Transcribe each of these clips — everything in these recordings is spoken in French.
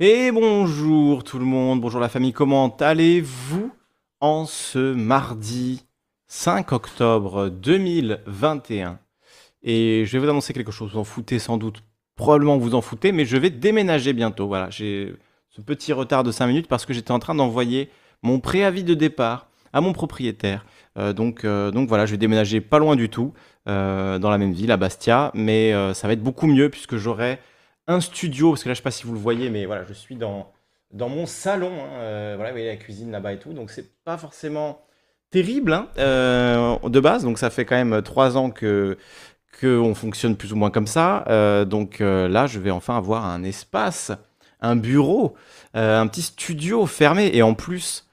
Et bonjour tout le monde, bonjour la famille, comment allez-vous en ce mardi 5 octobre 2021 Et je vais vous annoncer quelque chose, vous en foutez sans doute, probablement vous en foutez, mais je vais déménager bientôt. Voilà, j'ai ce petit retard de 5 minutes parce que j'étais en train d'envoyer mon préavis de départ à mon propriétaire. Euh, donc, euh, donc voilà, je vais déménager pas loin du tout, euh, dans la même ville, à Bastia, mais ça va être beaucoup mieux puisque j'aurai un studio, parce que là, je sais pas si vous le voyez, mais voilà, je suis dans, dans mon salon. Hein, euh, voilà, vous voyez la cuisine là-bas et tout. Donc, c'est pas forcément terrible hein, euh, de base. Donc, ça fait quand même trois ans que qu'on fonctionne plus ou moins comme ça. Euh, donc là, je vais enfin avoir un espace, un bureau, un petit studio fermé. Et en plus,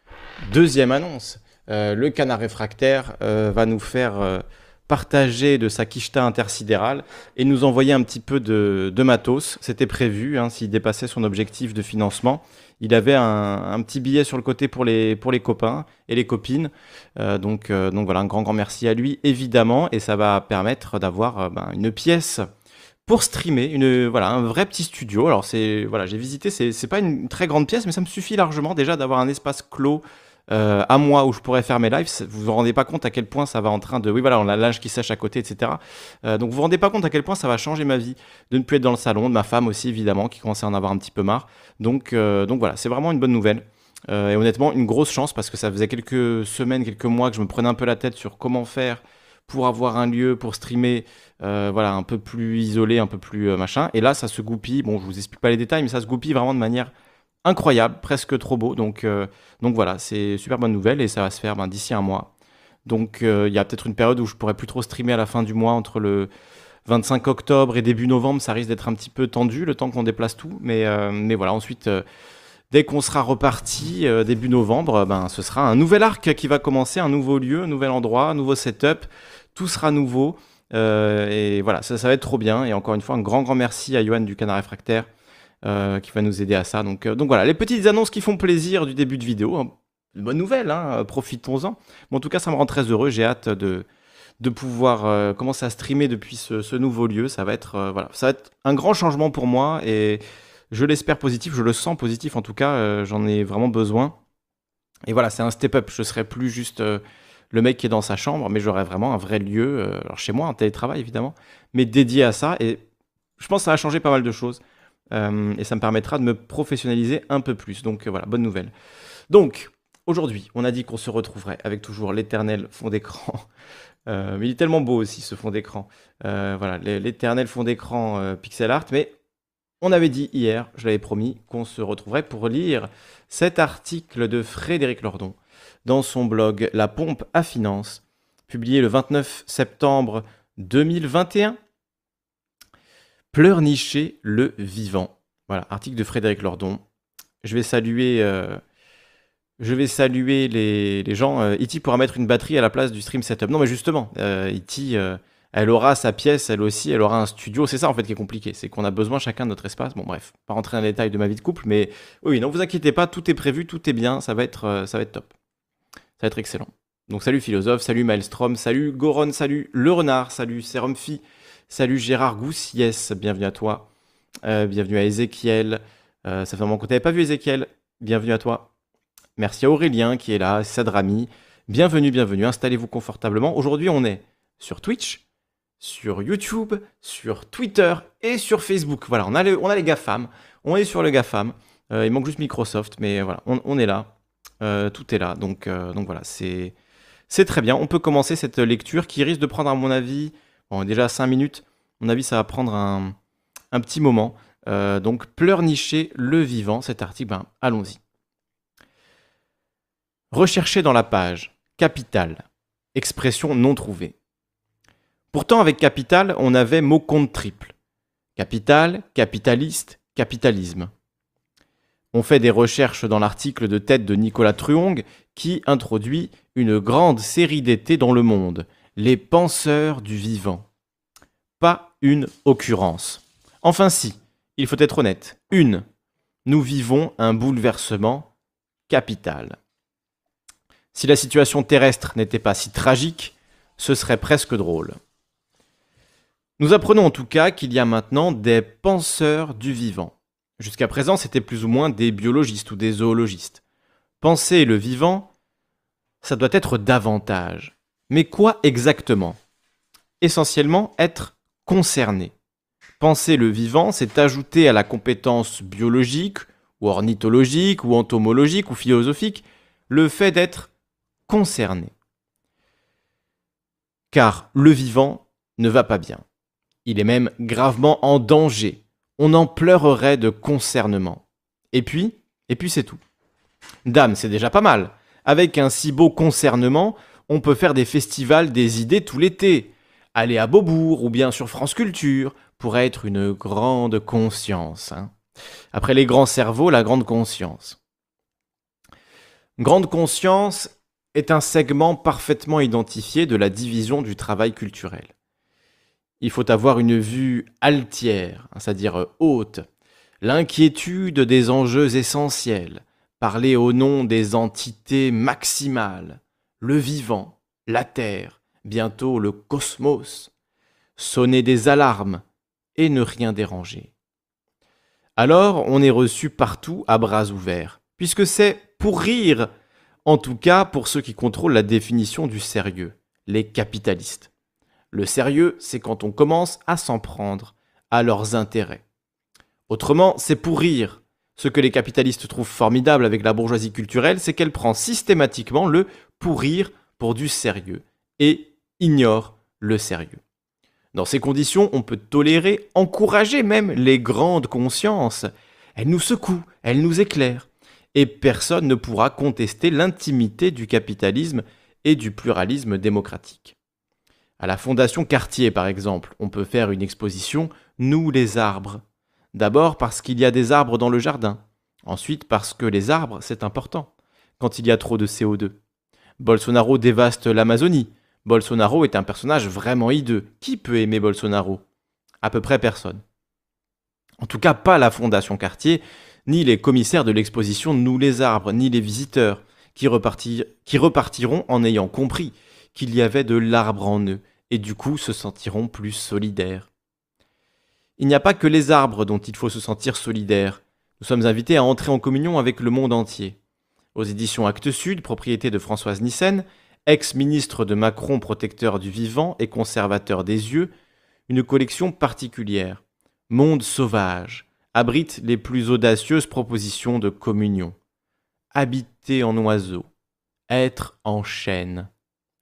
deuxième annonce, le canard réfractaire va nous faire partager de sa quicheta intersidérale et nous envoyer un petit peu de, matos. C'était prévu, hein, s'il dépassait son objectif de financement. Il avait un, petit billet sur le côté pour les, pour les copains et les copines. Euh, donc, euh, donc voilà, un grand, grand merci à lui, évidemment. Et ça va permettre d'avoir euh, ben, une pièce pour streamer, une, voilà, un vrai petit studio. Alors, c'est, voilà, j'ai visité, c'est, c'est pas une très grande pièce, mais ça me suffit largement déjà d'avoir un espace clos euh, à moi où je pourrais faire mes lives, vous vous rendez pas compte à quel point ça va en train de... Oui voilà, on a l'âge qui sèche à côté, etc. Euh, donc vous vous rendez pas compte à quel point ça va changer ma vie de ne plus être dans le salon, de ma femme aussi évidemment qui commence à en avoir un petit peu marre. Donc, euh, donc voilà, c'est vraiment une bonne nouvelle. et honnêtement, une grosse chance parce que ça faisait quelques semaines, quelques mois que je me prenais un peu la tête sur comment faire pour avoir un lieu pour streamer, voilà, un peu plus isolé, un peu plus machin. Et là, ça se goupille. Bon, je vous explique pas les détails, mais ça se goupille vraiment de manière incroyable, presque trop beau. Donc, euh, donc voilà, c'est super bonne nouvelle et ça va se faire ben, d'ici un mois. Donc euh, il y a peut-être une période où je pourrais plus trop streamer à la fin du mois entre le 25 octobre et début novembre, ça risque d'être un petit peu tendu le temps qu'on déplace tout. Mais, euh, voilà, ensuite, dès qu'on sera reparti début novembre, ben, ce sera un nouvel arc qui va commencer, un nouveau lieu, un nouvel endroit, un nouveau setup. Tout sera nouveau. et voilà, ça, ça va être trop bien. Et encore une fois, un grand, grand merci à Johan du Canard Réfractaire euh, qui va nous aider à ça. Donc, euh, donc voilà, les petites annonces qui font plaisir du début de vidéo. Hein. Bonne nouvelle, hein, profitons-en. en tout cas, ça me rend très heureux. J'ai hâte de, pouvoir euh, commencer à streamer depuis ce, nouveau lieu. Ça va, être, un grand changement pour moi et je l'espère positif. Je le sens positif en tout cas. J'en ai vraiment besoin. Et voilà, c'est un step-up. Je serai plus juste le mec qui est dans sa chambre, mais j'aurai vraiment un vrai lieu, chez moi, un télétravail évidemment, mais dédié à ça. Et je pense que ça va changer pas mal de choses. Euh, et ça me permettra de me professionnaliser un peu plus. Donc euh, voilà, bonne nouvelle. Donc, aujourd'hui, on a dit qu'on se retrouverait avec toujours l'éternel fond d'écran. Euh, mais il est tellement beau aussi ce fond d'écran. voilà, l'éternel fond d'écran pixel art. Mais on avait dit hier, je l'avais promis, qu'on se retrouverait pour lire cet article de Frédéric Lordon dans son blog La pompe à finance, publié le 29 septembre 2021 Pleurnicher le vivant. Voilà, article de Frédéric Lordon. Je vais saluer, euh, les, gens. Euh, Iti pourra mettre une batterie à la place du stream setup. Non, mais justement, euh, Iti, elle aura sa pièce, elle aussi, elle aura un studio. C'est ça en fait qui est compliqué, c'est qu'on a besoin chacun de notre espace. Bon, bref, pas rentrer dans les détails de ma vie de couple, mais oui, non, vous inquiétez pas, tout est prévu, tout est bien, ça va être, ça va être top, ça va être excellent. Donc salut philosophe, salut Maelstrom, salut Goron, salut Le Renard, salut Serumfi, Salut Gérard Goussiès, bienvenue à toi. Euh, bienvenue à Ezekiel. Euh, ça fait un moment que tu n'avais pas vu Ezekiel. Bienvenue à toi. Merci à Aurélien qui est là, Sadrami. Bienvenue, bienvenue. Installez-vous confortablement. Aujourd'hui, on est sur Twitch, sur YouTube, sur Twitter et sur Facebook. Voilà, on a, on a les GAFAM. On est sur le GAFAM. Euh, il manque juste Microsoft, mais voilà, on, est là. tout est là. Donc, donc voilà, c'est très bien. On peut commencer cette lecture qui risque de prendre, à mon avis, Bon, déjà 5 minutes, à mon avis, ça va prendre un, petit moment. Euh, donc, pleurnicher le vivant, cet article, ben, allons-y. Rechercher dans la page capital, expression non trouvée. Pourtant, avec capital, on avait mot compte triple. Capital, capitaliste, capitalisme. On fait des recherches dans l'article de tête de Nicolas Truong qui introduit une grande série d'étés dans le monde, les penseurs du vivant. Pas une occurrence. Enfin si, il faut être honnête. Une. Nous vivons un bouleversement capital. Si la situation terrestre n'était pas si tragique, ce serait presque drôle. Nous apprenons en tout cas qu'il y a maintenant des penseurs du vivant. Jusqu'à présent, c'était plus ou moins des biologistes ou des zoologistes. Penser le vivant, ça doit être davantage. Mais quoi exactement? Essentiellement être concerné. Penser le vivant, c'est ajouter à la compétence biologique, ou ornithologique, ou entomologique, ou philosophique, le fait d'être concerné. Car le vivant ne va pas bien. Il est même gravement en danger. On en pleurerait de concernement. Et puis, et puis c'est tout. Dame, c'est déjà pas mal. Avec un si beau concernement, on peut faire des festivals des idées tout l'été. Aller à Beaubourg ou bien sur France Culture pourrait être une grande conscience. Hein. Après les grands cerveaux, la grande conscience. Grande conscience est un segment parfaitement identifié de la division du travail culturel. Il faut avoir une vue altière, hein, c'est-à-dire haute, l'inquiétude des enjeux essentiels, parler au nom des entités maximales, le vivant, la Terre, bientôt le cosmos, sonner des alarmes et ne rien déranger. Alors on est reçu partout à bras ouverts, puisque c'est pour rire en tout cas pour ceux qui contrôlent la définition du sérieux, les capitalistes. Le sérieux, c'est quand on commence à s'en prendre à leurs intérêts. Autrement, c'est pour rire. Ce que les capitalistes trouvent formidable avec la bourgeoisie culturelle, c'est qu'elle prend systématiquement le pour rire pour du sérieux et ignore le sérieux. Dans ces conditions, on peut tolérer, encourager même les grandes consciences. Elles nous secouent, elles nous éclairent, et personne ne pourra contester l'intimité du capitalisme et du pluralisme démocratique. À la Fondation Cartier, par exemple, on peut faire une exposition Nous les arbres. D'abord parce qu'il y a des arbres dans le jardin. Ensuite parce que les arbres, c'est important, quand il y a trop de CO2. Bolsonaro dévaste l'Amazonie. Bolsonaro est un personnage vraiment hideux. Qui peut aimer Bolsonaro? À peu près personne. En tout cas, pas la Fondation Cartier, ni les commissaires de l'exposition Nous les arbres, ni les visiteurs, qui, qui repartiront en ayant compris qu'il y avait de l'arbre en eux, et du coup se sentiront plus solidaires. Il n'y a pas que les arbres dont il faut se sentir solidaires. Nous sommes invités à entrer en communion avec le monde entier. Aux éditions Actes Sud, propriété de Françoise Nissen, ex-ministre de Macron protecteur du vivant et conservateur des yeux, une collection particulière, Monde sauvage, abrite les plus audacieuses propositions de communion. Habiter en oiseau, être en chêne,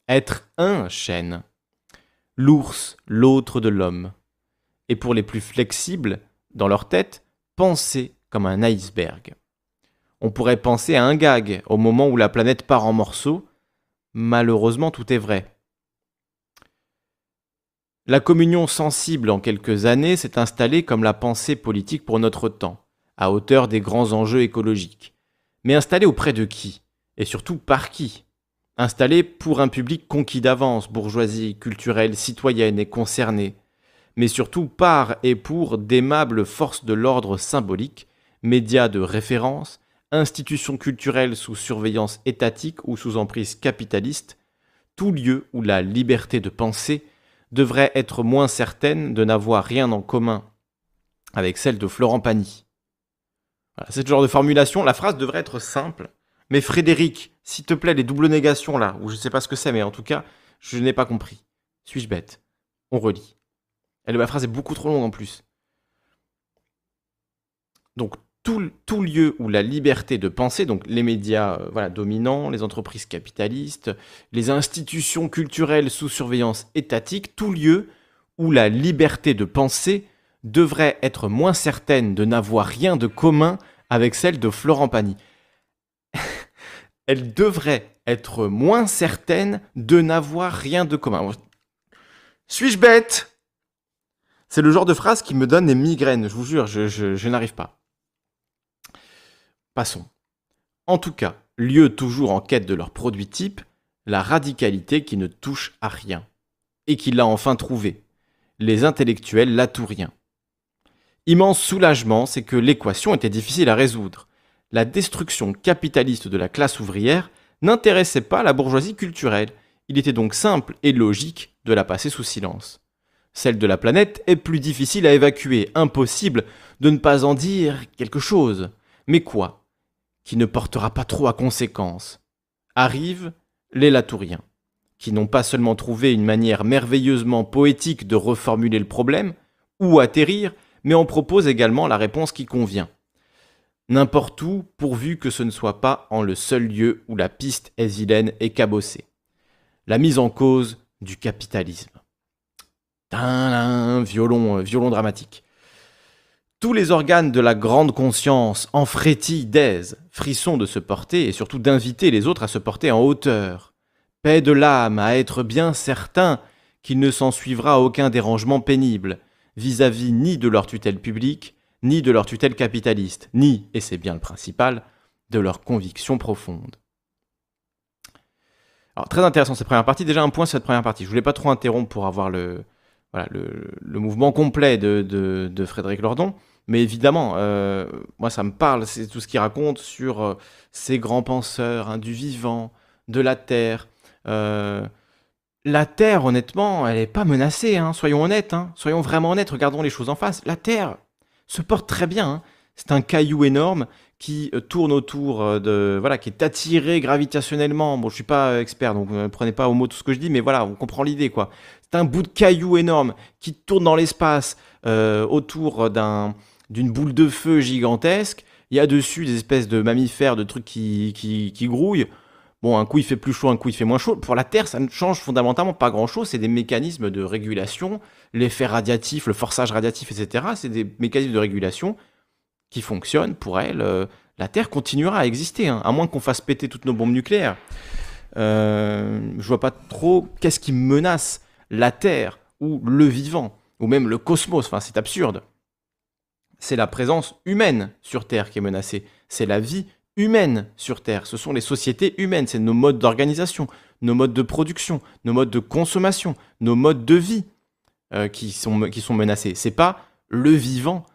être un chêne, l'ours, l'autre de l'homme. Et pour les plus flexibles, dans leur tête, penser comme un iceberg. On pourrait penser à un gag au moment où la planète part en morceaux. Malheureusement, tout est vrai. La communion sensible en quelques années s'est installée comme la pensée politique pour notre temps, à hauteur des grands enjeux écologiques. Mais installée auprès de qui? Et surtout par qui? Installée pour un public conquis d'avance, bourgeoisie culturelle, citoyenne et concernée, mais surtout par et pour d'aimables forces de l'ordre symbolique, médias de référence, institutions culturelles sous surveillance étatique ou sous emprise capitaliste, tout lieu où la liberté de penser devrait être moins certaine de n'avoir rien en commun avec celle de Florent Pagny. C'est ce genre de formulation. La phrase devrait être simple. Mais Frédéric, s'il te plaît, les doubles négations là, ou je ne sais pas ce que c'est, mais en tout cas, je n'ai pas compris. Suis-je bête? On relit. Et la phrase est beaucoup trop longue en plus. Donc tout, lieu où la liberté de penser, donc les médias euh, voilà, dominants, les entreprises capitalistes, les institutions culturelles sous surveillance étatique, tout lieu où la liberté de penser devrait être moins certaine de n'avoir rien de commun avec celle de Florent Pagny. Elle devrait être moins certaine de n'avoir rien de commun. Suis-je bête? C'est le genre de phrase qui me donne des migraines, je vous jure, je n'arrive pas. Passons. En tout cas, lieu toujours en quête de leur produit type, la radicalité qui ne touche à rien. Et qui l'a enfin trouvé. Les intellectuels l'a tout rien. Immense soulagement, c'est que l'équation était difficile à résoudre. La destruction capitaliste de la classe ouvrière n'intéressait pas la bourgeoisie culturelle. Il était donc simple et logique de la passer sous silence. Celle de la planète, est plus difficile à évacuer, impossible de ne pas en dire quelque chose. Mais quoi Qui ne portera pas trop à conséquence. Arrivent les Latouriens, qui n'ont pas seulement trouvé une manière merveilleusement poétique de reformuler le problème, ou atterrir, mais en proposent également la réponse qui convient. N'importe où, pourvu que ce ne soit pas en le seul lieu où la piste est cabossée. La mise en cause du capitalisme. Violon, euh, violon dramatique. Tous les organes de la grande conscience en frétillent d'aise, frisson de se porter et surtout d'inviter les autres à se porter en hauteur. Paix de l'âme à être bien certain qu'il ne s'en suivra aucun dérangement pénible, vis-à-vis ni de leur tutelle publique, ni de leur tutelle capitaliste, ni, et c'est bien le principal, de leurs convictions profondes. Alors, très intéressant cette première partie. Déjà, un point cette première partie. Je voulais pas trop interrompre pour avoir le, voilà, le, mouvement complet de, de, Frédéric Lordon. Mais évidemment, euh, moi, ça me parle, c'est tout ce qu'il raconte sur euh, ces grands penseurs hein, du vivant, de la Terre. Euh, la Terre, honnêtement, elle n'est pas menacée, hein, soyons honnêtes, hein. soyons vraiment honnêtes, regardons les choses en face. La Terre se porte très bien. C'est un caillou énorme qui euh, tourne autour euh, de. Voilà, qui est attiré gravitationnellement. Bon, je suis pas expert, donc ne prenez pas au mot tout ce que je dis, mais voilà, on comprend l'idée, quoi. C'est un bout de caillou énorme qui tourne dans l'espace euh, autour d'un, d'une boule de feu gigantesque. Il y a dessus des espèces de mammifères, de trucs qui, qui, qui grouillent. Bon, un coup il fait plus chaud, un coup il fait moins chaud. Pour la Terre, ça ne change fondamentalement pas grand-chose. C'est des mécanismes de régulation, l'effet radiatif, le forçage radiatif, etc. C'est des mécanismes de régulation qui fonctionnent pour elle. Euh, la Terre continuera à exister, hein, à moins qu'on fasse péter toutes nos bombes nucléaires. Euh, je vois pas trop qu'est-ce qui menace la Terre ou le vivant, ou même le cosmos. Enfin, c'est absurde. C'est la présence humaine sur Terre qui est menacée. C'est la vie humaines sur Terre. Ce sont les sociétés humaines, c'est nos modes d'organisation, nos modes de production, nos modes de consommation, nos modes de vie euh, qui, sont, qui sont menacés. C'est pas le vivant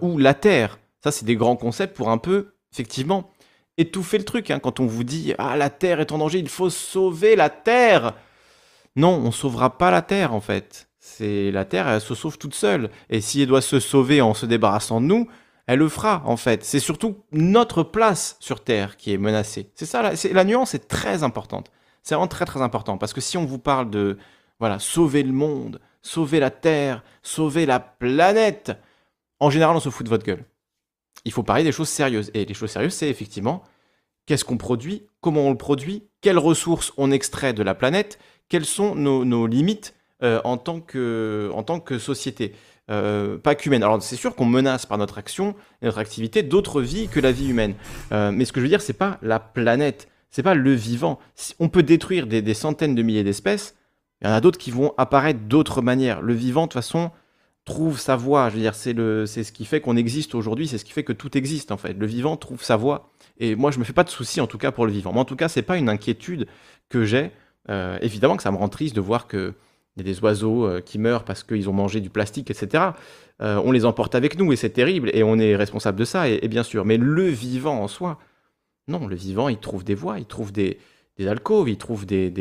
ou la Terre. Ça, c'est des grands concepts pour un peu, effectivement, étouffer le truc. Hein. Quand on vous dit Ah, la Terre est en danger, il faut sauver la Terre Non, on sauvera pas la Terre, en fait. C'est la Terre, elle se sauve toute seule. Et si elle doit se sauver en se débarrassant de nous, elle le fera en fait. C'est surtout notre place sur Terre qui est menacée. C'est ça, la, la nuance est très importante. C'est vraiment très très important parce que si on vous parle de voilà sauver le monde, sauver la Terre, sauver la planète, en général on se fout de votre gueule. Il faut parler des choses sérieuses et les choses sérieuses c'est effectivement qu'est-ce qu'on produit, comment on le produit, quelles ressources on extrait de la planète, quelles sont nos, limites euh, en, tant que, en tant que société. Euh, pas qu'humaine. Alors c'est sûr qu'on menace par notre action et notre activité d'autres vies que la vie humaine. Euh, mais ce que je veux dire, c'est pas la planète, c'est pas le vivant. On peut détruire des, centaines de milliers d'espèces, il y en a d'autres qui vont apparaître d'autres manières. Le vivant, de toute façon, trouve sa voie. Je veux dire, c'est ce qui fait qu'on existe aujourd'hui, c'est ce qui fait que tout existe en fait. Le vivant trouve sa voie. Et moi, je me fais pas de soucis en tout cas pour le vivant. Mais en tout cas, c'est pas une inquiétude que j'ai. Euh, évidemment que ça me rend triste de voir que y a des oiseaux euh, qui meurent parce qu'ils ont mangé du plastique, etc. Euh, on les emporte avec nous et c'est terrible et on est responsable de ça, et, bien sûr. Mais le vivant en soi, non, le vivant, il trouve des voies, il trouve des, alcôves, il trouve des,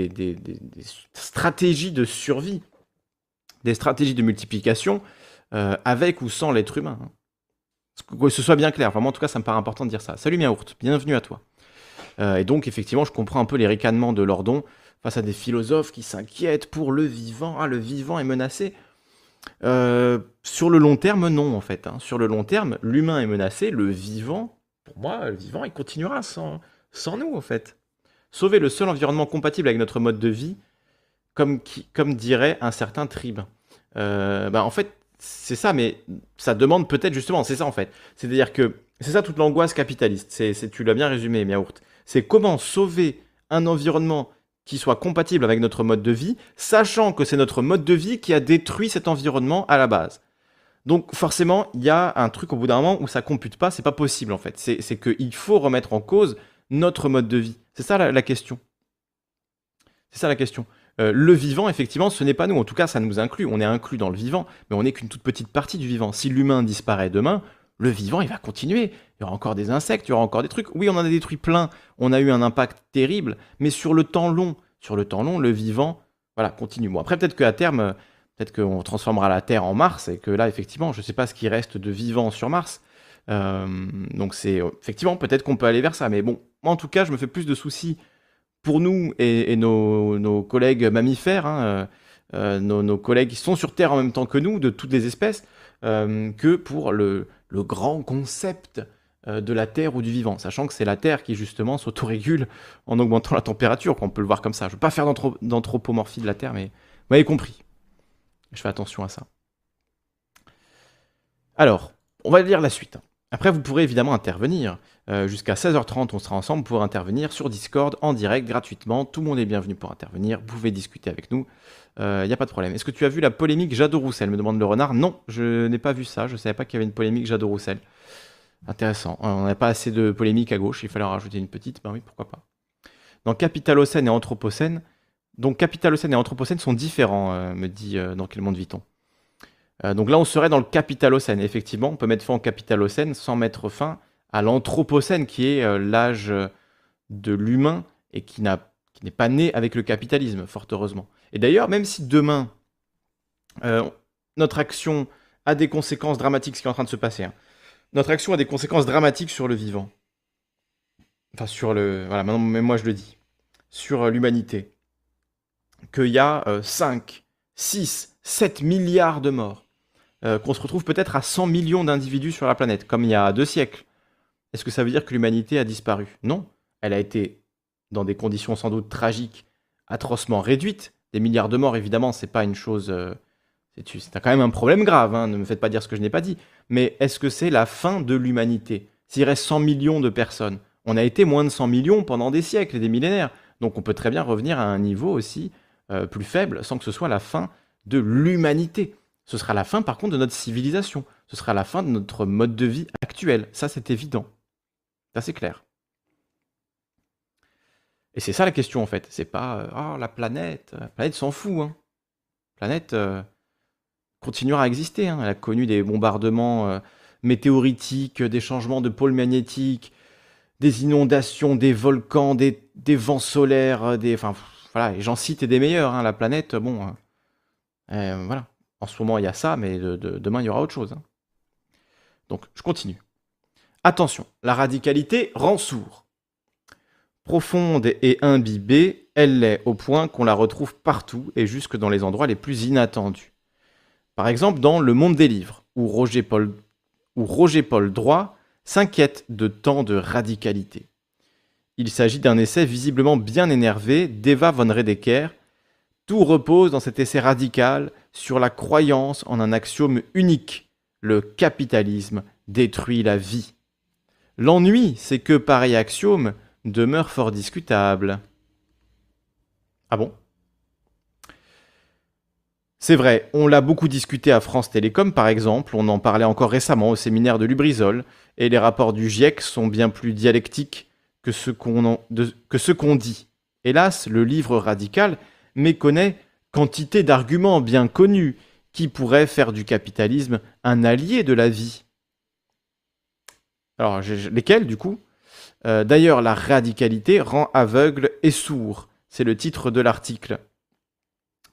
stratégies de survie, des stratégies de multiplication euh, avec ou sans l'être humain. Que ce soit bien clair. Moi, en tout cas, ça me paraît important de dire ça. Salut Miaourt, bienvenue à toi. et donc, effectivement, je comprends un peu les ricanements de Lordon face à des philosophes qui s'inquiètent pour le vivant. Ah, le vivant est menacé. Euh, sur le long terme, non, en fait. Hein. Sur le long terme, l'humain est menacé, le vivant, pour moi, le vivant, il continuera sans, sans nous, en fait. Sauver le seul environnement compatible avec notre mode de vie, comme, qui, comme dirait un certain tribe. Euh, bah, en fait, c'est ça, mais ça demande peut-être justement, c'est ça en fait. C'est-à-dire que c'est ça toute l'angoisse capitaliste. C'est, tu l'as bien résumé, Miaourt. C'est comment sauver un environnement qui soit compatible avec notre mode de vie, sachant que c'est notre mode de vie qui a détruit cet environnement à la base. Donc forcément, il y a un truc au bout d'un moment où ça compute pas, c'est pas possible en fait. C'est qu'il faut remettre en cause notre mode de vie. C'est ça la, question. C'est ça la question. Euh, le vivant, effectivement, ce n'est pas nous. En tout cas, ça nous inclut. On est inclus dans le vivant, mais on n'est qu'une toute petite partie du vivant. Si l'humain disparaît demain, le vivant, il va continuer. Il y aura encore des insectes, il y aura encore des trucs. Oui, on en a détruit plein, on a eu un impact terrible, mais sur le temps long, sur le temps long, le vivant, voilà, continue. Bon, après, peut-être qu'à terme, Peut-être qu'on transformera la Terre en Mars et que là, effectivement, je ne sais pas ce qui reste de vivant sur Mars. Euh, donc c'est effectivement peut-être qu'on peut aller vers ça. Mais bon, moi en tout cas, je me fais plus de soucis pour nous et, nos, collègues mammifères, hein, euh, euh, nos, collègues qui sont sur Terre en même temps que nous, de toutes les espèces, que pour le, grand concept de la Terre ou du vivant, sachant que c'est la Terre qui justement s'autorégule en augmentant la température, qu'on peut le voir comme ça. Je ne veux pas faire d'anthropomorphie de la Terre, mais vous m'avez compris. Je fais attention à ça. Alors, on va lire la suite. Après, vous pourrez évidemment intervenir. Euh, jusqu'à 16h30, on sera ensemble pour intervenir sur Discord en direct gratuitement. Tout le monde est bienvenu pour intervenir. Vous pouvez discuter avec nous. Il euh, n'y a pas de problème. Est-ce que tu as vu la polémique Jadot-Roussel me demande le renard. Non, je n'ai pas vu ça. Je ne savais pas qu'il y avait une polémique Jadot-Roussel. Intéressant. On n'a pas assez de polémique à gauche. Il fallait en rajouter une petite. Ben oui, pourquoi pas. Dans Capitalocène et Anthropocène, donc Capitalocène et Anthropocène sont différents, euh, me dit dans quel monde vit-on euh, donc là, on serait dans le capitalocène. Effectivement, on peut mettre fin au capitalocène sans mettre fin à l'anthropocène, qui est euh, l'âge de l'humain et qui n'est pas né avec le capitalisme, fort heureusement. Et d'ailleurs, même si demain, euh, notre action a des conséquences dramatiques, ce qui est en train de se passer, hein, notre action a des conséquences dramatiques sur le vivant. Enfin, sur le. Voilà, maintenant, même moi je le dis. Sur l'humanité. Qu'il y a 5, 6, 7 milliards de morts. Euh, qu'on se retrouve peut-être à 100 millions d'individus sur la planète, comme il y a deux siècles. Est-ce que ça veut dire que l'humanité a disparu? Non. Elle a été, dans des conditions sans doute tragiques, atrocement réduite. Des milliards de morts, évidemment, c'est pas une chose. Euh, c'est quand même un problème grave, hein, ne me faites pas dire ce que je n'ai pas dit. Mais est-ce que c'est la fin de l'humanité? S'il reste 100 millions de personnes, on a été moins de 100 millions pendant des siècles et des millénaires. Donc on peut très bien revenir à un niveau aussi euh, plus faible sans que ce soit la fin de l'humanité. Ce sera la fin, par contre, de notre civilisation. Ce sera la fin de notre mode de vie actuel. Ça, c'est évident. Ça, c'est clair. Et c'est ça la question, en fait. C'est pas euh, oh, la planète. La planète s'en fout. Hein. La planète euh, continuera à exister. Hein. Elle a connu des bombardements euh, météoritiques, des changements de pôle magnétique, des inondations, des volcans, des, vents solaires, des. Enfin, voilà, et j'en cite des meilleurs. Hein. La planète, bon. voilà. En ce moment, il y a ça, mais demain, il y aura autre chose. Hein. Donc, je continue. Attention, la radicalité rend sourd. Profonde et imbibée, elle l'est au point qu'on la retrouve partout et jusque dans les endroits les plus inattendus. Par exemple, dans Le Monde des Livres, où Roger Paul, où Roger Paul Droit s'inquiète de tant de radicalité. Il s'agit d'un essai visiblement bien énervé d'Eva von Redeker. Tout repose dans cet essai radical sur la croyance en un axiome unique. Le capitalisme détruit la vie. L'ennui, c'est que pareil axiome demeure fort discutable. Ah bon? C'est vrai, on l'a beaucoup discuté à France Télécom par exemple, on en parlait encore récemment au séminaire de Lubrizol, et les rapports du GIEC sont bien plus dialectiques que ce qu'on dit. Hélas, le livre radical méconnaît quantité d'arguments bien connus qui pourraient faire du capitalisme un allié de la vie. Alors, lesquels du coup? Euh, D'ailleurs, la radicalité rend aveugle et sourd. C'est le titre de l'article.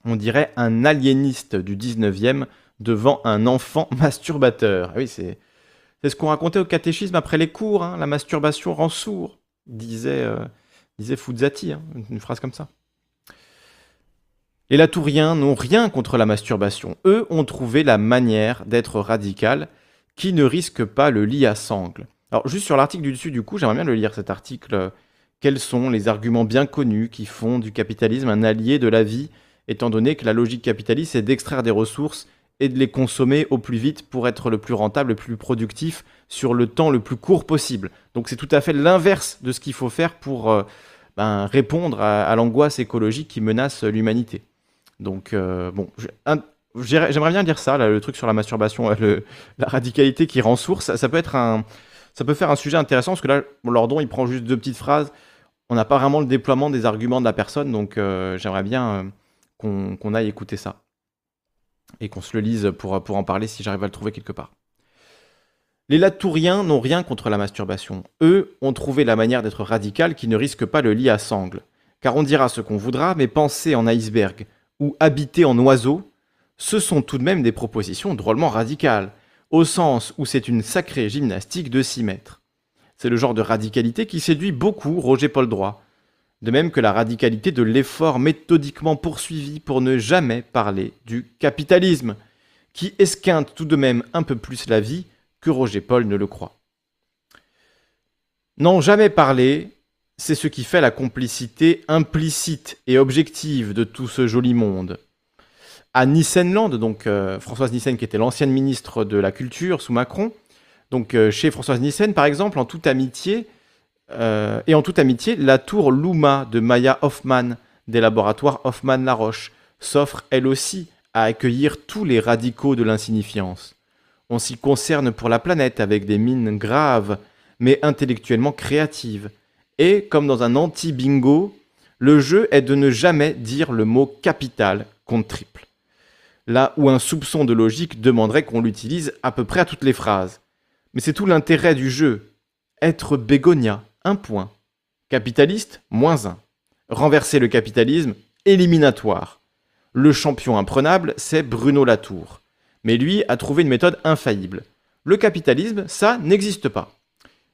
On dirait un aliéniste du 19e devant un enfant masturbateur. Ah oui, c'est ce qu'on racontait au catéchisme après les cours. Hein. la masturbation rend sourd, disait, euh, disait Fuzzati, hein, une phrase comme ça. Les Latouriens n'ont rien contre la masturbation. Eux ont trouvé la manière d'être radical qui ne risque pas le lit à sangle. Alors juste sur l'article du dessus, du coup, j'aimerais bien le lire cet article. Quels sont les arguments bien connus qui font du capitalisme un allié de la vie, étant donné que la logique capitaliste est d'extraire des ressources et de les consommer au plus vite pour être le plus rentable, le plus productif sur le temps le plus court possible. Donc c'est tout à fait l'inverse de ce qu'il faut faire pour euh, ben, répondre à l'angoisse écologique qui menace l'humanité. Donc, euh, bon, j'aimerais bien dire ça, le truc sur la masturbation, la radicalité qui rend source, ça, peut être un, ça peut faire un sujet intéressant parce que là, Lordon, il prend juste deux petites phrases. On n'a pas vraiment le déploiement des arguments de la personne, donc euh, j'aimerais bien euh, qu'on aille écouter ça et qu'on se le lise pour, pour en parler si j'arrive à le trouver quelque part. Les Latouriens n'ont rien contre la masturbation. Eux ont trouvé la manière d'être radical qui ne risque pas le lit à sangle. Car on dira ce qu'on voudra, mais penser en iceberg, ou habiter en oiseau, ce sont tout de même des propositions drôlement radicales, au sens où c'est une sacrée gymnastique de s'y mettre. C'est le genre de radicalité qui séduit beaucoup Roger Paul Droit, de même que la radicalité de l'effort méthodiquement poursuivi pour ne jamais parler du capitalisme, qui esquinte tout de même un peu plus la vie que Roger Paul ne le croit. N'en jamais parler, c'est ce qui fait la complicité implicite et objective de tout ce joli monde. À Nissenland, donc euh, Françoise Nissen qui était l'ancienne ministre de la Culture sous Macron, donc euh, chez Françoise Nissen par exemple, en toute amitié, euh, en toute amitié, la tour Luma de Maya Hoffman des laboratoires Hoffman-Laroche s'offre elle aussi à accueillir tous les radicaux de l'insignifiance. On s'y concerne pour la planète avec des mines graves, mais intellectuellement créatives. Et, comme dans un anti-bingo, le jeu est de ne jamais dire le mot capital contre triple. Là où un soupçon de logique demanderait qu'on l'utilise à peu près à toutes les phrases. Mais c'est tout l'intérêt du jeu. Être bégonia, un point. Capitaliste, moins un. Renverser le capitalisme, éliminatoire. Le champion imprenable, c'est Bruno Latour. Mais lui a trouvé une méthode infaillible. Le capitalisme, ça n'existe pas.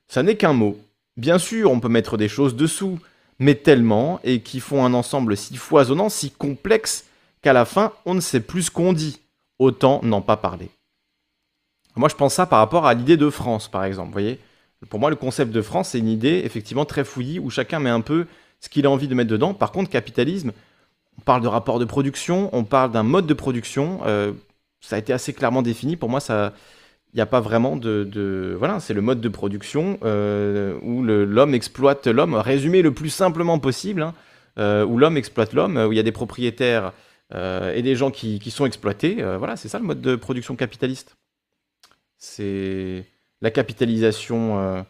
Ça n'est qu'un mot. Bien sûr, on peut mettre des choses dessous, mais tellement, et qui font un ensemble si foisonnant, si complexe, qu'à la fin, on ne sait plus ce qu'on dit. Autant n'en pas parler. Moi, je pense ça par rapport à l'idée de France, par exemple. Pour moi, le concept de France, c'est une idée effectivement très fouillie où chacun met un peu ce qu'il a envie de mettre dedans. Par contre, capitalisme, on parle de rapport de production, on parle d'un mode de production. Euh, ça a été assez clairement défini. Pour moi, ça, il n'y a pas vraiment de, voilà, c'est le mode de production euh, où l'homme exploite l'homme, résumé le plus simplement possible, hein, euh, où l'homme exploite l'homme, où il y a des propriétaires et des gens qui, qui sont exploités. voilà, c'est ça le mode de production capitaliste. C'est la capitalisation euh,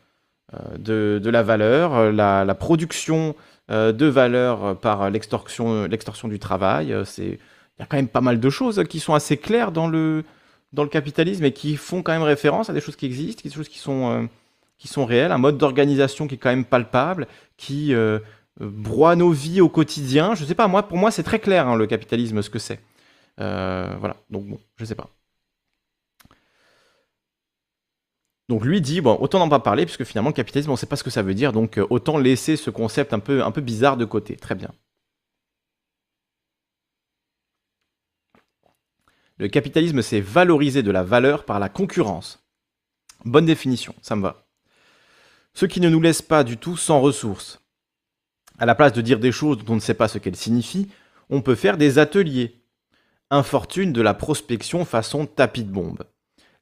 euh, de, la valeur, euh, la, production de valeur par l'extorsion, du travail. Il y a quand même pas mal de choses qui sont assez claires dans le, dans le capitalisme et qui font quand même référence à des choses qui existent, des choses qui sont, qui sont réelles, un mode d'organisation qui est quand même palpable, qui broie nos vies au quotidien. Je sais pas, moi, pour moi, c'est très clair hein, le capitalisme, ce que c'est. voilà, donc bon, je sais pas. Donc lui dit, bon, autant n'en pas parler, puisque finalement le capitalisme, on ne sait pas ce que ça veut dire, donc euh, autant laisser ce concept un peu, un peu bizarre de côté. Très bien. Le capitalisme, c'est valoriser de la valeur par la concurrence. Bonne définition, ça me va. Ce qui ne nous laisse pas du tout sans ressources. À la place de dire des choses dont on ne sait pas ce qu'elles signifient, on peut faire des ateliers. Infortune de la prospection façon tapis de bombe.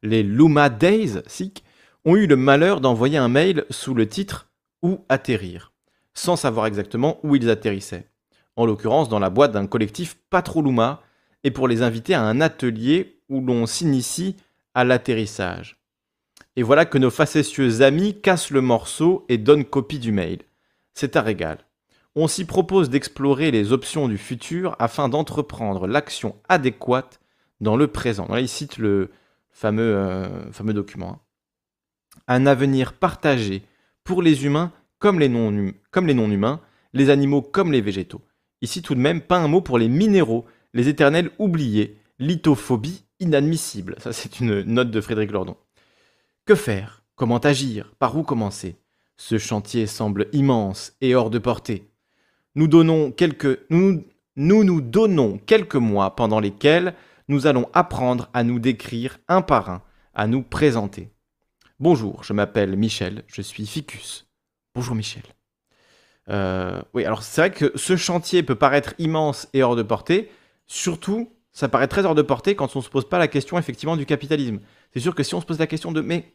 Les Luma Days, SIC, ont eu le malheur d'envoyer un mail sous le titre Où atterrir, sans savoir exactement où ils atterrissaient. En l'occurrence dans la boîte d'un collectif Patroluma, et pour les inviter à un atelier où l'on s'initie à l'atterrissage. Et voilà que nos facétieux amis cassent le morceau et donnent copie du mail. C'est à régal. On s'y propose d'explorer les options du futur afin d'entreprendre l'action adéquate dans le présent. Il cite le fameux, euh, fameux document. Hein un avenir partagé pour les humains comme les non-humains, les animaux comme les végétaux. Ici tout de même pas un mot pour les minéraux, les éternels oubliés, lithophobie inadmissible. Ça c'est une note de Frédéric Lordon. Que faire? Comment agir? Par où commencer? Ce chantier semble immense et hors de portée. Nous donnons quelques nous, donnons quelques mois pendant lesquels nous allons apprendre à nous décrire un par un, à nous présenter. Bonjour, je m'appelle Michel, je suis Ficus. Bonjour Michel. Euh, oui, alors c'est vrai que ce chantier peut paraître immense et hors de portée. Surtout, ça paraît très hors de portée quand on ne se pose pas la question effectivement du capitalisme. C'est sûr que si on se pose la question de mais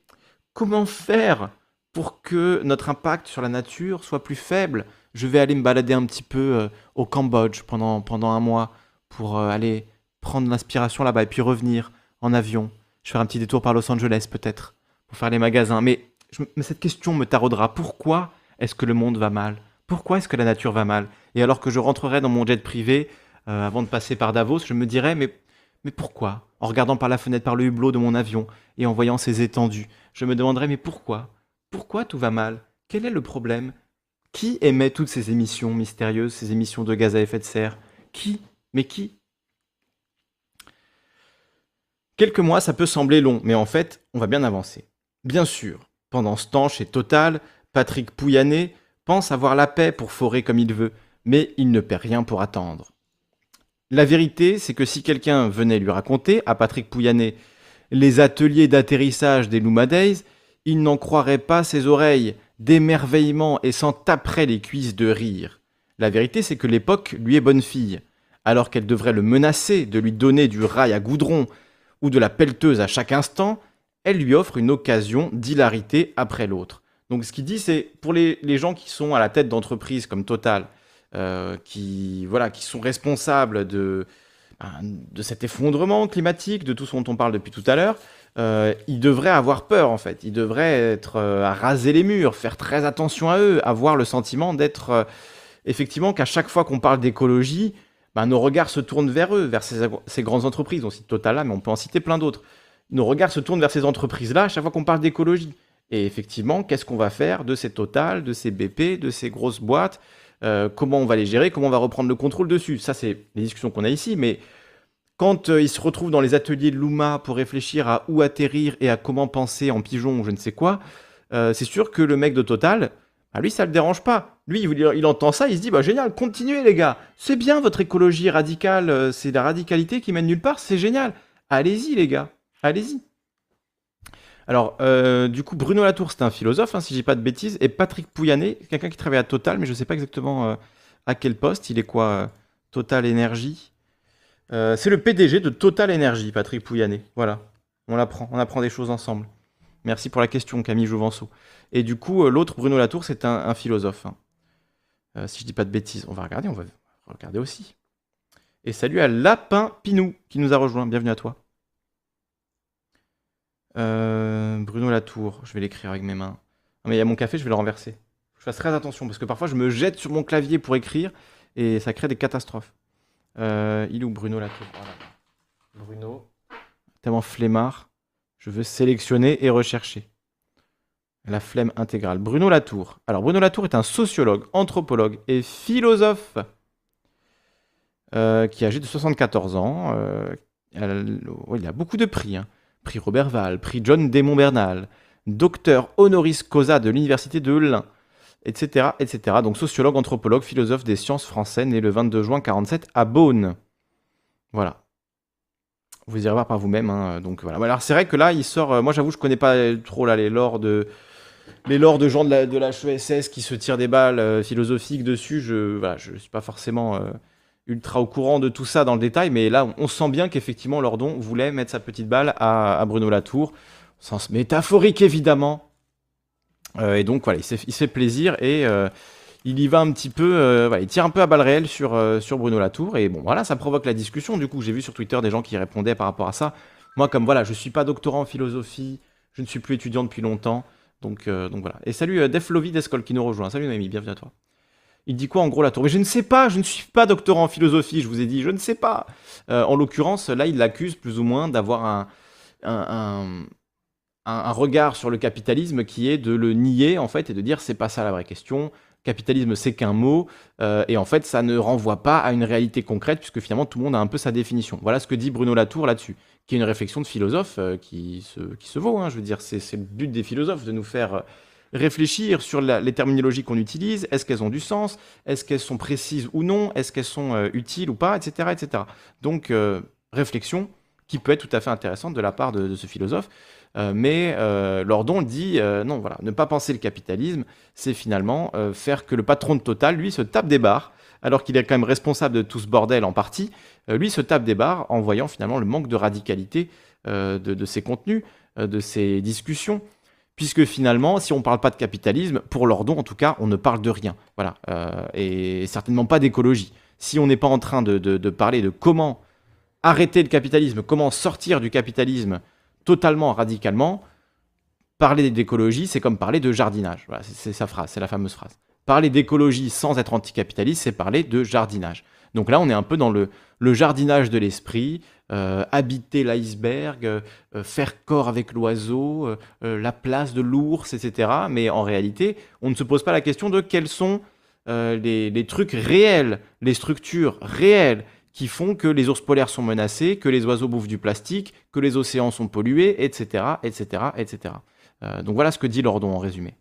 comment faire pour que notre impact sur la nature soit plus faible? Je vais aller me balader un petit peu euh, au Cambodge pendant, pendant un mois pour euh, aller prendre l'inspiration là-bas et puis revenir en avion. Je vais faire un petit détour par Los Angeles peut-être faire les magasins. Mais, cette question me taraudera. Pourquoi est-ce que le monde va mal? Pourquoi est-ce que la nature va mal? Et alors que je rentrerai dans mon jet privé, euh, avant de passer par Davos, je me dirais, mais, pourquoi En regardant par la fenêtre, par le hublot de mon avion, et en voyant ces étendues, je me demanderais, mais pourquoi Pourquoi tout va mal? Quel est le problème? Qui émet toutes ces émissions mystérieuses, ces émissions de gaz à effet de serre? Qui? Mais qui? Quelques mois, ça peut sembler long, mais en fait, on va bien avancer. Bien sûr, pendant ce temps, chez Total, Patrick Pouyanné pense avoir la paix pour forer comme il veut, mais il ne perd rien pour attendre. La vérité, c'est que si quelqu'un venait lui raconter, à Patrick Pouyanné, les ateliers d'atterrissage des Luma il n'en croirait pas ses oreilles, d'émerveillement et s'en taperait les cuisses de rire. La vérité, c'est que l'époque lui est bonne fille, alors qu'elle devrait le menacer de lui donner du rail à goudron ou de la pelleteuse à chaque instant, elle lui offre une occasion d'hilarité après l'autre. Donc ce qu'il dit, c'est pour les, gens qui sont à la tête d'entreprises comme Total, qui, voilà, qui sont responsables de, ben, de cet effondrement climatique, de tout ce dont on parle depuis tout à l'heure, euh, ils devraient avoir peur en fait. Ils devraient être euh, à raser les murs, faire très attention à eux, avoir le sentiment d'être euh, effectivement qu'à chaque fois qu'on parle d'écologie, ben, nos regards se tournent vers eux, vers ces, ces grandes entreprises. On cite Total là, mais on peut en citer plein d'autres. Nos regards se tournent vers ces entreprises-là à chaque fois qu'on parle d'écologie. Et effectivement, qu'est-ce qu'on va faire de ces Total, de ces BP, de ces grosses boîtes Comment on va les gérer Comment on va reprendre le contrôle dessus Ça, c'est les discussions qu'on a ici, mais quand euh, il se retrouve dans les ateliers de Luma pour réfléchir à où atterrir et à comment penser en pigeon ou je ne sais quoi, euh, c'est sûr que le mec de Total, bah, lui, ça le dérange pas. Lui, il, entend ça, il se dit bah génial, continuez les gars, c'est bien votre écologie radicale, euh, c'est la radicalité qui mène nulle part, c'est génial. Allez-y les gars, allez-y. Alors, du coup, Bruno Latour, c'est un philosophe, hein, si je dis pas de bêtises, et Patrick Pouyanné, quelqu'un qui travaille à Total, mais je ne sais pas exactement à quel poste. Il est quoi Total Énergie euh, c'est le PDG de Total Energy, Patrick Pouyanné. Voilà, on apprend, on apprend des choses ensemble. Merci pour la question, Camille Jouvenceau. Et du coup, euh, l'autre, Bruno Latour, c'est un, philosophe. Hein. Euh, si je dis pas de bêtises, on va regarder, on va regarder aussi. Et salut à Lapin Pinou qui nous a rejoint. Bienvenue à toi. Bruno Latour, je vais l'écrire avec mes mains. mais il y a mon café, je vais le renverser. Je fasse très attention parce que parfois je me jette sur mon clavier pour écrire et ça crée des catastrophes. Euh, il est où Bruno Latour Bruno. Tellement flemmard. Je veux sélectionner et rechercher. La flemme intégrale. Bruno Latour. Alors, Bruno Latour est un sociologue, anthropologue et philosophe euh, qui est âgé de 74 ans. Euh, il a beaucoup de prix. Hein. Prix Robert Val, prix John Desmond Bernal, docteur honoris causa de l'Université de Lens, etc., etc. Donc sociologue, anthropologue, philosophe des sciences français, né le 22 juin 47 à Beaune. Voilà. Vous irez voir par vous-même. Hein. Donc voilà. Alors c'est vrai que là, il sort. Euh, moi, j'avoue, je connais pas trop les lores de les lores de gens de la, de HESS qui se tirent des balles euh, philosophiques dessus. Je voilà, je suis pas forcément euh, ultra au courant de tout ça dans le détail, mais là, on, sent bien qu'effectivement, Lordon voulait mettre sa petite balle à, Bruno Latour, sens métaphorique évidemment, euh, et donc voilà, il, se fait plaisir et euh, il y va un petit peu, euh, il tire un peu à balles réelles sur, sur Bruno Latour. Et bon, voilà, ça provoque la discussion. Du coup, j'ai vu sur Twitter des gens qui répondaient par rapport à ça. Moi, comme voilà, je suis pas doctorant en philosophie, je ne suis plus étudiant depuis longtemps. Donc, donc voilà. Et salut Def Lovi d'Escol qui nous rejoint. Salut Noémie, bienvenue à toi. Il dit quoi en gros Latour Mais je ne sais pas, je ne suis pas doctorant en philosophie, je vous ai dit, je ne sais pas. en l'occurrence, là, il l'accuse plus ou moins d'avoir un, regard sur le capitalisme qui est de le nier en fait et de dire c'est pas ça la vraie question. Capitalisme c'est qu'un mot euh, et en fait ça ne renvoie pas à une réalité concrète puisque finalement tout le monde a un peu sa définition. Voilà ce que dit Bruno Latour là-dessus, qui est une réflexion de philosophe euh, qui, se, qui vaut. Hein, je veux dire c'est le but des philosophes de nous faire euh, réfléchir sur les terminologies qu'on utilise, est-ce qu'elles ont du sens, est-ce qu'elles sont précises ou non, est-ce qu'elles sont utiles ou pas, etc. etc. Donc réflexion qui peut être tout à fait intéressante de la part de ce philosophe. Euh, mais euh, Lordon dit euh, non, voilà, ne pas penser le capitalisme, c'est finalement faire que le patron de Total, lui, se tape des barres, alors qu'il est quand même responsable de tout ce bordel en partie, lui se tape des barres en voyant finalement le manque de radicalité de, ses contenus, de ses discussions. Puisque finalement, si on ne parle pas de capitalisme, pour Lordon en tout cas, on ne parle de rien. Voilà. et certainement pas d'écologie. Si on n'est pas en train de, de, parler de comment arrêter le capitalisme, comment sortir du capitalisme totalement radicalement, parler d'écologie, c'est comme parler de jardinage. Voilà, c'est sa phrase, c'est la fameuse phrase. Parler d'écologie sans être anticapitaliste, c'est parler de jardinage. Donc là, on est un peu dans le, jardinage de l'esprit, euh, habiter l'iceberg, euh, faire corps avec l'oiseau, euh, la place de l'ours, etc. Mais en réalité, on ne se pose pas la question de quels sont les, les trucs réels, les structures réelles qui font que les ours polaires sont menacés, que les oiseaux bouffent du plastique, que les océans sont pollués, etc., etc., etc. donc voilà ce que dit Lordon en résumé.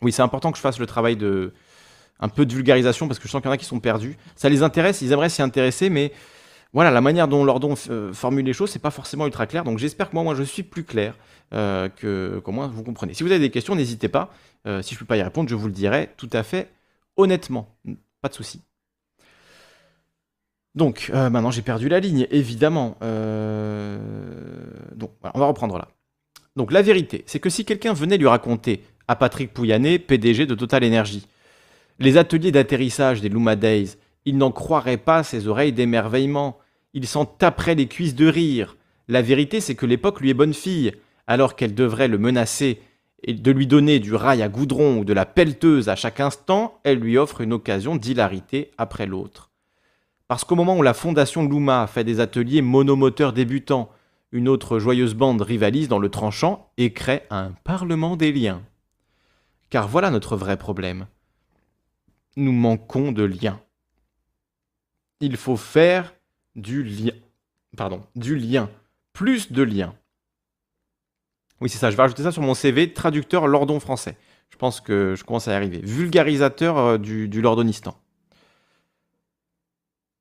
Oui, c'est important que je fasse le travail de un peu de vulgarisation parce que je sens qu'il y en a qui sont perdus. Ça les intéresse, ils aimeraient s'y intéresser, mais voilà, la manière dont Lordon euh, formule les choses, c'est pas forcément ultra clair. Donc j'espère que moi, moi, je suis plus clair, euh, que qu'au vous comprenez. Si vous avez des questions, n'hésitez pas. Euh, si je peux pas y répondre, je vous le dirai tout à fait honnêtement. Pas de souci. Donc maintenant, j'ai perdu la ligne, évidemment. Donc on va reprendre là. Donc la vérité, c'est que si quelqu'un venait lui raconter à Patrick Pouyanné, PDG de Total Energy, les ateliers d'atterrissage des Luma Days, il n'en croirait pas ses oreilles d'émerveillement. Il s'en taperait les cuisses de rire. La vérité, c'est que l'époque lui est bonne fille, alors qu'elle devrait le menacer et de lui donner du rail à goudron ou de la pelleteuse à chaque instant, elle lui offre une occasion d'hilarité après l'autre. Parce qu'au moment où la fondation Luma fait des ateliers monomoteurs débutants, une autre joyeuse bande rivalise dans le tranchant et crée un parlement des liens. Car voilà notre vrai problème. Nous manquons de liens il faut faire du lien. Pardon, du lien. Plus de liens. Oui, c'est ça. Je vais rajouter ça sur mon CV. Traducteur Lordon français. Je pense que je commence à y arriver. Vulgarisateur euh, du, Lordonistan.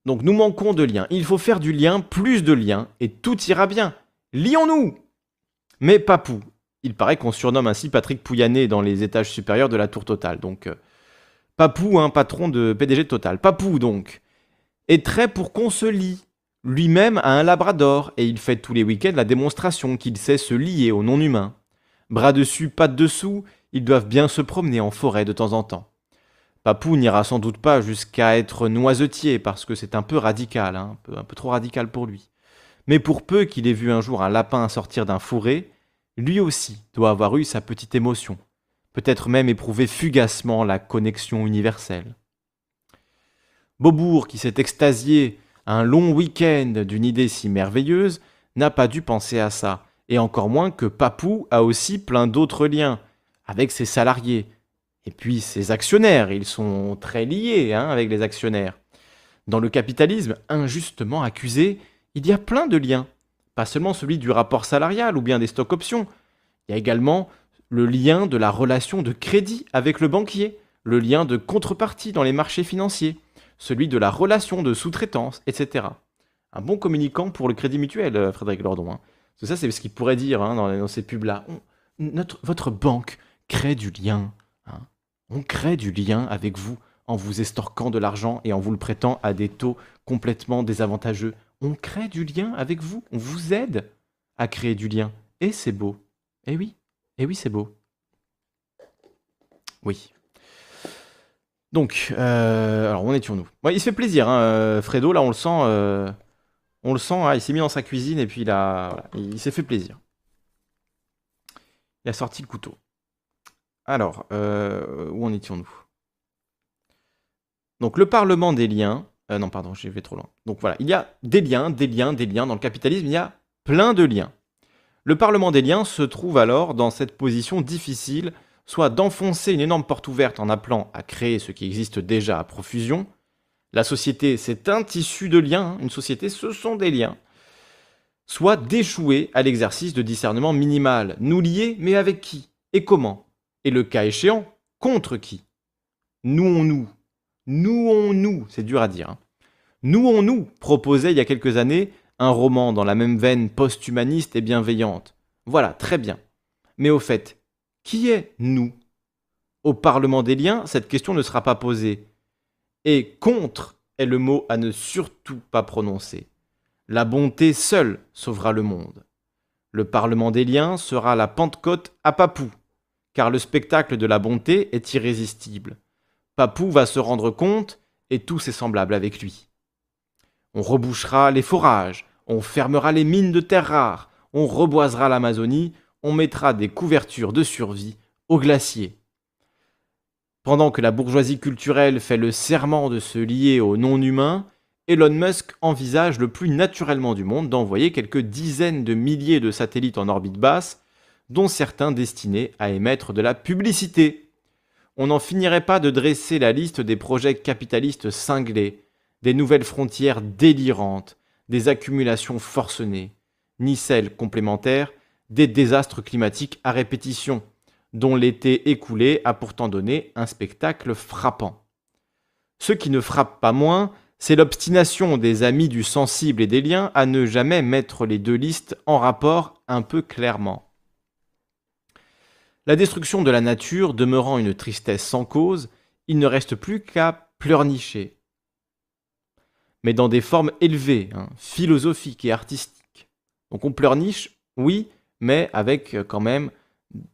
Donc nous manquons de liens. Il faut faire du lien, plus de liens, et tout ira bien. Lions-nous Mais Papou. Il paraît qu'on surnomme ainsi Patrick Pouyanné dans les étages supérieurs de la tour Total. Donc, euh, Papou, un patron de PDG de Total. Papou, donc est très pour qu'on se lie. Lui-même a un labrador et il fait tous les week-ends la démonstration qu'il sait se lier au non-humain. Bras dessus, pattes dessous, ils doivent bien se promener en forêt de temps en temps. Papou n'ira sans doute pas jusqu'à être noisetier parce que c'est un peu radical, hein, un peu trop radical pour lui. Mais pour peu qu'il ait vu un jour un lapin sortir d'un fourré, lui aussi doit avoir eu sa petite émotion, peut-être même éprouvé fugacement la connexion universelle. Beaubourg, qui s'est extasié un long week-end d'une idée si merveilleuse, n'a pas dû penser à ça, et encore moins que Papou a aussi plein d'autres liens, avec ses salariés, et puis ses actionnaires, ils sont très liés hein, avec les actionnaires. Dans le capitalisme injustement accusé, il y a plein de liens, pas seulement celui du rapport salarial ou bien des stocks options, il y a également le lien de la relation de crédit avec le banquier, le lien de contrepartie dans les marchés financiers celui de la relation de sous-traitance, etc. Un bon communicant pour le crédit mutuel, euh, Frédéric Lordon. Hein. ça, c'est ce qu'il pourrait dire hein, dans, ces pubs-là. votre banque crée du lien. Hein. On crée du lien avec vous en vous estorquant de l'argent et en vous le prêtant à des taux complètement désavantageux. On crée du lien avec vous. On vous aide à créer du lien. Et c'est beau. Eh oui. Eh oui, c'est beau. Oui. Donc, euh, alors où en étions-nous? Il se fait plaisir, hein, euh, Fredo, là on le sent, euh, on le sent, hein, il s'est mis dans sa cuisine et puis il, il s'est fait plaisir. Il a sorti le couteau. Alors, où en étions-nous? Donc le Parlement des liens, non pardon, j'ai fait trop loin. Donc voilà, il y a des liens, des liens, des liens. Dans le capitalisme, il y a plein de liens. Le Parlement des liens se trouve alors dans cette position difficile soit d'enfoncer une énorme porte ouverte en appelant à créer ce qui existe déjà à profusion. La société, c'est un tissu de liens, une société, ce sont des liens. Soit d'échouer à l'exercice de discernement minimal, nous lier, mais avec qui et comment Et le cas échéant, contre qui Nous-on-nous Nous-on-nous C'est dur à dire. Hein. Nous-on-nous proposait il y a quelques années un roman dans la même veine post-humaniste et bienveillante. Voilà, très bien. Mais au fait, qui est nous? Au Parlement des liens, cette question ne sera pas posée. Et contre est le mot à ne surtout pas prononcer. La bonté seule sauvera le monde. Le Parlement des liens sera la Pentecôte à Papou, car le spectacle de la bonté est irrésistible. Papou va se rendre compte, et tout est semblable avec lui. On rebouchera les forages, on fermera les mines de terres rares, on reboisera l'Amazonie, on mettra des couvertures de survie au glacier. Pendant que la bourgeoisie culturelle fait le serment de se lier au non-humain, Elon Musk envisage le plus naturellement du monde d'envoyer quelques dizaines de milliers de satellites en orbite basse, dont certains destinés à émettre de la publicité. On n'en finirait pas de dresser la liste des projets capitalistes cinglés, des nouvelles frontières délirantes, des accumulations forcenées, ni celles complémentaires des désastres climatiques à répétition, dont l'été écoulé a pourtant donné un spectacle frappant. Ce qui ne frappe pas moins, c'est l'obstination des amis du sensible et des liens à ne jamais mettre les deux listes en rapport un peu clairement. La destruction de la nature demeurant une tristesse sans cause, il ne reste plus qu'à pleurnicher. Mais dans des formes élevées, hein, philosophiques et artistiques. Donc on pleurniche, oui, mais avec euh, quand même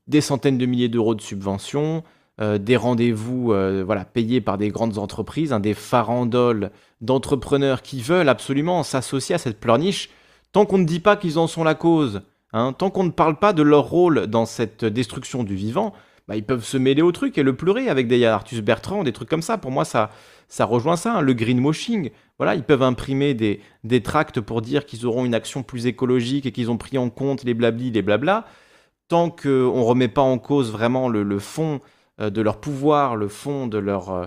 des centaines de milliers d'euros de subventions, euh, des rendez-vous euh, voilà, payés par des grandes entreprises, hein, des farandoles d'entrepreneurs qui veulent absolument s'associer à cette pleurniche, tant qu'on ne dit pas qu'ils en sont la cause, hein, tant qu'on ne parle pas de leur rôle dans cette destruction du vivant, bah, ils peuvent se mêler au truc et le pleurer avec des Artus Bertrand, des trucs comme ça. Pour moi, ça, ça rejoint ça, hein, le greenwashing. Voilà, ils peuvent imprimer des, des tracts pour dire qu'ils auront une action plus écologique et qu'ils ont pris en compte les blablis, les blabla. Tant qu'on ne remet pas en cause vraiment le, fond euh, de leur pouvoir, le fond de leur... Euh,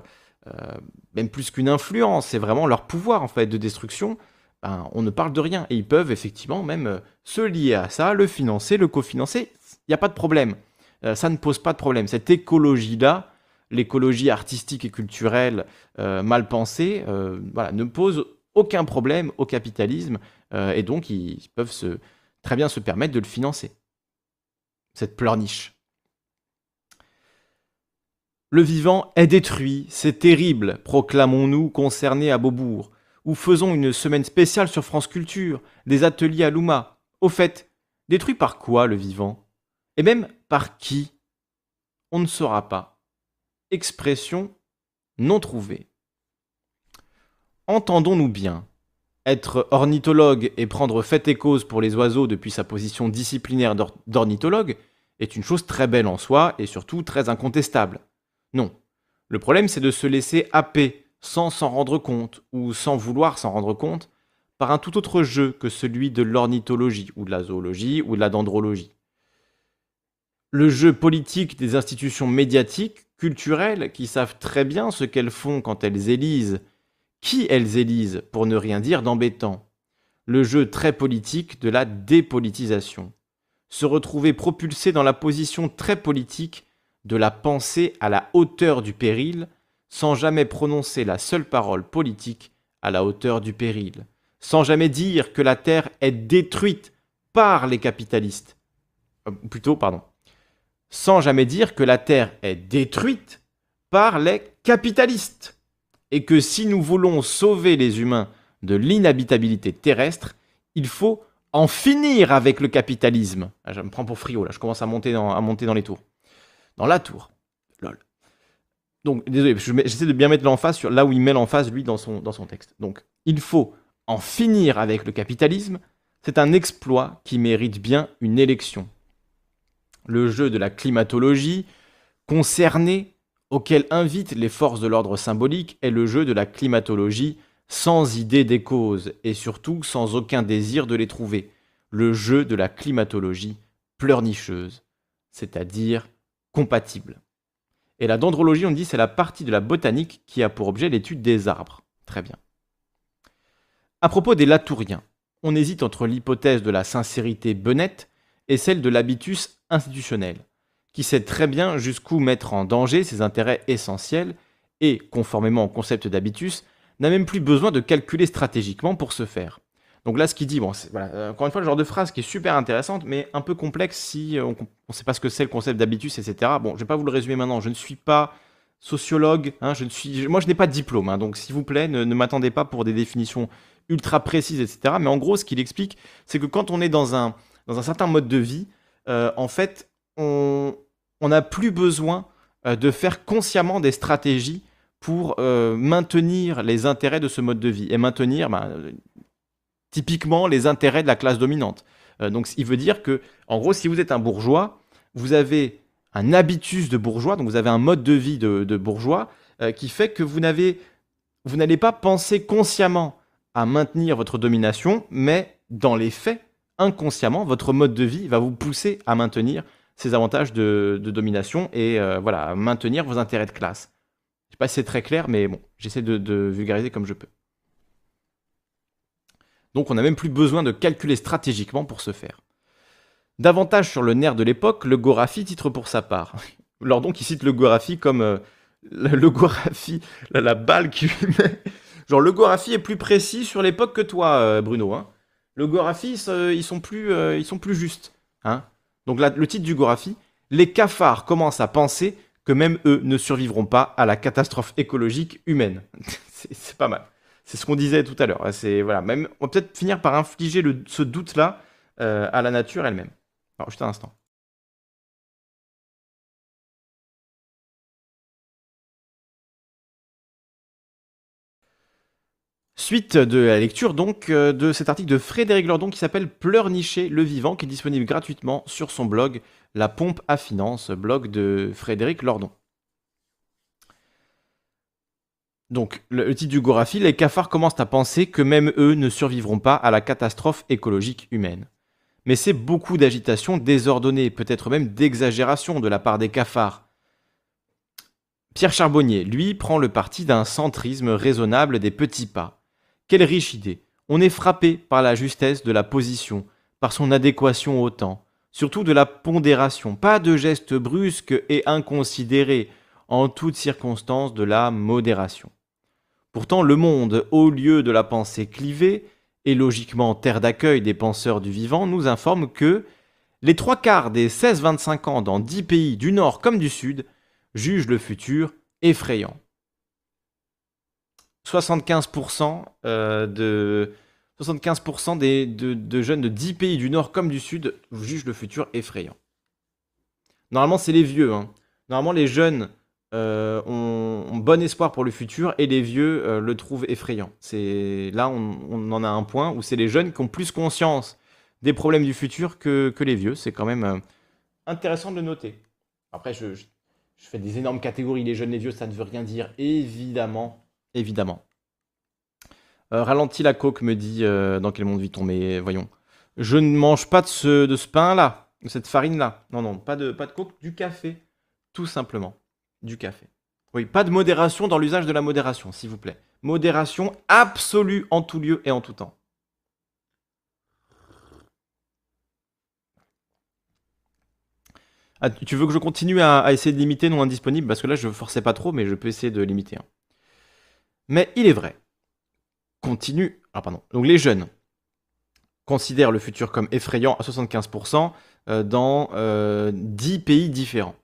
euh, même plus qu'une influence, c'est vraiment leur pouvoir en fait de destruction, ben, on ne parle de rien. Et ils peuvent effectivement même se lier à ça, le financer, le cofinancer, il n'y a pas de problème. Ça ne pose pas de problème. Cette écologie-là, l'écologie artistique et culturelle euh, mal pensée euh, voilà, ne pose aucun problème au capitalisme euh, et donc ils peuvent très bien se permettre de le financer. Cette pleurniche. Le vivant est détruit, c'est terrible, proclamons-nous concernés à Beaubourg, ou faisons une semaine spéciale sur France Culture, des ateliers à Louma. Au fait, détruit par quoi le vivant? Et même par qui On ne saura pas expression non trouvée. Entendons-nous bien. Être ornithologue et prendre fait et cause pour les oiseaux depuis sa position disciplinaire d'ornithologue est une chose très belle en soi et surtout très incontestable. Non. Le problème, c'est de se laisser happer sans s'en rendre compte ou sans vouloir s'en rendre compte par un tout autre jeu que celui de l'ornithologie ou de la zoologie ou de la dendrologie. Le jeu politique des institutions médiatiques culturelles qui savent très bien ce qu'elles font quand elles élisent, qui elles élisent, pour ne rien dire d'embêtant. Le jeu très politique de la dépolitisation. Se retrouver propulsé dans la position très politique de la pensée à la hauteur du péril, sans jamais prononcer la seule parole politique à la hauteur du péril, sans jamais dire que la Terre est détruite par les capitalistes. Euh, plutôt, pardon, sans jamais dire que la Terre est détruite par les capitalistes, et que si nous voulons sauver les humains de l'inhabitabilité terrestre, il faut en finir avec le capitalisme. Ah, je me prends pour frio, là, je commence à monter dans, les tours. Dans la tour. Lol. Donc, désolé, j'essaie de bien mettre l'emphase sur là où il met l'emphase, lui, dans son, dans son texte. Donc, il faut en finir avec le capitalisme. C'est un exploit qui mérite bien une élection le jeu de la climatologie, concerné, auquel invitent les forces de l'ordre symbolique, est le jeu de la climatologie sans idée des causes et surtout sans aucun désir de les trouver, le jeu de la climatologie pleurnicheuse, c'est-à-dire compatible. Et la dendrologie, on dit, c'est la partie de la botanique qui a pour objet l'étude des arbres. Très bien. À propos des latouriens, on hésite entre l'hypothèse de la sincérité benette et celle de l'habitus institutionnel, qui sait très bien jusqu'où mettre en danger ses intérêts essentiels et, conformément au concept d'habitus, n'a même plus besoin de calculer stratégiquement pour ce faire. Donc là, ce qu'il dit, bon, euh, encore une fois, le genre de phrase qui est super intéressante, mais un peu complexe si euh, on ne sait pas ce que c'est le concept d'habitus, etc. Bon, je ne vais pas vous le résumer maintenant. Je ne suis pas sociologue, hein, je ne suis, moi je n'ai pas de diplôme, hein, donc s'il vous plaît, ne, ne m'attendez pas pour des définitions ultra précises, etc. Mais en gros, ce qu'il explique, c'est que quand on est dans un, dans un certain mode de vie, euh, en fait, on n'a plus besoin euh, de faire consciemment des stratégies pour euh, maintenir les intérêts de ce mode de vie et maintenir bah, typiquement les intérêts de la classe dominante. donc, il veut dire que, en gros, si vous êtes un bourgeois, vous avez un habitus de bourgeois, donc vous avez un mode de vie de, bourgeois qui fait que vous n'allez pas penser consciemment à maintenir votre domination, mais dans les faits, inconsciemment, votre mode de vie va vous pousser à maintenir ces avantages de, domination et euh, voilà, à maintenir vos intérêts de classe. Je sais pas si c'est très clair, mais bon, j'essaie de, vulgariser comme je peux. Donc on n'a même plus besoin de calculer stratégiquement pour ce faire. Davantage sur le nerf de l'époque, le Gorafi titre pour sa part. Lordon qui cite le Gorafi comme euh, le, Gorafi, la, balle qui met. Genre le Gorafi est plus précis sur l'époque que toi, euh, Bruno. Hein. Le Gorafi, ils sont plus, ils sont plus justes. Hein. Donc le titre du Gorafi, les cafards commencent à penser que même eux ne survivront pas à la catastrophe écologique humaine. c'est pas mal. C'est ce qu'on disait tout à l'heure. Même on va peut-être finir par infliger ce doute-là euh, à la nature elle-même. Alors juste un instant. Suite de la lecture donc euh, de cet article de Frédéric Lordon qui s'appelle Pleurnicher le vivant, qui est disponible gratuitement sur son blog La pompe à finance, blog de Frédéric Lordon. Donc, le, titre du Gorafi, les cafards commencent à penser que même eux ne survivront pas à la catastrophe écologique humaine. Mais c'est beaucoup d'agitation désordonnée, peut-être même d'exagération de la part des cafards. Pierre Charbonnier, lui, prend le parti d'un centrisme raisonnable des petits pas. Quelle riche idée On est frappé par la justesse de la position, par son adéquation au temps, surtout de la pondération, pas de gestes brusques et inconsidérés, en toutes circonstances de la modération. Pourtant, le monde, au lieu de la pensée clivée, et logiquement terre d'accueil des penseurs du vivant, nous informe que les trois quarts des 16-25 ans dans 10 pays du Nord comme du Sud jugent le futur effrayant. 75% euh, de 75% des, de, jeunes de 10 pays du Nord comme du Sud jugent le futur effrayant. Normalement, c'est les vieux. Hein. Normalement, les jeunes euh, ont, bon espoir pour le futur et les vieux euh, le trouvent effrayant. Là on, en a un point où c'est les jeunes qui ont plus conscience des problèmes du futur que, les vieux. C'est quand même intéressant de le noter. Après, je, fais des énormes catégories. Les jeunes, les vieux, ça ne veut rien dire. Évidemment, évidemment. ralentis la coque, me dit dans quel monde vit-on Mais voyons. Je ne mange pas de ce, de ce pain-là, de cette farine-là. Non, non, pas de, pas coke, du café. Tout simplement du café. Oui, pas de modération dans l'usage de la modération, s'il vous plaît. Modération absolue en tout lieu et en tout temps. Ah, tu veux que je continue à, essayer de limiter non indisponible? Parce que là, je ne forçais pas trop, mais je peux essayer de limiter. Hein. Mais il est vrai. Continue. Ah, pardon. Donc, les jeunes considèrent le futur comme effrayant à 75% euh, dans 10 euh, pays différents.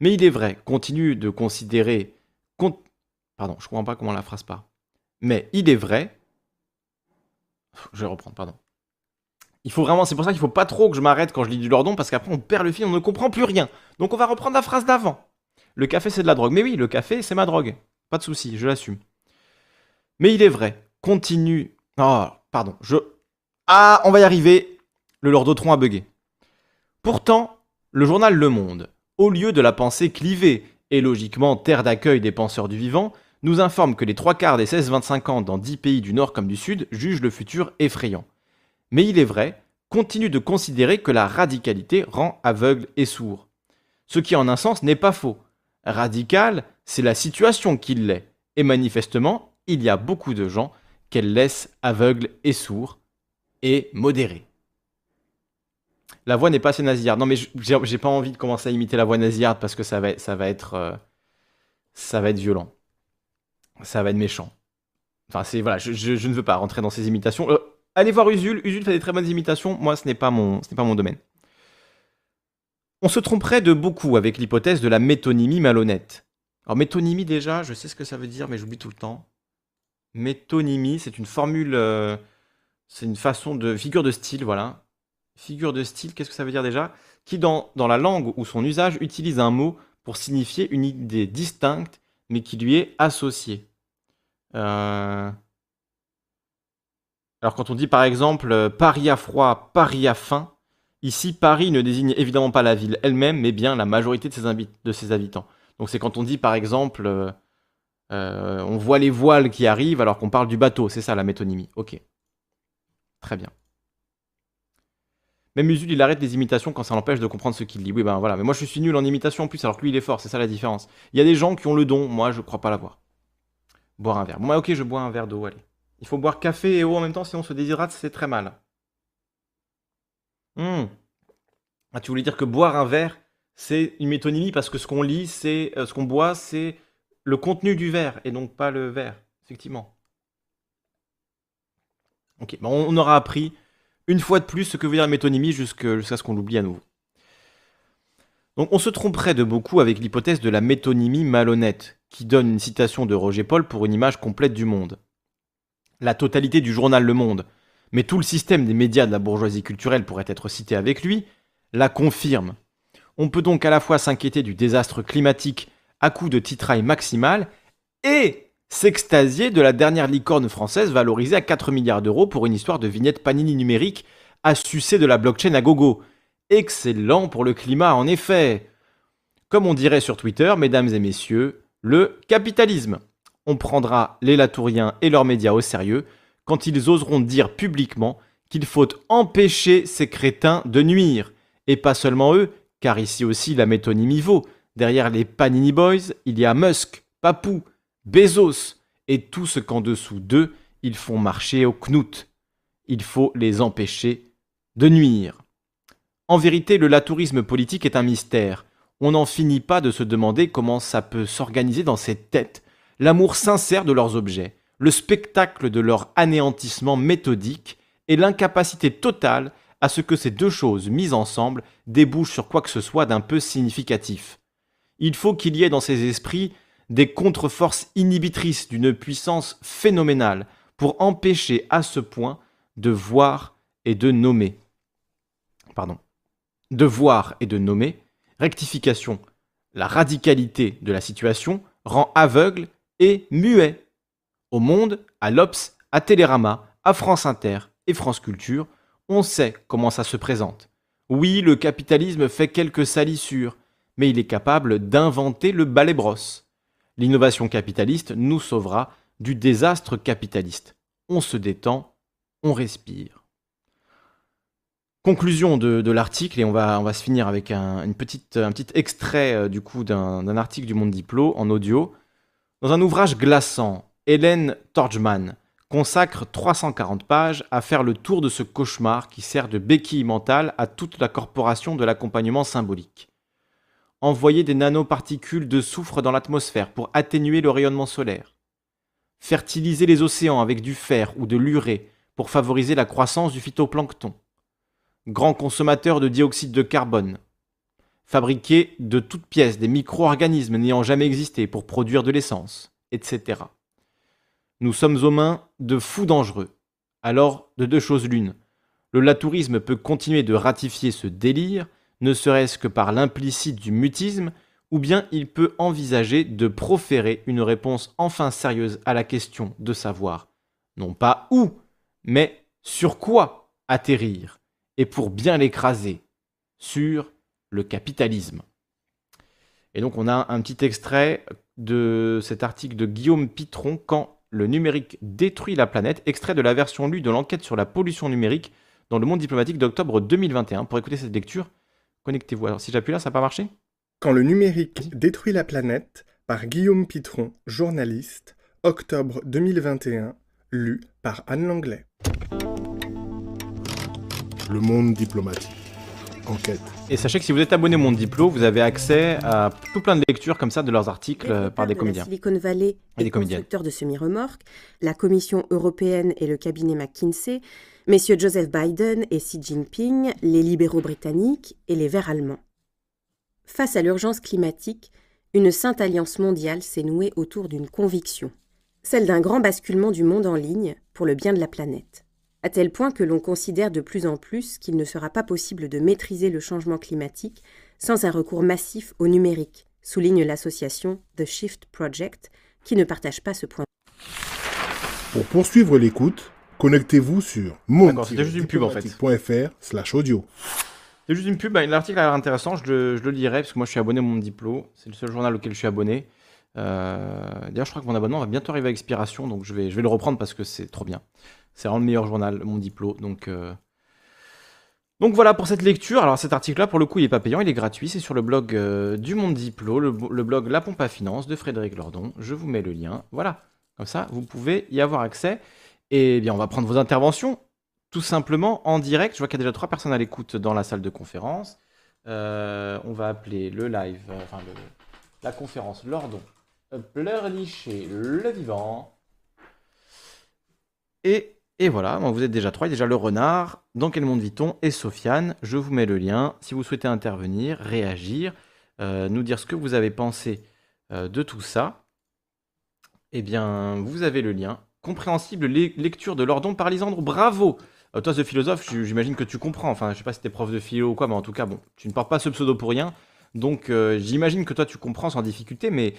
Mais il est vrai, continue de considérer. Pardon, je ne comprends pas comment la phrase part. Mais il est vrai. Je vais reprendre, pardon. Il faut vraiment, c'est pour ça qu'il faut pas trop que je m'arrête quand je lis du Lordon, parce qu'après on perd le fil, on ne comprend plus rien. Donc on va reprendre la phrase d'avant. Le café c'est de la drogue. Mais oui, le café c'est ma drogue. Pas de souci, je l'assume. Mais il est vrai, continue. Oh, pardon, je. Ah, on va y arriver. Le Lordotron a bugué. Pourtant, le journal Le Monde, au lieu de la pensée clivée et logiquement terre d'accueil des penseurs du vivant, nous informe que les trois quarts des 16-25 ans dans 10 pays du Nord comme du Sud jugent le futur effrayant. Mais il est vrai, continue de considérer que la radicalité rend aveugle et sourd. Ce qui en un sens n'est pas faux. Radical, c'est la situation qui l'est, et manifestement, il y a beaucoup de gens qu'elle laisse aveugles et sourds, et modérés. La voix n'est pas assez nasillarde. Non, mais j'ai pas envie de commencer à imiter la voix nasillarde parce que ça va, être, euh, ça va être violent. Ça va être méchant. Enfin, c'est voilà, je, ne veux pas rentrer dans ces imitations. Euh, allez voir Usul. Usul fait des très bonnes imitations. Moi, ce n'est pas mon, ce n'est pas mon domaine. On se tromperait de beaucoup avec l'hypothèse de la métonymie malhonnête. Alors, métonymie, déjà, je sais ce que ça veut dire, mais j'oublie tout le temps. Métonymie, c'est une formule, euh, c'est une façon de figure de style, voilà figure de style, qu'est-ce que ça veut dire déjà? Qui, dans, dans la langue ou son usage, utilise un mot pour signifier une idée distincte, mais qui lui est associée. Euh, alors quand on dit par exemple euh, Paris a froid, Paris a faim, ici Paris ne désigne évidemment pas la ville elle-même, mais bien la majorité de ses, de ses habitants. Donc c'est quand on dit par exemple euh, on voit les voiles qui arrivent alors qu'on parle du bateau, c'est ça la métonymie. Ok. Très bien. Même Usul, il arrête les imitations quand ça l'empêche de comprendre ce qu'il dit. Oui, ben voilà. Mais moi, je suis nul en imitation en plus, alors que lui, il est fort. C'est ça la différence. Il y a des gens qui ont le don. Moi, je crois pas l'avoir. Boire un verre. Bon, ok, je bois un verre d'eau, allez. Il faut boire café et eau en même temps, sinon on se déshydrate, c'est très mal. Hmm. Ah, tu voulais dire que boire un verre, c'est une métonymie parce que ce qu'on lit, c'est euh, ce qu'on boit, c'est le contenu du verre et donc pas le verre, effectivement. Ok, on aura appris une fois de plus ce que veut dire métonymie jusqu'à ce qu'on l'oublie à nouveau. Donc on se tromperait de beaucoup avec l'hypothèse de la métonymie malhonnête, qui donne une citation de Roger Paul pour une image complète du monde. La totalité du journal Le Monde, mais tout le système des médias de la bourgeoisie culturelle pourrait être cité avec lui, la confirme. On peut donc à la fois s'inquiéter du désastre climatique à coup de titraille maximal et s'extasier de la dernière licorne française valorisée à 4 milliards d'euros pour une histoire de vignette Panini numérique à sucer de la blockchain à gogo. Excellent pour le climat, en effet. Comme on dirait sur Twitter, mesdames et messieurs, le capitalisme. On prendra les Latouriens et leurs médias au sérieux quand ils oseront dire publiquement qu'il faut empêcher ces crétins de nuire. Et pas seulement eux, car ici aussi la métonymie vaut. Derrière les Panini Boys, il y a Musk, Papou, Bezos et tout ce qu'en dessous d'eux, ils font marcher au knout. Il faut les empêcher de nuire. En vérité, le latourisme politique est un mystère. On n'en finit pas de se demander comment ça peut s'organiser dans ces têtes. L'amour sincère de leurs objets, le spectacle de leur anéantissement méthodique et l'incapacité totale à ce que ces deux choses mises ensemble débouchent sur quoi que ce soit d'un peu significatif. Il faut qu'il y ait dans ces esprits des contre-forces inhibitrices d'une puissance phénoménale pour empêcher à ce point de voir et de nommer. Pardon de voir et de nommer, rectification, la radicalité de la situation rend aveugle et muet. Au Monde, à l'Obs, à Télérama, à France Inter et France Culture, on sait comment ça se présente. Oui, le capitalisme fait quelques salissures, mais il est capable d'inventer le balai-brosse. L'innovation capitaliste nous sauvera du désastre capitaliste. On se détend, on respire. Conclusion de, l'article, et on va, se finir avec un petit extrait euh, du coup d'un article du Monde Diplo en audio. Dans un ouvrage glaçant, Hélène Torgman consacre 340 pages à faire le tour de ce cauchemar qui sert de béquille mentale à toute la corporation de l'accompagnement symbolique. Envoyer des nanoparticules de soufre dans l'atmosphère pour atténuer le rayonnement solaire. Fertiliser les océans avec du fer ou de l'urée pour favoriser la croissance du phytoplancton grand consommateur de dioxyde de carbone, fabriquer de toutes pièces des micro-organismes n'ayant jamais existé pour produire de l'essence, etc. Nous sommes aux mains de fous dangereux. Alors, de deux choses l'une. Le latourisme peut continuer de ratifier ce délire, ne serait-ce que par l'implicite du mutisme, ou bien il peut envisager de proférer une réponse enfin sérieuse à la question de savoir, non pas où, mais sur quoi atterrir et pour bien l'écraser sur le capitalisme. Et donc on a un petit extrait de cet article de Guillaume Pitron, Quand le numérique détruit la planète, extrait de la version lue de l'enquête sur la pollution numérique dans le monde diplomatique d'octobre 2021. Pour écouter cette lecture, connectez-vous. Alors si j'appuie là, ça n'a pas marché? Quand le numérique détruit la planète, par Guillaume Pitron, journaliste, octobre 2021, lu par Anne Langlais. Le monde diplomatique. Enquête. Et sachez que si vous êtes abonné au Monde Diplo, vous avez accès à tout plein de lectures comme ça de leurs articles par des comédiens. La Silicon Valley et des constructeurs de semi-remorques, la Commission européenne et le cabinet McKinsey, messieurs Joseph Biden et Xi Jinping, les libéraux britanniques et les Verts allemands. Face à l'urgence climatique, une sainte alliance mondiale s'est nouée autour d'une conviction, celle d'un grand basculement du monde en ligne pour le bien de la planète à tel point que l'on considère de plus en plus qu'il ne sera pas possible de maîtriser le changement climatique sans un recours massif au numérique, souligne l'association The Shift Project, qui ne partage pas ce point. Pour poursuivre l'écoute, connectez-vous sur mon slash audio. C'est juste une pub, bah, l'article a l'air intéressant, je le, je le, lirai parce que moi je suis abonné à mon diplôme, c'est le seul journal auquel je suis abonné. Euh, d'ailleurs je crois que mon abonnement va bientôt arriver à expiration, donc je vais, le reprendre parce que c'est trop bien. C'est vraiment le meilleur journal, mon diplôme. Donc, euh, donc voilà pour cette lecture. Alors cet article-là, pour le coup, il n'est pas payant, il est gratuit. C'est sur le blog euh, du Monde Diplo, le, blog La Pompe à Finance de Frédéric Lordon. Je vous mets le lien. Voilà. Comme ça, vous pouvez y avoir accès. Eh bien, on va prendre vos interventions tout simplement en direct. Je vois qu'il y a déjà trois personnes à l'écoute dans la salle de conférence. Euh, on va appeler le live, euh, enfin la conférence Lordon, pleurnicher le vivant. Et, voilà, vous êtes déjà trois. Il y a déjà le renard, dans quel monde vit-on? Et Sofiane. Je vous mets le lien. Si vous souhaitez intervenir, réagir, euh, nous dire ce que vous avez pensé de tout ça, eh bien, vous avez le lien. Compréhensible lecture de Lordon par Lisandre. Bravo euh, toi, ce philosophe, j'imagine que tu comprends. Enfin, je sais pas si t'es prof de philo ou quoi, mais en tout cas, bon, tu ne portes pas ce pseudo pour rien. Donc, euh, j'imagine que toi, tu comprends sans difficulté. Mais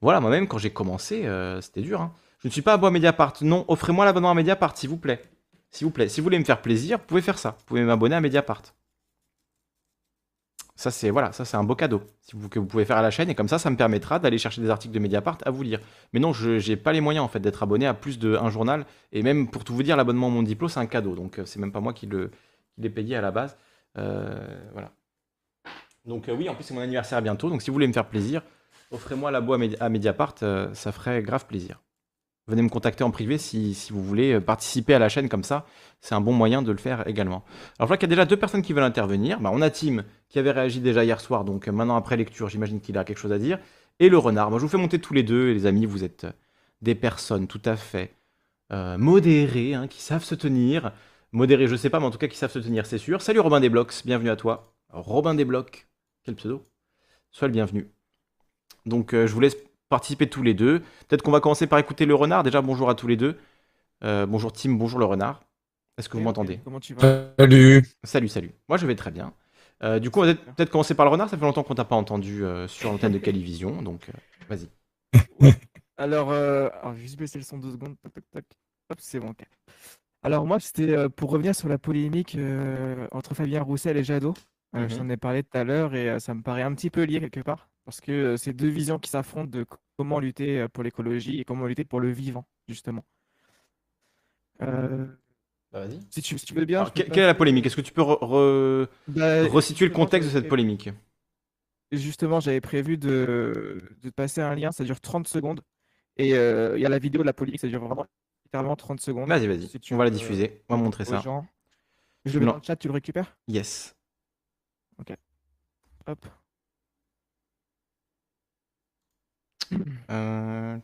voilà, moi-même, quand j'ai commencé, euh, c'était dur. Hein. Je ne suis pas à bois Mediapart. Non, offrez-moi l'abonnement à Mediapart, s'il vous plaît. S'il vous plaît. Si vous voulez me faire plaisir, vous pouvez faire ça. Vous pouvez m'abonner à Mediapart. Ça, c'est voilà, c'est un beau cadeau que vous pouvez faire à la chaîne et comme ça, ça me permettra d'aller chercher des articles de Mediapart à vous lire. Mais non, je n'ai pas les moyens en fait d'être abonné à plus d'un journal et même pour tout vous dire, l'abonnement Mon Diplôme c'est un cadeau, donc euh, c'est même pas moi qui l'ai payé à la base. Euh, voilà. Donc euh, oui, en plus c'est mon anniversaire bientôt, donc si vous voulez me faire plaisir, offrez-moi la boîte à Mediapart, ça ferait grave plaisir. Venez me contacter en privé si, vous voulez participer à la chaîne comme ça. C'est un bon moyen de le faire également. Alors je vois qu'il y a déjà deux personnes qui veulent intervenir. Bah, on a Tim qui avait réagi déjà hier soir, donc maintenant après lecture, j'imagine qu'il a quelque chose à dire. Et le renard. Moi je vous fais monter tous les deux, et les amis, vous êtes des personnes tout à fait euh, modérées, hein, qui savent se tenir. Modérées, je sais pas, mais en tout cas qui savent se tenir, c'est sûr. Salut Robin Desblocs, bienvenue à toi. Robin Desblocs, quel pseudo Sois le bienvenu. Donc euh, je vous laisse participer tous les deux. Peut-être qu'on va commencer par écouter le renard. Déjà, bonjour à tous les deux. Euh, bonjour Tim, bonjour le renard. Est-ce que vous m'entendez Comment tu vas Salut. Salut, salut. Moi, je vais très bien. Euh, du coup, on va peut-être commencer par le renard. Ça fait longtemps qu'on t'a pas entendu euh, sur l'antenne de Calivision, donc vas-y. alors, alors, je vais juste baisser le son deux secondes. Hop, c'est bon. Alors moi, c'était pour revenir sur la polémique entre Fabien Roussel et Jadot. Mm J'en ai parlé tout à l'heure et ça me paraît un petit peu lié quelque part parce que c'est deux visions qui s'affrontent de comment lutter pour l'écologie et comment lutter pour le vivant, justement. Euh, bah, vas-y. Si tu, veux bien. quelle est la polémique? Est-ce que tu peux bah, resituer le contexte de cette polémique? Justement, j'avais prévu de... passer un lien, ça dure 30 secondes. Et il y a la vidéo de la polémique, ça dure vraiment littéralement 30 secondes. Vas-y, vas-y. on va la diffuser. on va montrer ça. Je le mets dans le chat, tu le récupères? Yes. Ok. Hop. Euh,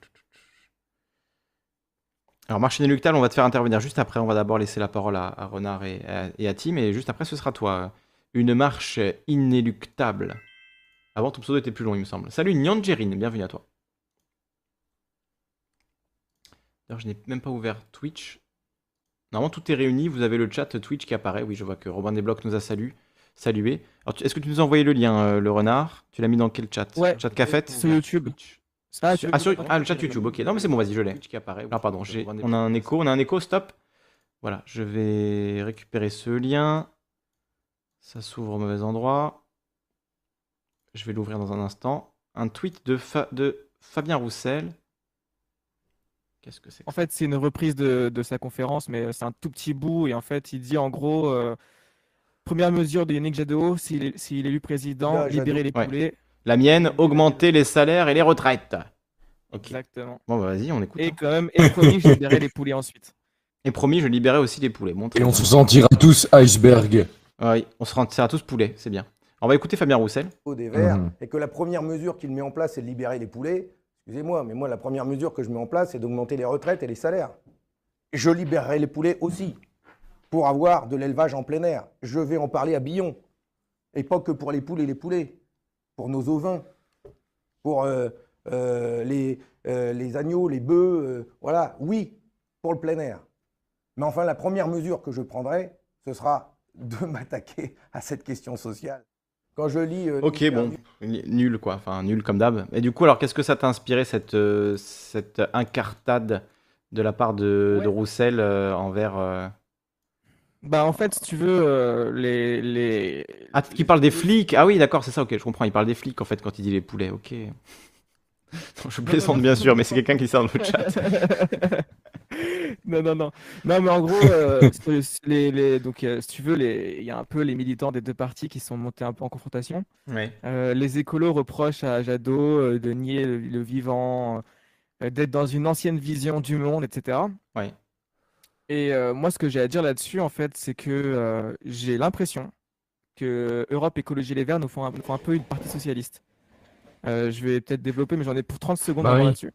alors, marche inéluctable, on va te faire intervenir juste après. On va d'abord laisser la parole à, Renard et à, Tim, et juste après, ce sera toi. Une marche inéluctable. Avant, ton pseudo était plus long, il me semble. Salut, Nyanjerine, bienvenue à toi. D'ailleurs, je n'ai même pas ouvert Twitch. Normalement, tout est réuni. Vous avez le chat Twitch qui apparaît. Oui, je vois que Robin Desblocs nous a salué. salué. Est-ce que tu nous as envoyé le lien, euh, le renard? Tu l'as mis dans quel chat? Ouais. Chat Cafet Sur YouTube. Ah, ah, ah, le chat YouTube, ok. Non, mais c'est bon, vas-y, je l'ai. Ah, pardon, on a un écho, on a un écho, stop. Voilà, je vais récupérer ce lien. Ça s'ouvre au mauvais endroit. Je vais l'ouvrir dans un instant. Un tweet de, de Fabien Roussel. Qu'est-ce que c'est En fait, c'est une reprise de, sa conférence, mais c'est un tout petit bout. Et en fait, il dit en gros euh, première mesure de Yannick Jadot, s'il est, élu président, libérer les poulets. La mienne, augmenter les salaires et les retraites. Exactement. Bon, bah vas-y, on écoute. Et hein. quand même, et promis, je libérerai les poulets ensuite. Et promis, je libérerai aussi les poulets. et on se sentira tous iceberg. Oui, on se sentira tous poulets, c'est bien. On va écouter Fabien Roussel. Des verts, mhm. Et que la première mesure qu'il met en place, c'est de libérer les poulets. Excusez-moi, mais moi, la première mesure que je mets en place, c'est d'augmenter les retraites et les salaires. Je libérerai les poulets aussi, pour avoir de l'élevage en plein air. Je vais en parler à Billon. Et pas que pour les poules et les poulets pour nos ovins, pour euh, euh, les, euh, les, agneaux, les bœufs, voilà, oui, pour le plein air. Mais enfin, la première mesure que je prendrai, ce sera de m'attaquer à cette question sociale. Quand je lis. ok, bon, nul quoi, enfin nul comme d'hab. Et du coup, alors qu'est-ce que ça t'a inspiré cette, cette incartade de la part de, de Roussel envers bah en fait, si tu veux, euh, les, les... Ah, qui parle des flics Ah oui, d'accord, c'est ça, ok, je comprends. Il parle des flics en fait quand il dit les poulets, ok. je plaisante bien sûr, mais c'est quelqu'un qui sert dans le chat. non, non, non. Non, mais en gros, euh, les, les, donc, euh, si tu veux, il y a un peu les militants des deux partis qui sont montés un peu en confrontation. Ouais. les écolos reprochent à Jadot de nier le, vivant, d'être dans une ancienne vision du monde, etc. Ouais. Et euh, moi, ce que j'ai à dire là-dessus, en fait, c'est que euh, j'ai l'impression que Europe Écologie Les Verts nous font un, un peu une partie socialiste. Euh, je vais peut-être développer, mais j'en ai pour 30 secondes bah là-dessus.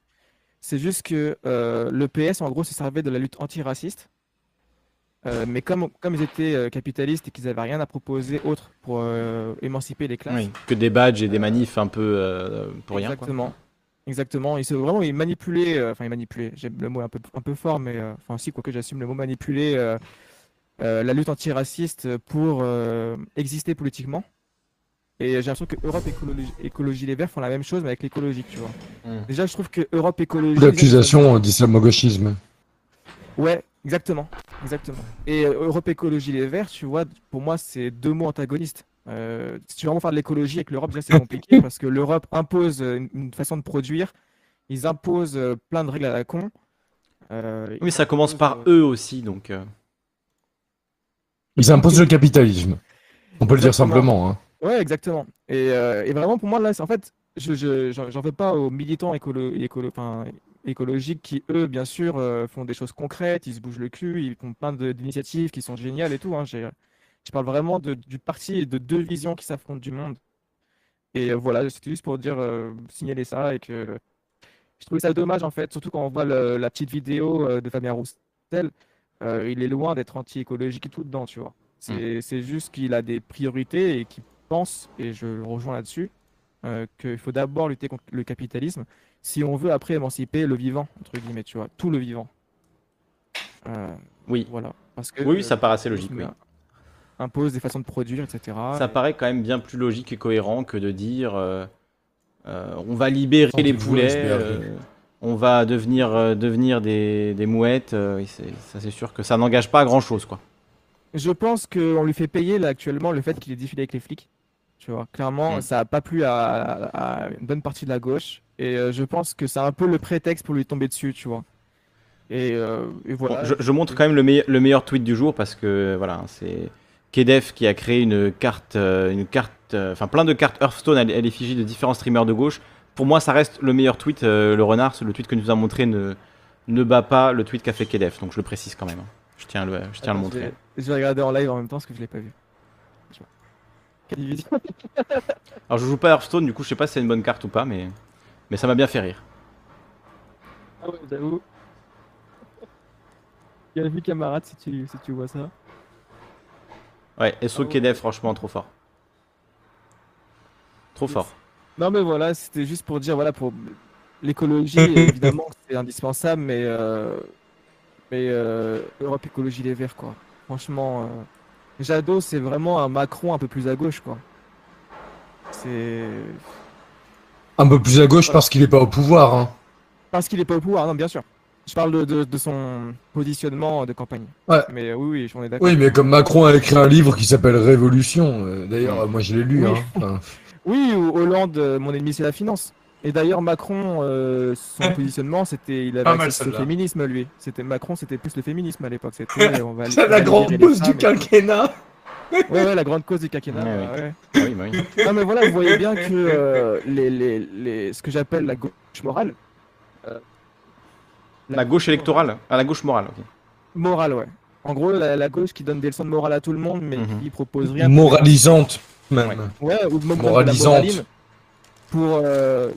C'est juste que le PS, en gros, se servait de la lutte antiraciste. mais comme, comme ils étaient capitalistes et qu'ils n'avaient rien à proposer autre pour émanciper les classes. Oui, que des badges et des manifs un peu pour rien. Exactement. Exactement, il se vraiment il manipulait, euh, enfin il manipulait, j'aime le mot un peu, un peu fort, mais euh, enfin si, quoique j'assume le mot manipuler euh, la lutte antiraciste pour exister politiquement. Et j'ai l'impression que Europe Écologie, Écologie, Les Verts font la même chose, mais avec l'écologie, tu vois. Hmm. Déjà, je trouve que Europe Écologie. L'accusation d'islamo-gauchisme. Ouais, exactement, exactement. Et Europe Écologie Les Verts, tu vois, pour moi, c'est deux mots antagonistes. Euh, si tu veux vraiment faire de l'écologie avec l'Europe, c'est compliqué parce que l'Europe impose une, façon de produire, ils imposent euh, plein de règles à la con. Euh, oui, ça commence par eux aussi, donc. Ils imposent le capitalisme. On peut le dire simplement. Hein. Ouais, exactement. Et, vraiment, pour moi, là, en fait, je j'en veux pas aux militants écolo, écolo, écologiques qui, eux, bien sûr, font des choses concrètes, ils se bougent le cul, ils font plein d'initiatives qui sont géniales et tout. Hein. Je parle vraiment de, du parti et de deux visions qui s'affrontent du monde. Et euh, voilà, c'était juste pour dire, euh, signaler ça et que je trouvais ça dommage en fait, surtout quand on voit la petite vidéo euh, de Fabien Roussel. il est loin d'être anti-écologique et tout dedans, tu vois. C'est mm. juste qu'il a des priorités et qu'il pense, et je le rejoins là-dessus, qu'il faut d'abord lutter contre le capitalisme si on veut après émanciper le vivant, entre guillemets, tu vois, tout le vivant. oui. Voilà. Parce que, oui, ça paraît assez logique. Oui impose des façons de produire, etc. Ça paraît quand même bien plus logique et cohérent que de dire euh, euh, on va libérer les poulets, euh, on va devenir, devenir des, des mouettes. ça, c'est sûr que ça n'engage pas à grand chose, quoi. Je pense qu'on lui fait payer là actuellement le fait qu'il ait défilé avec les flics. Tu vois, clairement, mm. ça n'a pas plu à, une bonne partie de la gauche. Et je pense que c'est un peu le prétexte pour lui tomber dessus, tu vois. Et, voilà. je, montre quand même le, le meilleur tweet du jour parce que voilà, c'est Kedef qui a créé une carte, euh, une carte, euh, enfin plein de cartes Hearthstone à l'effigie de différents streamers de gauche. Pour moi, ça reste le meilleur tweet. Euh, le renard, le tweet que nous a montré ne, ne bat pas le tweet qu'a fait Kedef. Donc je le précise quand même. Hein. Je tiens, le, je tiens à le montrer. Je vais, regarder en live en même temps parce que je l'ai pas vu. Alors je joue pas Hearthstone, du coup je sais pas si c'est une bonne carte ou pas, mais, mais ça m'a bien fait rire. Ah ouais, j'avoue. Il y a vu camarade si tu, si tu vois ça? Ouais, SO ah franchement, trop fort. Trop fort. Non, mais voilà, c'était juste pour dire, voilà, pour l'écologie, évidemment, c'est indispensable, mais, euh... mais euh... Europe Écologie Les Verts, quoi. Franchement, euh... Jadot, c'est vraiment un Macron un peu plus à gauche, quoi. C'est. Un peu plus à gauche parce qu'il est pas au pouvoir, hein. Parce qu'il est pas au pouvoir, non, bien sûr. Je parle de, son positionnement de campagne. Ouais. Mais euh, oui, oui, on est d'accord. Oui, mais comme Macron a écrit un livre qui s'appelle Révolution, euh, d'ailleurs, moi je l'ai lu. Oui, hein. oui ou Hollande, euh, mon ennemi c'est la finance. Et d'ailleurs, Macron, son positionnement, c'était, il avait le féminisme, lui. C'était Macron, c'était plus le féminisme à l'époque. C'était, la grande cause du quinquennat. ouais, ouais, la grande cause du quinquennat. Ouais, oui, oui. Non, mais voilà, vous voyez bien que les, les, les, ce que j'appelle la gauche morale, la, gauche électorale À ah, la gauche morale, ok. Morale, ouais. En gros, la, gauche qui donne des leçons de morale à tout le monde, mais mhm. qui propose rien. Moralisante, même. Ouais, ou moralisante. Pour, euh,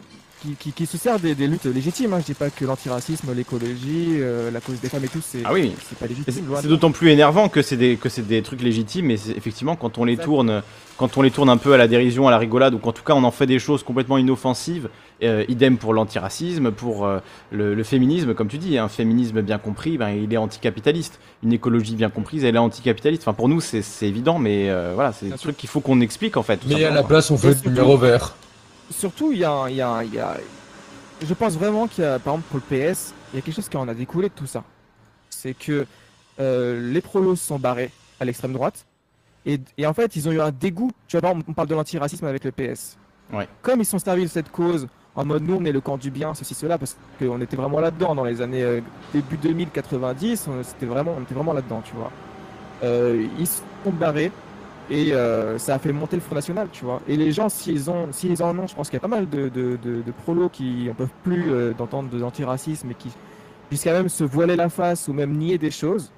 qui, se sert des, luttes légitimes. Hein. Je dis pas que l'antiracisme, l'écologie, euh, la cause des femmes et tout, c'est ah oui. pas légitime. C'est d'autant plus énervant que c'est des, que des trucs légitimes, mais effectivement, quand on les tourne, quand on les tourne un peu à la dérision, à la rigolade, ou qu'en tout cas on en fait des choses complètement inoffensives, euh, idem pour l'antiracisme, pour euh, le, féminisme, comme tu dis, un féminisme bien compris, ben, il est anticapitaliste. Une écologie bien comprise, elle est anticapitaliste. Enfin, pour nous, c'est évident, mais voilà, c'est des trucs qu'il faut qu'on explique en fait. Mais à la place, on fait du numéro vert surtout, il y a, y, a, y a, Je pense vraiment qu'il y a, par exemple, pour le PS, il y a quelque chose qui en a découlé de tout ça. C'est que euh, les prolos sont barrés à l'extrême droite. Et, et, en fait, ils ont eu un dégoût. Tu vois, on parle de l'antiracisme avec le PS. Ouais. Comme ils sont servis de cette cause, en mode nous, on est le camp du bien, ceci, cela, parce qu'on était vraiment là-dedans dans les années euh, début 2090, c'était vraiment, on était vraiment là-dedans, tu vois. Euh, ils sont barrés et euh, ça a fait monter le Front National, tu vois. Et les gens, s'ils ont, s'ils en ont, je pense qu'il y a pas mal de, de, de, prolos qui ne peuvent plus euh, d'entendre de l'antiracisme et qui, jusqu'à même se voiler la face ou même nier des choses.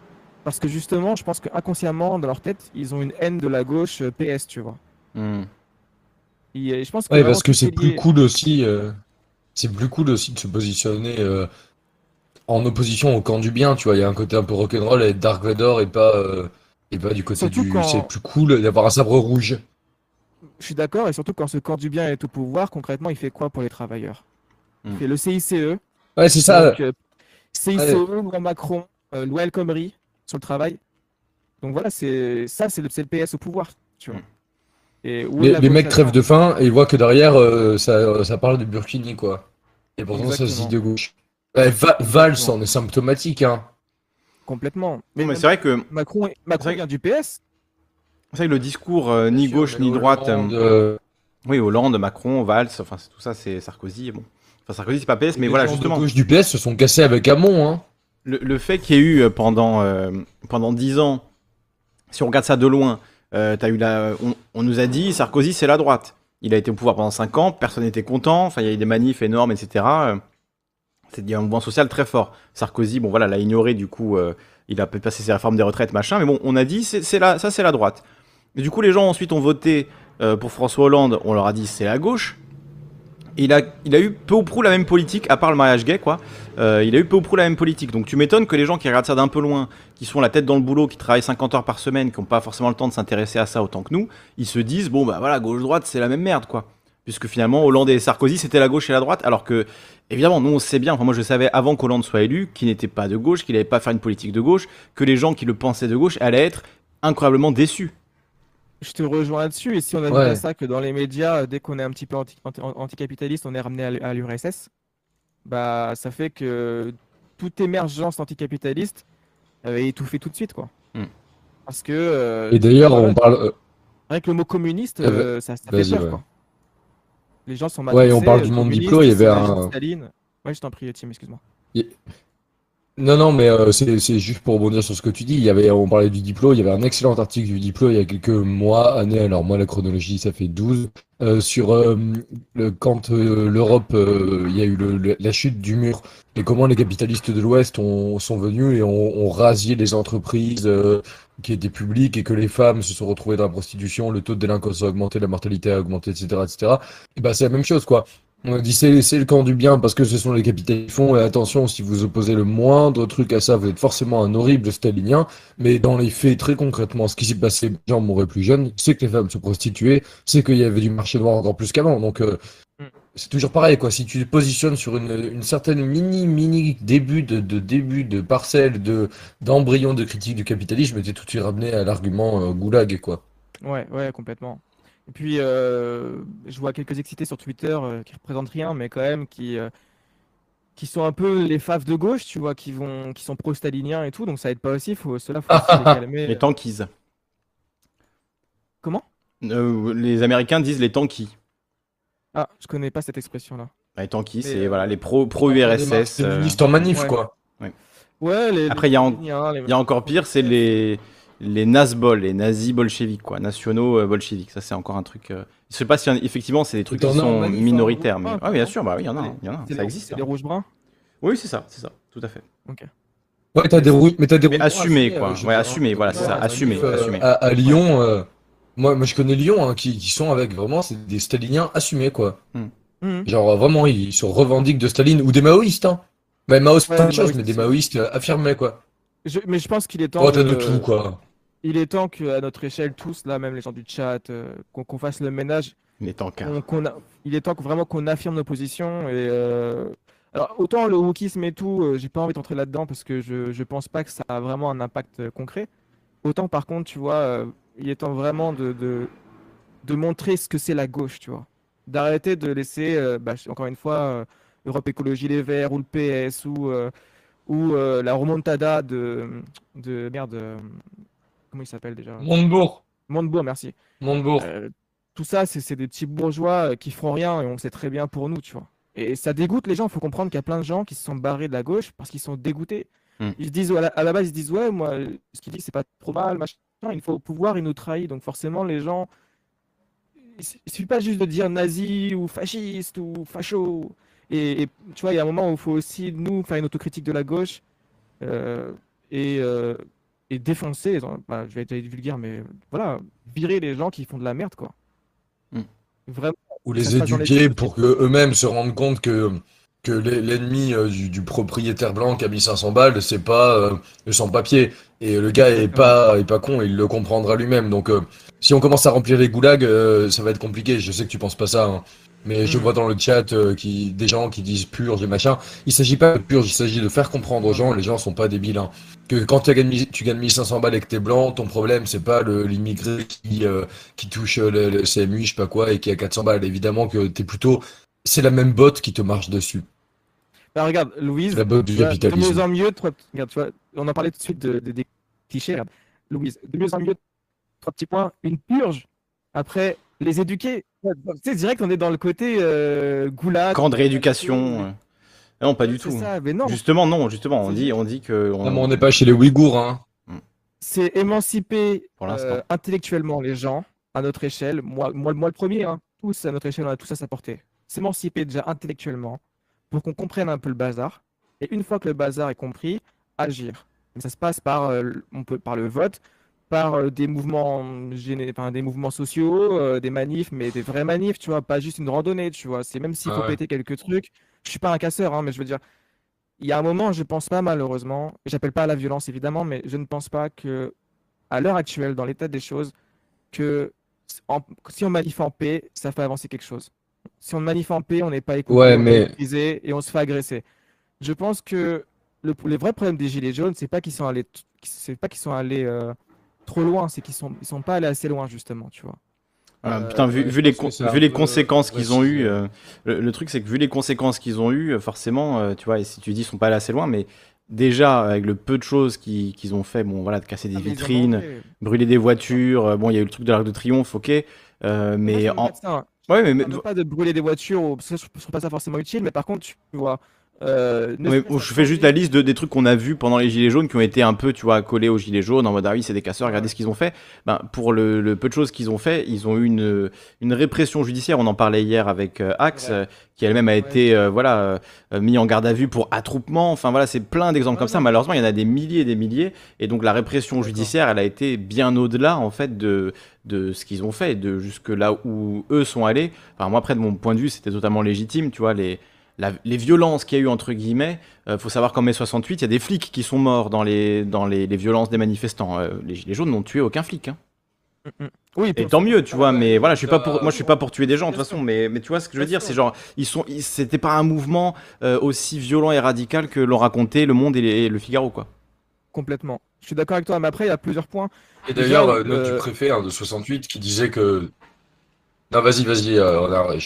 Parce que justement, je pense qu'inconsciemment, dans leur tête, ils ont une haine de la gauche euh, PS, tu vois. Hmm. Et, je pense que ouais, parce que c'est plus cool aussi. Euh, c'est plus cool aussi de se positionner euh, en opposition au camp du bien, tu vois. Il y a un côté un peu rock'n'roll et Dark Vador et pas, et pas du côté du. C'est plus cool d'avoir un sabre rouge. Je suis d'accord, et surtout quand ce camp du bien est au pouvoir, concrètement, il fait quoi pour les travailleurs Il hmm. fait le CICE. Ouais, c'est ça. CICE, loi Macron, loi El Khomri sur le travail. Donc voilà, c'est ça, c'est le, le, PS au pouvoir, tu vois. Et les, mecs crèvent de faim et ils voient que derrière, euh, ça, ça, parle de Burkini, quoi. Et pourtant, ça se dit de gauche. Val c'en est symptomatique, hein. Complètement. Mais, mais c'est vrai que. Macron, Macron vient du PS. C'est vrai que le discours euh, ni gauche ni droite. Euh, oui, Hollande, Macron, Valls, enfin tout ça, c'est Sarkozy. Bon. Enfin, Sarkozy, c'est pas PS, mais voilà, justement. Les gauche du PS se sont cassés avec Hamon, hein le, fait qu'il y ait eu euh, pendant, euh, pendant 10 ans, si on regarde ça de loin, euh, as eu la, on, nous a dit Sarkozy c'est la droite. Il a été au pouvoir pendant 5 ans, personne n'était content, enfin il y a eu des manifs énormes, etc. C'est un mouvement social très fort. Sarkozy, bon voilà, l'a ignoré, du coup, il a passé ses réformes des retraites, machin, mais bon, on a dit c'est ça c'est la droite. Et du coup, les gens ensuite ont voté pour François Hollande, on leur a dit c'est la gauche il a, il a eu peu ou prou la même politique, à part le mariage gay, quoi. Euh, il a eu peu ou prou la même politique. Donc tu m'étonnes que les gens qui regardent ça d'un peu loin, qui sont la tête dans le boulot, qui travaillent 50 heures par semaine, qui n'ont pas forcément le temps de s'intéresser à ça autant que nous, ils se disent, bon bah voilà, gauche-droite, c'est la même merde, quoi. Puisque finalement, Hollande et Sarkozy, c'était la gauche et la droite, alors que, évidemment, nous on sait bien, enfin moi je savais avant qu'Hollande soit élu, qu'il n'était pas de gauche, qu'il n'allait pas faire une politique de gauche, que les gens qui le pensaient de gauche allaient être incroyablement déçus je te rejoins là-dessus. Et si on a ça que dans les médias, dès qu'on est un petit peu anticapitaliste, on est ramené à l'URSS, bah ça fait que toute émergence anticapitaliste est étouffée tout de suite, quoi. Hmm. Parce que. Euh, et d'ailleurs, on parle. Euh, avec le mot communiste, euh, ça, fait peur, quoi. Les gens sont mal. Ouais, on parle du monde diplôme, il y avait un. Staline. Ouais, je t'en prie, Tim, excuse-moi. Non, non, mais euh, c'est juste pour rebondir sur ce que tu dis. Il y avait, on parlait du diplôme, il y avait un excellent article du diplôme il y a quelques mois, années. Alors moi, la chronologie, ça fait 12 euh, sur euh, le, quand l'Europe, il y a eu le, la chute du mur et comment les capitalistes de l'Ouest sont venus et ont, ont rasé les entreprises qui étaient publiques et que les femmes se sont retrouvées dans la prostitution, le taux de délinquance a augmenté, la mortalité a augmenté, etc., etc. Et ben c'est la même chose, quoi. On dit c'est le camp du bien parce que ce sont les capitalistes qui font. Et attention si vous opposez le moindre truc à ça vous êtes forcément un horrible stalinien. Mais dans les faits très concrètement ce qui s'est passé les gens mouraient plus jeunes c'est que les femmes se prostituaient c'est qu'il y avait du marché noir encore plus qu'avant. Donc euh, mm. c'est toujours pareil quoi. Si tu te positionnes sur une, certaine mini mini début de, début de parcelle de d'embryon de critique du capitalisme t'es tout de suite ramené à l'argument euh, goulag quoi. Ouais ouais complètement et puis, euh, je vois quelques excités sur Twitter euh, qui représentent rien, mais quand même qui, euh, qui sont un peu les faves de gauche, tu vois, qui, vont, qui sont pro-staliniens et tout, donc ça aide pas aussi. Faut, cela, faut les calmer. Les tankies. Comment? Les Américains disent les tankies. Ah, je connais pas cette expression-là. Les tankies, c'est voilà, les pro-URSS. C'est en manif, quoi. Ouais, Après, il y, a encore pire, c'est les les Nazbol, les nazis bolcheviques, quoi, nationaux euh, bolcheviques. Ça, c'est encore un truc. Euh... Je sais pas si effectivement c'est des trucs qui sont minoritaires, mais ah, bien sûr, bah oui, il y en a, y en a, ça existe. C'est des rouges bruns? Oui, c'est ça, c'est ça, tout à fait. Ok. Ouais, t'as des rouges, mais t'as des rouges. Assumé, quoi. Ouais, assumé, voilà, c'est ça, assumé, assumé. À, Lyon, euh, moi, moi, je connais Lyon, hein, qui, qui, sont avec vraiment, c'est des staliniens assumés, quoi. Hmm. Hmm. Genre vraiment, ils se revendiquent de Staline ou des maoïstes, hein. Mais Mao, c'est chose, mais des maoïstes affirmés, quoi. mais je pense qu'il est temps. Oh, t'as de tout, quoi il est temps qu'à notre échelle, tous, là, même les gens du chat, euh, qu'on fasse le ménage. Il est temps Il est temps vraiment qu'on affirme nos positions. Et, euh, Alors, autant le wokisme et tout, euh, j'ai pas envie d'entrer là-dedans parce que je, je pense pas que ça a vraiment un impact concret. Autant, par contre, tu vois, il est temps vraiment de, de, montrer ce que c'est la gauche, tu vois. D'arrêter de laisser, bah, encore une fois, Europe Écologie Les Verts ou le PS ou, ou la remontada de, de merde comment il s'appelle déjà? Montebourg. Montebourg, merci. Montebourg. Euh, tout ça, c'est des petits bourgeois euh, qui font rien et on le sait très bien pour nous, tu vois. Et ça dégoûte les gens. Il faut comprendre qu'il y a plein de gens qui se sont barrés de la gauche parce qu'ils sont dégoûtés. Hmm. Ils se disent, à la, base, ils se disent, ouais, moi, ce qu'il dit, c'est pas trop mal, machin. Il faut pouvoir, il nous trahit. Donc forcément, les gens. Il suffit pas juste de dire nazi ou fasciste ou facho. Et, tu vois, il y a un moment où il faut aussi, nous, faire une autocritique de la gauche. Euh, et et défoncer, bah, je vais être vulgaire, mais voilà, virer les gens qui font de la merde, quoi. Hmm. Vraiment. Ou les éduquer pour que eux-mêmes se rendent compte que que l'ennemi euh, du, propriétaire blanc qui a mis 500 balles, c'est pas euh, le sans-papier. Et le gars est pas, est pas con, il le comprendra lui-même. Donc, euh, si on commence à remplir les goulags, ça va être compliqué. Je sais que tu penses pas ça. Hein. Mais je mm. vois dans le chat euh, qui, des gens qui disent purge et machin. Il s'agit pas de purge, il s'agit de faire comprendre aux gens, les gens sont pas débiles, hein, que quand tu gagnes, tu gagnes 1500 balles et que t'es blanc, ton problème c'est pas l'immigré qui, euh, qui touche le, le, CMU, je sais pas quoi, et qui a 400 balles. Évidemment que t'es plutôt. C'est la même botte qui te marche dessus. Bah regarde, Louise, la botte du capitalisme. de mieux en mieux, regarde, tu vois, on en parlait tout de suite de, des clichés. Louise, de mieux en mieux, trois petits points, une purge. Après, les éduquer. C'est direct, on est dans le côté euh, goulag. Camp de rééducation. Non, pas du tout. Justement, non, justement, on dit, on dit que. On n'est pas chez les Ouïghours. Hein. Mm. C'est émanciper euh, intellectuellement les gens à notre échelle. Moi, moi, moi le premier, hein. tous à notre échelle, on a tout à sa portée. S'émanciper déjà intellectuellement pour qu'on comprenne un peu le bazar. Et une fois que le bazar est compris, agir. ça se passe par, euh, on peut, par le vote, par euh, des mouvements enfin, des mouvements sociaux, euh, des manifs, mais des vrais manifs, tu vois, pas juste une randonnée, tu vois. C'est même s'il faut péter quelques trucs. Je suis pas un casseur, hein, mais je veux dire, il y a un moment, je pense pas malheureusement, j'appelle pas à la violence évidemment, mais je ne pense pas que à l'heure actuelle, dans l'état des choses, que si on manif en paix, ça fait avancer quelque chose. Si on manif en paix, on n'est pas écouté, ouais, mais... et on se fait agresser. Je pense que le, les vrais problèmes des gilets jaunes, c'est pas qu'ils sont allés, c'est pas qu'ils sont allés euh, trop loin, c'est qu'ils sont, ils sont pas allés assez loin, justement, tu vois. Euh, putain, vu, vu les, vu les conséquences qu'ils ont eues, euh, le, truc c'est que vu les conséquences qu'ils ont eues, forcément, euh, tu vois, et si tu dis ils sont pas allés assez loin, mais déjà avec le peu de choses qu'ils ont fait, bon voilà, de casser des ah, vitrines, brûler des voitures, bon il y a eu le truc de l'Arc de Triomphe, ok, mais en... Ouais, mais, pas de brûler des voitures, parce que je trouve pas ça forcément utile, mais par contre, tu vois, euh, je fais juste la liste de, des trucs qu'on a vus pendant les gilets jaunes qui ont été un peu, tu vois, collés aux gilets jaunes en mode ah oui c'est des casseurs, regardez ce qu'ils ont fait. Ben, pour le, peu de choses qu'ils ont fait, ils ont eu une, une répression judiciaire. On en parlait hier avec euh, Axe, euh, qui elle-même a été voilà mis en garde à vue pour attroupement. Enfin voilà, c'est plein d'exemples comme ça. Malheureusement, il y en a des milliers et des milliers. Et donc la répression judiciaire, elle a été bien au-delà en fait de de ce qu'ils ont fait, de jusque là où eux sont allés. Enfin moi après de mon point de vue, c'était totalement légitime, tu vois les les violences qu'il y a eu entre guillemets, il euh, faut savoir qu'en mai 68, il y a des flics qui sont morts dans les, dans les, violences des manifestants. Euh, les Gilets jaunes n'ont tué aucun flic. Hein. Mm, mm. Oui, et tant mieux, tu vois, mais voilà, je suis pas pour, moi je suis pas pour tuer des gens de toute façon, mais, mais tu vois ce que je veux dire, c'est genre, ils sont, c'était pas un mouvement euh, aussi violent et radical que l'ont raconté Le Monde et, Le Figaro, quoi. Complètement. Je suis d'accord avec toi, mais après il y a plusieurs points. Et d'ailleurs, notre préfet hein, de 68 qui disait que non, vas-y, vas-y, euh,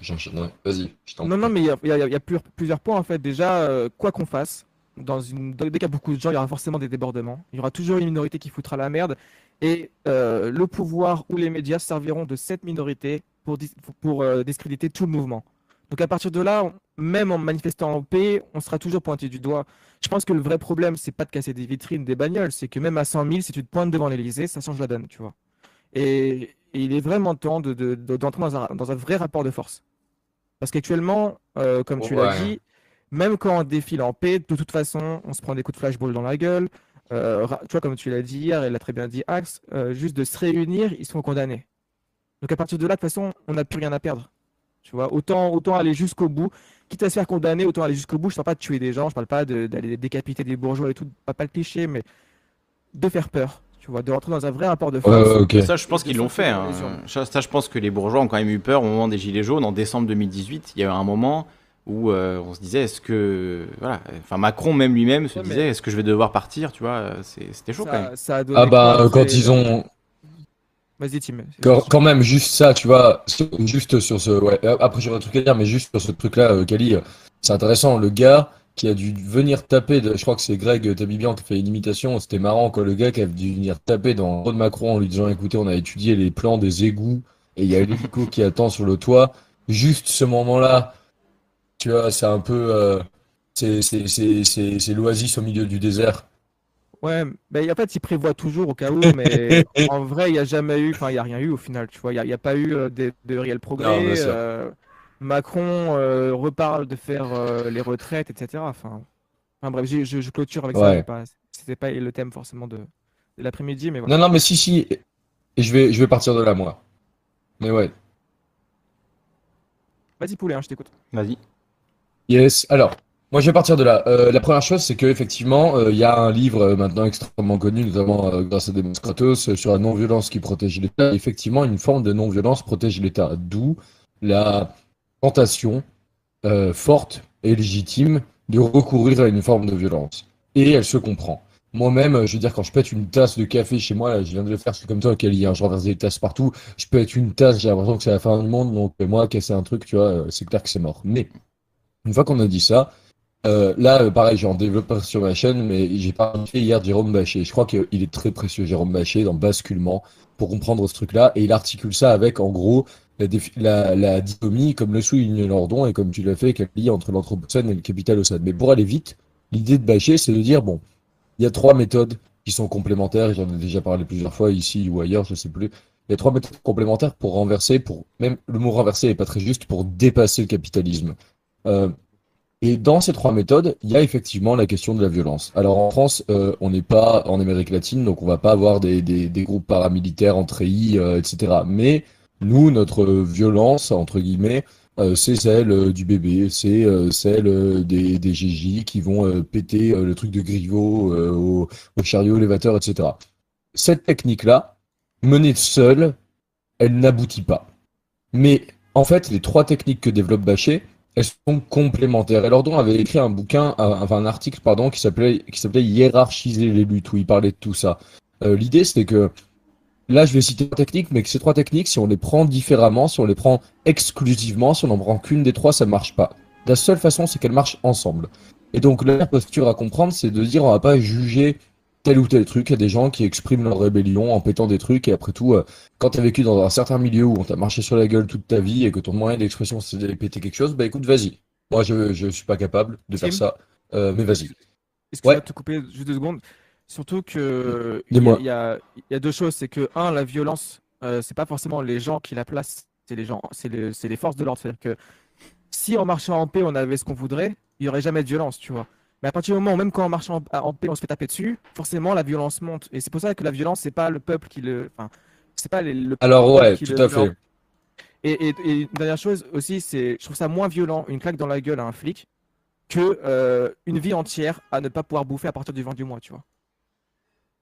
j'enchaînerai. Vas-y, Non, non, mais il y a, plusieurs points en fait. Déjà, euh, quoi qu'on fasse, dans une... dès qu'il y a beaucoup de gens, il y aura forcément des débordements. Il y aura toujours une minorité qui foutra la merde. Et euh, le pouvoir ou les médias serviront de cette minorité pour, pour discréditer tout le mouvement. Donc à partir de là, même en manifestant en paix, on sera toujours pointé du doigt. Je pense que le vrai problème, c'est pas de casser des vitrines, des bagnoles, c'est que même à 100 000, si tu te pointes devant l'Elysée, ça change la donne, tu vois. Et, il est vraiment temps d'entrer de, dans, un, vrai rapport de force. Parce qu'actuellement, euh, comme tu l'as dit, même quand on défile en paix, de toute façon, on se prend des coups de flashball dans la gueule. Euh, tu vois, comme tu l'as dit hier, et l'a très bien dit Axe, euh, juste de se réunir, ils sont condamnés. Donc à partir de là, de toute façon, on n'a plus rien à perdre. Tu vois, autant, autant aller jusqu'au bout. Quitte à se faire condamner, autant aller jusqu'au bout. Je ne parle pas de tuer des gens, je ne parle pas d'aller décapiter des bourgeois et tout, pas, pas le cliché, mais de faire peur tu vois, de rentrer dans un vrai rapport de force. Ça, je pense qu'ils l'ont fait. Hein. Ça, je pense que les bourgeois ont quand même eu peur au moment des Gilets jaunes. En décembre 2018, il y a eu un moment où euh, on se disait, est-ce que. Voilà. Enfin, Macron, même lui-même, se disait, est-ce que je vais devoir partir Tu vois, c'était chaud quand même. ah, bah, quand ils ont. Vas-y, Tim. Quand, même, juste ça, tu vois, juste sur ce. Ouais, après, j'aurais un truc à dire, mais juste sur ce truc-là, euh, Kali, c'est intéressant. Le gars, qui a dû venir taper, je crois que c'est Greg Tabibian qui fait une imitation, c'était marrant quoi, le gars qui a dû venir taper dans le de Macron en lui disant écoutez, on a étudié les plans des égouts et il y a l'hélico qui attend sur le toit. Juste ce moment-là, tu vois, c'est un peu. Euh, c'est l'oasis au milieu du désert. Ouais, mais en fait, il prévoit toujours au cas où, mais en vrai, il n'y a jamais eu, enfin, il n'y a rien eu au final, tu vois, il n'y a, pas eu euh, de, de réel progrès. Macron euh, reparle de faire euh, les retraites, etc. Enfin, bref, je, clôture avec ça. C'était pas, le thème forcément de. l'après-midi, mais voilà. Non, non, mais si, si. Et je vais, je vais partir de là, moi. Mais ouais. Vas-y, poulet, hein, je t'écoute. Vas-y. Yes. Alors, moi, je vais partir de là. Euh, la première chose, c'est qu'effectivement, euh, il y a un livre euh, maintenant extrêmement connu, notamment euh, grâce à Demos Kratos, sur la non-violence qui protège l'État. Effectivement, une forme de non-violence protège l'État. D'où la tentation forte et légitime de recourir à une forme de violence. Et elle se comprend. Moi-même, je veux dire, quand je pète une tasse de café chez moi, je viens de le faire, c'est comme toi, Kelly, hein, je renverse des tasses partout, je pète une tasse, j'ai l'impression que c'est la fin du monde, donc moi, casser un truc, tu vois, c'est clair que c'est mort. Mais, une fois qu'on a dit ça, euh, là, euh, pareil, j'en développe sur ma chaîne, mais j'ai parlé hier de Jérôme Bachet. Je crois qu'il est très précieux, Jérôme Bachet, dans Basculement, pour comprendre ce truc-là. Et il articule ça avec, en gros, la, la, dichomie, comme le souligne Lordon, et comme tu l'as fait, Kelly, entre l'Anthropocène et le Capitalocène. Mais pour aller vite, l'idée de Bachet, c'est de dire, bon, il y a trois méthodes qui sont complémentaires, j'en ai déjà parlé plusieurs fois ici ou ailleurs, je sais plus. Il y a trois méthodes complémentaires pour renverser, pour même le mot renverser n'est pas très juste, pour dépasser le capitalisme. Euh, et dans ces trois méthodes, il y a effectivement la question de la violence. Alors en France, euh, on n'est pas en Amérique latine, donc on va pas avoir des, des, des groupes paramilitaires en treillis, euh, etc. Mais nous, notre violence, entre guillemets, euh, c'est celle du bébé, c'est celle des, des GJ qui vont péter le truc de Griveaux au, au, chariot élévateur, etc. Cette technique-là, menée seule, elle n'aboutit pas. Mais en fait, les trois techniques que développe Bachet, elles sont complémentaires. Et Lordon avait écrit un bouquin, euh, un article, pardon, qui s'appelait qui s'appelait Hiérarchiser les luttes, où il parlait de tout ça. Euh, L'idée, c'était que là, je vais citer trois techniques, mais que ces trois techniques, si on les prend différemment, si on les prend exclusivement, si on n'en prend qu'une des trois, ça ne marche pas. La seule façon, c'est qu'elles marchent ensemble. Et donc, la posture à comprendre, c'est de dire, on va pas juger tel ou tel truc. Il y a des gens qui expriment leur rébellion en pétant des trucs. Et après tout, euh, quand tu as vécu dans un certain milieu où on t'a marché sur la gueule toute ta vie et que ton moyen d'expression c'est d'aller péter quelque chose, bah écoute, vas-y. Moi, je, je suis pas capable de faire ça. Euh, mais vas-y. Est-ce que ouais. te couper juste deux secondes? Surtout que il y, y, a, y, a deux choses. C'est que, un, la violence, euh, c'est pas forcément les gens qui la placent, c'est les gens, c'est les, les, forces de l'ordre. C'est-à-dire que si en marchant en paix, on avait ce qu'on voudrait, il n'y aurait jamais de violence, tu vois. Mais à partir du moment où même quand on marche en, paix, on se fait taper dessus, forcément la violence monte. Et c'est pour ça que la violence, c'est pas le peuple qui le. Enfin, c'est pas le. Alors ouais, tout à fait. Et, une dernière chose aussi, c'est, je trouve ça moins violent une claque dans la gueule à un flic que euh, une vie entière à ne pas pouvoir bouffer à partir du 20 du mois, tu vois.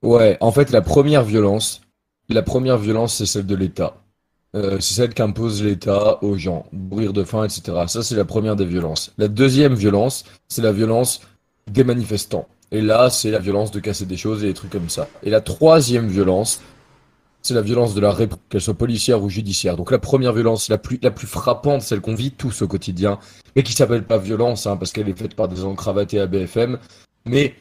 Ouais, en fait, la première violence, la première violence, c'est celle de l'État. Euh, c'est celle qu'impose l'État aux gens, mourir de faim, etc. Ça, c'est la première des violences. La deuxième violence, c'est la violence des manifestants. Et là, c'est la violence de casser des choses et des trucs comme ça. Et la troisième violence, c'est la violence de la répression, qu'elle soit policière ou judiciaire. Donc la première violence, la plus, la plus frappante, celle qu'on vit tous au quotidien, mais qui s'appelle pas violence, hein, parce qu'elle est faite par des encravatés à BFM. Mais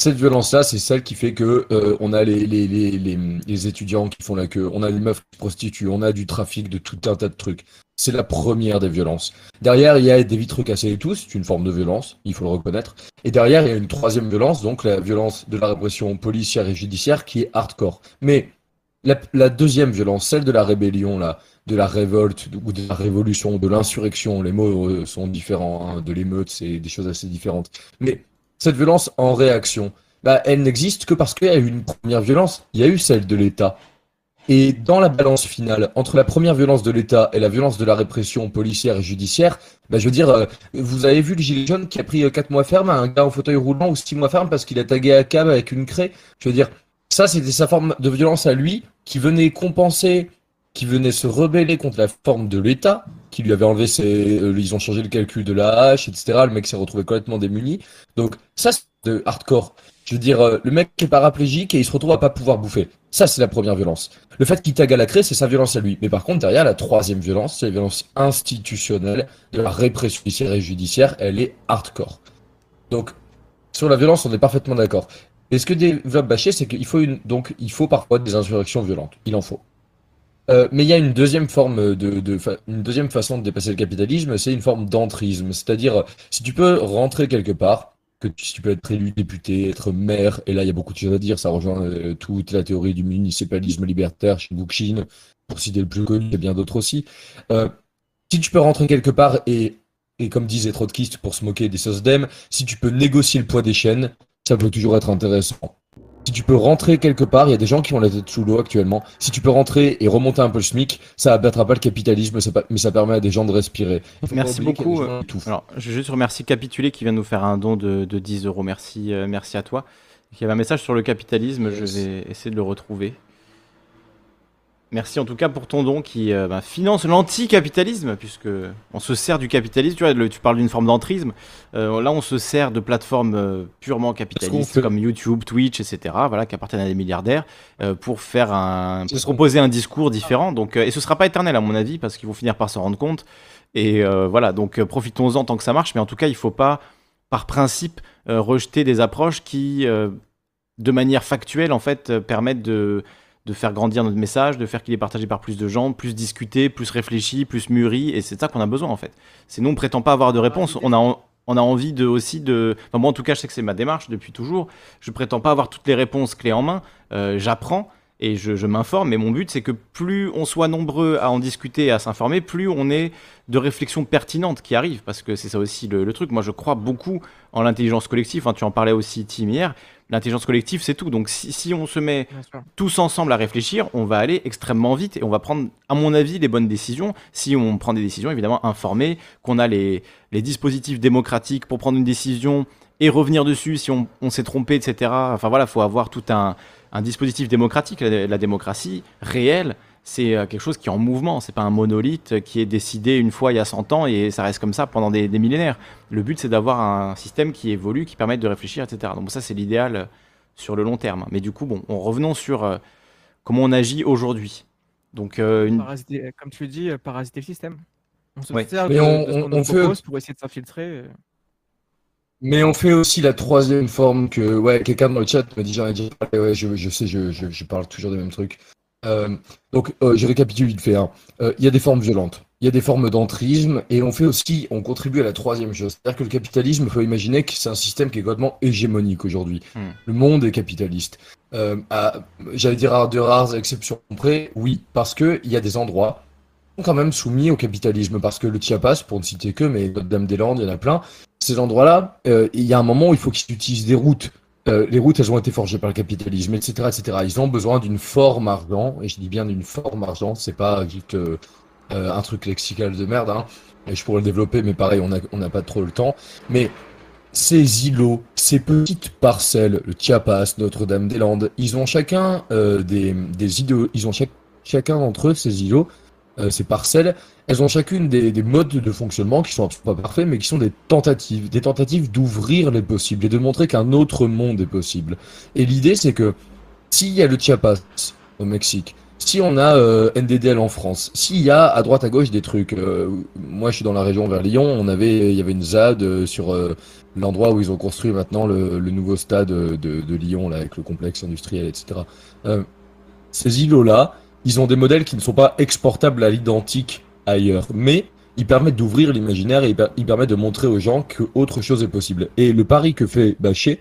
cette violence-là, c'est celle qui fait que euh, on a les, les, les, les, étudiants qui font la queue, on a les meufs qui prostituent, on a du trafic de tout un tas de trucs. C'est la première des violences. Derrière, il y a des vitres cassées et tout, c'est une forme de violence, il faut le reconnaître. Et derrière, il y a une troisième violence, donc la violence de la répression policière et judiciaire, qui est hardcore. Mais la, la deuxième violence, celle de la rébellion, là, de la révolte ou de la révolution, de l'insurrection, les mots euh, sont différents, hein, de l'émeute, c'est des choses assez différentes. Mais cette violence en réaction, bah, elle n'existe que parce qu'il y a eu une première violence, il y a eu celle de l'État. Et dans la balance finale, entre la première violence de l'État et la violence de la répression policière et judiciaire, bah, je veux dire, euh, vous avez vu le gilet jaune qui a pris 4 euh, mois ferme à un gars au fauteuil roulant ou 6 mois ferme parce qu'il a tagué à cab avec une craie. Je veux dire, ça c'était sa forme de violence à lui qui venait compenser, qui venait se rebeller contre la forme de l'État, qui lui avait enlevé ses... Euh, ils ont changé le calcul de la hache, etc. Le mec s'est retrouvé complètement démuni. Donc ça c'est de hardcore. Je veux dire, euh, le mec est paraplégique et il se retrouve à pas pouvoir bouffer. Ça, c'est la première violence. Le fait qu'il tag à la craie, c'est sa violence à lui. Mais par contre, derrière, la troisième violence, c'est la violence institutionnelle de la répression policière et judiciaire. Elle est hardcore. Donc, sur la violence, on est parfaitement d'accord. Et ce que développe Bachet, c'est qu'il faut une, donc, il faut parfois des insurrections violentes. Il en faut. Euh, mais il y a une deuxième forme de, de une deuxième façon de dépasser le capitalisme, c'est une forme d'entrisme. C'est-à-dire, si tu peux rentrer quelque part, que tu, peux être élu député, être maire, et là il y a beaucoup de choses à dire, ça rejoint euh, toute la théorie du municipalisme libertaire chez Bookchin, pour citer le plus connu, et bien d'autres aussi. Euh, si tu peux rentrer quelque part et, et comme disait Trotkist pour se moquer des SOSDEM, si tu peux négocier le poids des chaînes, ça peut toujours être intéressant. Si tu peux rentrer quelque part, il y a des gens qui vont la tête sous l'eau actuellement. Si tu peux rentrer et remonter un peu le SMIC, ça abattra pas le capitalisme, mais ça permet à des gens de respirer. Merci beaucoup. Alors, je veux juste remercier Capitulé qui vient nous faire un don de, 10 euros. Merci, euh, merci à toi. Il y avait un message sur le capitalisme, je vais essayer de le retrouver. Merci en tout cas pour ton don qui euh, bah, finance l'anticapitalisme, puisque on se sert du capitalisme. Tu, vois, tu parles d'une forme d'entrisme. Euh, là, on se sert de plateformes euh, purement capitalistes comme YouTube, Twitch, etc., voilà, qui appartiennent à des milliardaires, pour faire un, proposer un discours différent. Donc, et ce sera pas éternel à mon avis, parce qu'ils vont finir par s'en rendre compte. Et voilà, donc profitons-en tant que ça marche. Mais en tout cas, il faut pas, par principe, rejeter des approches qui, de manière factuelle, en fait, permettent de de faire grandir notre message, de faire qu'il est partagé par plus de gens, plus discuté, plus réfléchi, plus mûri, et c'est ça qu'on a besoin en fait. C'est nous, on prétend pas avoir de réponse, on a, on a envie de aussi de. Enfin, moi en tout cas, je sais que c'est ma démarche depuis toujours. Je prétends pas avoir toutes les réponses clés en main. Euh, j'apprends et je, m'informe. Mais mon but, c'est que plus on soit nombreux à en discuter et à s'informer, plus on est de réflexions pertinentes qui arrivent. Parce que c'est ça aussi le, truc. Moi, je crois beaucoup en l'intelligence collective. Enfin, tu en parlais aussi, Tim, hier l'intelligence collective, c'est tout. Donc si, on se met tous ensemble à réfléchir, on va aller extrêmement vite et on va prendre, à mon avis, les bonnes décisions. Si on prend des décisions, évidemment, informées, qu'on a les, dispositifs démocratiques pour prendre une décision et revenir dessus si on, s'est trompé, etc. Enfin voilà, il faut avoir tout un, dispositif démocratique, la démocratie réelle c'est euh, quelque chose qui est en mouvement, c'est pas un monolithe qui est décidé une fois il y a 100 ans et ça reste comme ça pendant des, millénaires. Le but c'est d'avoir un système qui évolue, qui permette de réfléchir, etc. Donc ça c'est l'idéal euh, sur le long terme. Mais du coup, bon, en revenons sur euh, comment on agit aujourd'hui. Donc, comme tu le dis, parasiter le système. On se sert de, on, fait... pour essayer de s'infiltrer. Mais on fait aussi la troisième forme que, ouais, quelqu'un dans le chat me dit, j'en ai déjà parlé, ouais, je, je sais, je, je, parle toujours des mêmes trucs. Euh, donc, euh, je récapitule vite fait. Hein. Euh, il y a des formes violentes, il y a des formes d'entrisme, et on fait aussi, on contribue à la troisième chose. C'est-à-dire que le capitalisme, il faut imaginer que c'est un système qui est complètement hégémonique aujourd'hui. Hmm. Le monde est capitaliste. J'allais dire à de rares exceptions près, oui, parce qu'il y a des endroits qui sont quand même soumis au capitalisme, parce que le Chiapas, pour ne citer que, mais Notre-Dame-des-Landes, il y en a plein, ces endroits-là, il y a un moment où il faut qu'ils utilisent des routes euh, les routes, elles ont été forgées par le capitalisme, etc., etc. Ils ont besoin d'une forme argent, et je dis bien d'une forme argent, c'est pas juste euh, euh, un truc lexical de merde, hein. Et je pourrais le développer, mais pareil, on n'a pas trop le temps. Mais ces îlots, ces petites parcelles, le Chiapas, Notre-Dame-des-Landes, ils ont chacun des, des ils ont chacun d'entre eux, ces îlots, ces parcelles, elles ont chacune des, modes de fonctionnement qui sont pas parfaits, mais qui sont des tentatives, des tentatives d'ouvrir les possibles et de montrer qu'un autre monde est possible. Et l'idée, c'est que s'il y a le Chiapas au Mexique, si on a euh, NDDL en France, s'il y a à droite à gauche des trucs, euh, moi je suis dans la région vers Lyon, on avait, il y avait une ZAD euh, sur l'endroit où ils ont construit maintenant le, nouveau stade de, de, Lyon là avec le complexe industriel, etc. ces îlots-là, ils ont des modèles qui ne sont pas exportables à l'identique ailleurs. Mais ils permettent d'ouvrir l'imaginaire et ils permettent de montrer aux gens que autre chose est possible. Et le pari que fait Bachet,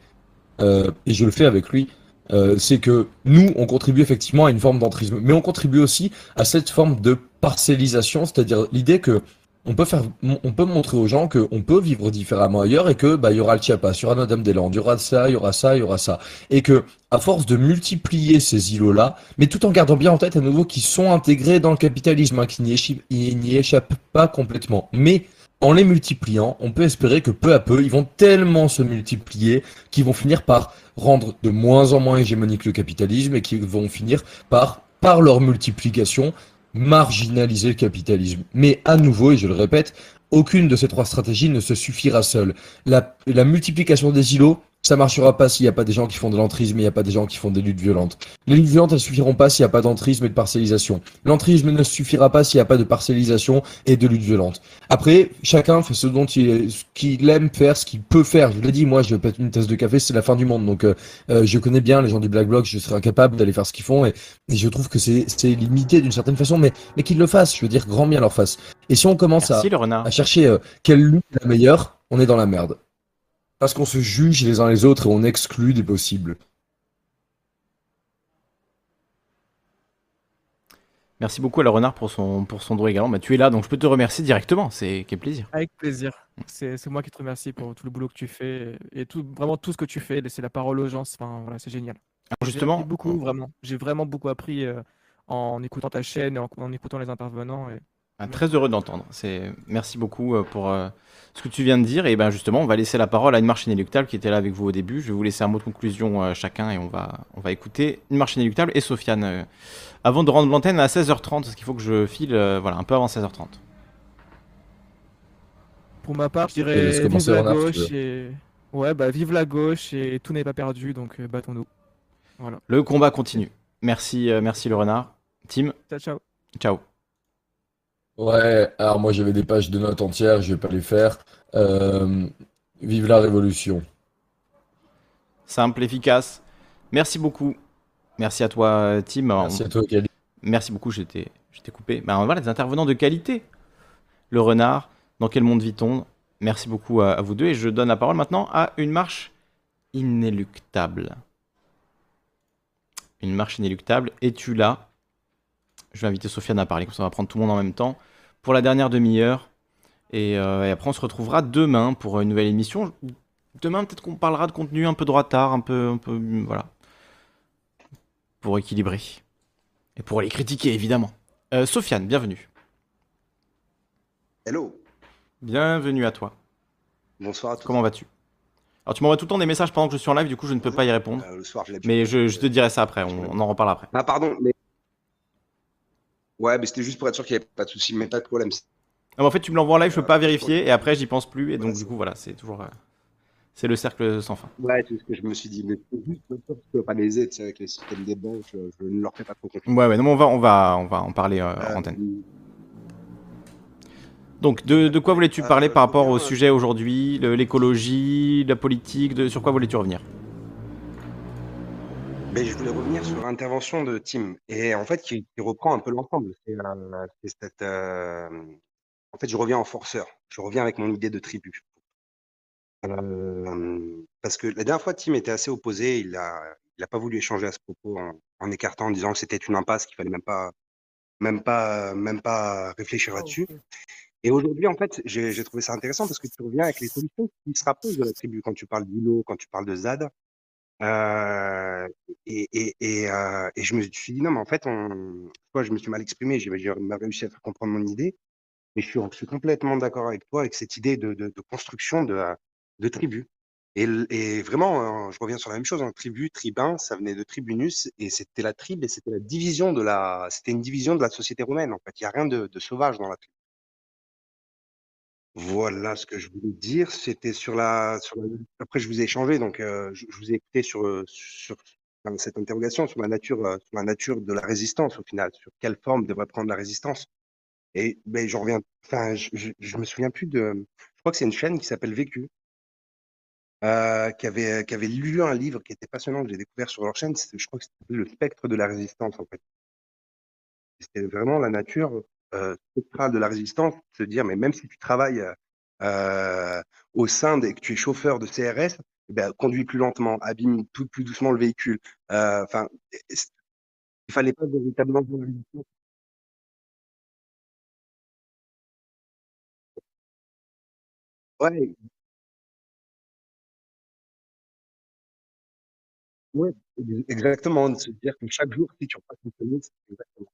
euh, et je le fais avec lui, euh, c'est que nous, on contribue effectivement à une forme d'entrisme, mais on contribue aussi à cette forme de parcellisation, c'est-à-dire l'idée que on peut faire, on peut montrer aux gens qu'on peut vivre différemment ailleurs et que bah il y aura le Chiapas, il y aura Notre-Dame-des-Landes, il y aura ça, il y aura ça, il y aura ça, et que à force de multiplier ces îlots-là, mais tout en gardant bien en tête à nouveau qu'ils sont intégrés dans le capitalisme, hein, qu'ils n'y échappent pas complètement, mais en les multipliant, on peut espérer que peu à peu, ils vont tellement se multiplier qu'ils vont finir par rendre de moins en moins hégémonique le capitalisme et qu'ils vont finir par, par leur multiplication, marginaliser le capitalisme. Mais à nouveau, et je le répète, aucune de ces trois stratégies ne se suffira seule. La, multiplication des îlots, ça marchera pas s'il n'y a pas des gens qui font de l'entrisme et il n'y a pas des gens qui font des luttes violentes. Les luttes violentes, elles suffiront pas s'il n'y a pas d'entrisme et de parcellisation. L'entrisme ne suffira pas s'il n'y a pas de parcellisation et de lutte violente. Après, chacun fait ce dont il, ce qu'il aime faire, ce qu'il peut faire. Je l'ai dit, moi, je pète une tasse de café, c'est la fin du monde. Donc, euh, euh, je connais bien les gens du Black Bloc, je serais incapable d'aller faire ce qu'ils font et, je trouve que c'est, limité d'une certaine façon, mais, mais qu'ils le fassent. Je veux dire, grand bien leur face. Et si on commence à, à chercher euh, quelle lutte est la meilleure, on est dans la merde. Parce qu'on se juge les uns les autres et on exclut des possibles. Merci beaucoup à la renard pour son, pour son droit également. Bah, tu es là, donc je peux te remercier directement. C'est quel plaisir. Avec plaisir. C'est moi qui te remercie pour tout le boulot que tu fais et tout, vraiment tout ce que tu fais. Laisser la parole aux gens, enfin, voilà, c'est génial. justement, beaucoup, vraiment. J'ai vraiment beaucoup appris en écoutant ta chaîne et en, écoutant les intervenants. Et... Ah, très heureux d'entendre. C'est merci beaucoup pour ce que tu viens de dire. Et ben justement, on va laisser la parole à une marche inéluctable qui était là avec vous au début. Je vais vous laisser un mot de conclusion chacun et on va on va écouter une marche inéluctable et Sofiane avant de rendre l'antenne à 16h30 parce qu'il faut que je file voilà un peu avant 16h30. Pour ma part, je dirais vive la gauche et ouais bah vive la gauche et tout n'est pas perdu donc battons-nous. Voilà. Le combat continue. Merci merci le renard. Tim. Ciao ciao. Ciao. Ouais, alors moi j'avais des pages de notes entières, je vais pas les faire. Euh, vive la révolution. Simple, efficace. Merci beaucoup. Merci à toi, Tim. Merci à toi, Kali. Merci beaucoup, j'étais coupé. Ben, voilà, des intervenants de qualité. Le renard, dans quel monde vit-on? Merci beaucoup à, vous deux. Et je donne la parole maintenant à une marche inéluctable. Une marche inéluctable. Es-tu là? Je vais inviter Sofiane à parler, comme ça on va prendre tout le monde en même temps pour la dernière demi-heure. Euh, et, après, on se retrouvera demain pour une nouvelle émission. Demain, peut-être qu'on parlera de contenu un peu droit tard, un peu, un peu, voilà, pour équilibrer et pour les critiquer évidemment. Euh, Sofiane, bienvenue. Hello. Bienvenue à toi. Bonsoir à tous. Comment vas-tu? Alors, tu m'envoies tout le temps des messages pendant que je suis en live, du coup, je ne peux pas y répondre. Euh, le soir, je mais je, te dirai ça après. On, en reparle après. Ah, pardon, mais Ouais, mais c'était juste pour être sûr qu'il n'y avait pas de souci, mais pas de problème. en fait, tu me l'envoies en live, je peux pas vérifier, et après, j'y pense plus, et donc, du coup, voilà, c'est toujours. Euh, c'est le cercle sans fin. Ouais, c'est ce que je me suis dit, mais juste pour que pas les aider, avec les systèmes des banques, je, ne leur fais pas trop confiance. Ouais, ouais, non, mais on va, on va, on va en parler euh, en antenne. Euh, donc, de, de quoi voulais-tu parler par rapport au sujet aujourd'hui L'écologie, la politique, de, sur quoi voulais-tu revenir? Ben, je voulais revenir sur l'intervention de Tim et en fait qui, reprend un peu l'ensemble. Euh, en fait, je reviens en forceur. Je reviens avec mon idée de tribu. Euh, parce que la dernière fois, Tim était assez opposé. Il a, il a pas voulu échanger à ce propos en, écartant, en disant que c'était une impasse, qu'il fallait même pas, même pas, même pas réfléchir ah, là-dessus. Et aujourd'hui, en fait, j'ai trouvé ça intéressant parce que tu reviens avec les solutions qui se rapprochent de la tribu quand tu parles d'îlot, quand tu parles de ZAD. Euh, et, et, et, euh, et, je me suis dit, non, mais en fait, on, je me suis mal exprimé, j'ai réussi à faire comprendre mon idée, mais je suis, complètement d'accord avec toi, avec cette idée de, de, de construction de, de tribu. Et, vraiment, euh, je reviens sur la même chose, hein, tribu, tribun, ça venait de tribunus, et c'était la tribe, et c'était la division de la, c'était une division de la société romaine, en fait. Il n'y a rien de, de sauvage dans la tribu. Voilà ce que je voulais dire. C'était sur la, sur après je vous ai échangé, donc euh, je, vous ai écouté sur, euh, sur cette interrogation sur la nature, euh, sur la nature de la résistance au final, sur quelle forme devrait prendre la résistance. Et ben j'en reviens, enfin je, je, me souviens plus de, je crois que c'est une chaîne qui s'appelle Vécu, qui avait qui avait lu un livre qui était passionnant que j'ai découvert sur leur chaîne. Je crois que c'était le spectre de la résistance en fait. C'était vraiment la nature euh, de la résistance, se dire, mais même si tu travailles euh, au sein et que tu es chauffeur de CRS, eh ben, conduis plus lentement, abîme tout plus doucement le véhicule. Euh, enfin, il fallait pas véritablement Ouais. Ouais, exactement. De se dire que chaque jour, si tu repasses une semaine, c'est exactement.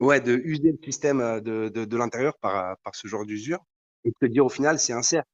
Ouais, de user le système, de de de l'intérieur par, par ce genre d'usure. Et de te dire au final c'est un cercle,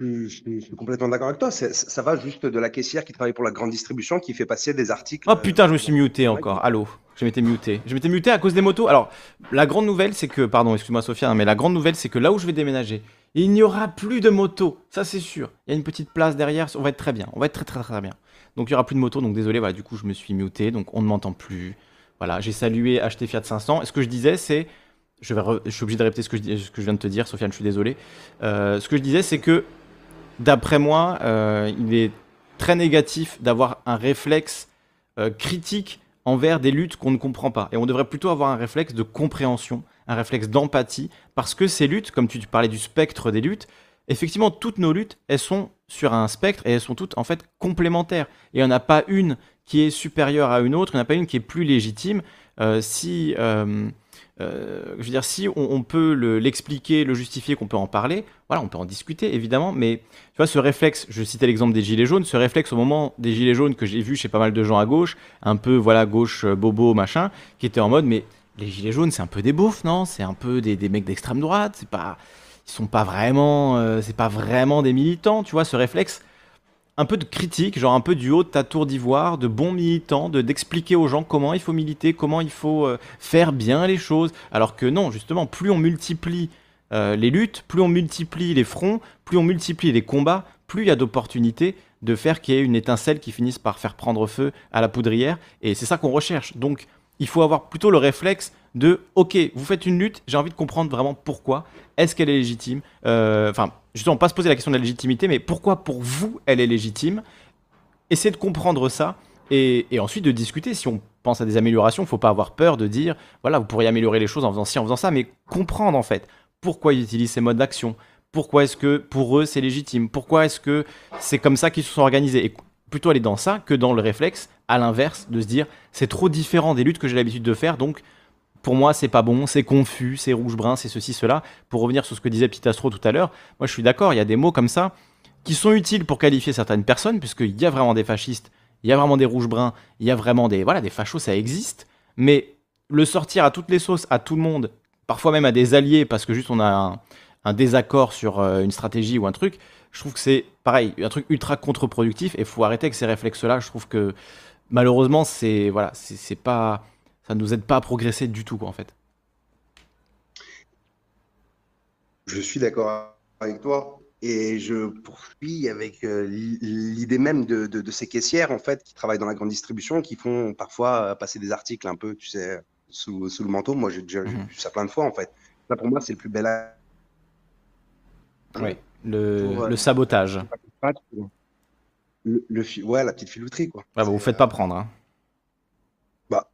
Je suis, complètement d'accord avec toi. Ça va juste de la caissière qui travaille pour la grande distribution qui fait passer des articles. Oh putain, je me suis muté encore. Allô? Je m'étais muté. Je m'étais muté à cause des motos. Alors, la grande nouvelle, c'est que. Pardon, excuse-moi, Sophia, hein, mais la grande nouvelle, c'est que là où je vais déménager, il n'y aura plus de motos. Ça, c'est sûr. Il y a une petite place derrière. On va être très bien. On va être très, très, très bien. Donc, il n'y aura plus de motos. Donc, désolé, voilà, du coup, je me suis muté. Donc, on ne m'entend plus. Voilà, j'ai salué acheter Fiat 500. Et ce que je disais, c'est. Je, suis obligé de répéter ce que, je, viens de te dire, Sofiane, je suis désolé. Euh, ce que je disais, c'est que d'après moi, euh, il est très négatif d'avoir un réflexe euh, critique envers des luttes qu'on ne comprend pas. Et on devrait plutôt avoir un réflexe de compréhension, un réflexe d'empathie, parce que ces luttes, comme tu parlais du spectre des luttes, effectivement, toutes nos luttes, elles sont sur un spectre et elles sont toutes en fait complémentaires. Et il n'y en a pas une qui est supérieure à une autre, il n'y en a pas une qui est plus légitime. Si je veux dire, si on, peut l'expliquer, le, justifier, qu'on peut en parler, voilà, on peut en discuter évidemment, mais tu vois, ce réflexe, je citais l'exemple des gilets jaunes, ce réflexe au moment des gilets jaunes que j'ai vu chez pas mal de gens à gauche, un peu, voilà, gauche, euh, bobo, machin, qui étaient en mode, mais les gilets jaunes, c'est un peu des beaufs, non? C'est un peu des, mecs d'extrême droite, c'est pas, ils sont pas vraiment, euh, c'est pas vraiment des militants, tu vois, ce réflexe un peu de critique, genre un peu du haut de ta tour d'ivoire, de bons militants, de d'expliquer aux gens comment il faut militer, comment il faut euh, faire bien les choses. Alors que non, justement, plus on multiplie euh, les luttes, plus on multiplie les fronts, plus on multiplie les combats, plus il y a d'opportunités de faire qu'il y ait une étincelle qui finisse par faire prendre feu à la poudrière. Et c'est ça qu'on recherche. Donc, il faut avoir plutôt le réflexe de ok, vous faites une lutte, j'ai envie de comprendre vraiment pourquoi. Est-ce qu'elle est légitime? Euh, Enfin, justement, pas se poser la question de la légitimité, mais pourquoi pour vous elle est légitime? Essayez de comprendre ça et, ensuite de discuter. Si on pense à des améliorations, il ne faut pas avoir peur de dire voilà, vous pourriez améliorer les choses en faisant ci, en faisant ça, mais comprendre en fait pourquoi ils utilisent ces modes d'action? Pourquoi est-ce que pour eux c'est légitime? Pourquoi est-ce que c'est comme ça qu'ils se sont organisés? Et plutôt aller dans ça que dans le réflexe, à l'inverse, de se dire c'est trop différent des luttes que j'ai l'habitude de faire, donc pour moi, c'est pas bon, c'est confus, c'est rouge-brun, c'est ceci, cela. Pour revenir sur ce que disait Petit Astro tout à l'heure, moi je suis d'accord, il y a des mots comme ça qui sont utiles pour qualifier certaines personnes, puisqu'il y a vraiment des fascistes, il y a vraiment des rouges-bruns, il y a vraiment des, voilà, des fachos, ça existe. Mais le sortir à toutes les sauces, à tout le monde, parfois même à des alliés, parce que juste on a un, désaccord sur euh, une stratégie ou un truc, je trouve que c'est pareil, un truc ultra contre-productif et il faut arrêter avec ces réflexes-là. Je trouve que malheureusement, c'est voilà, c'est pas ça ne nous aide pas à progresser du tout, quoi, en fait. Je suis d'accord avec toi. Et je poursuis avec euh, l'idée même de, ces caissières, en fait, qui travaillent dans la grande distribution, qui font parfois euh, passer des articles un peu, tu sais, sous, le manteau. Moi, j'ai déjà vu mhm. ça plein de fois, en fait. Là, pour moi, c'est le plus bel Oui, le, euh, sabotage. Le, ouais, la petite filouterie, quoi. Ah, vous ne faites pas prendre. Hein. Bah,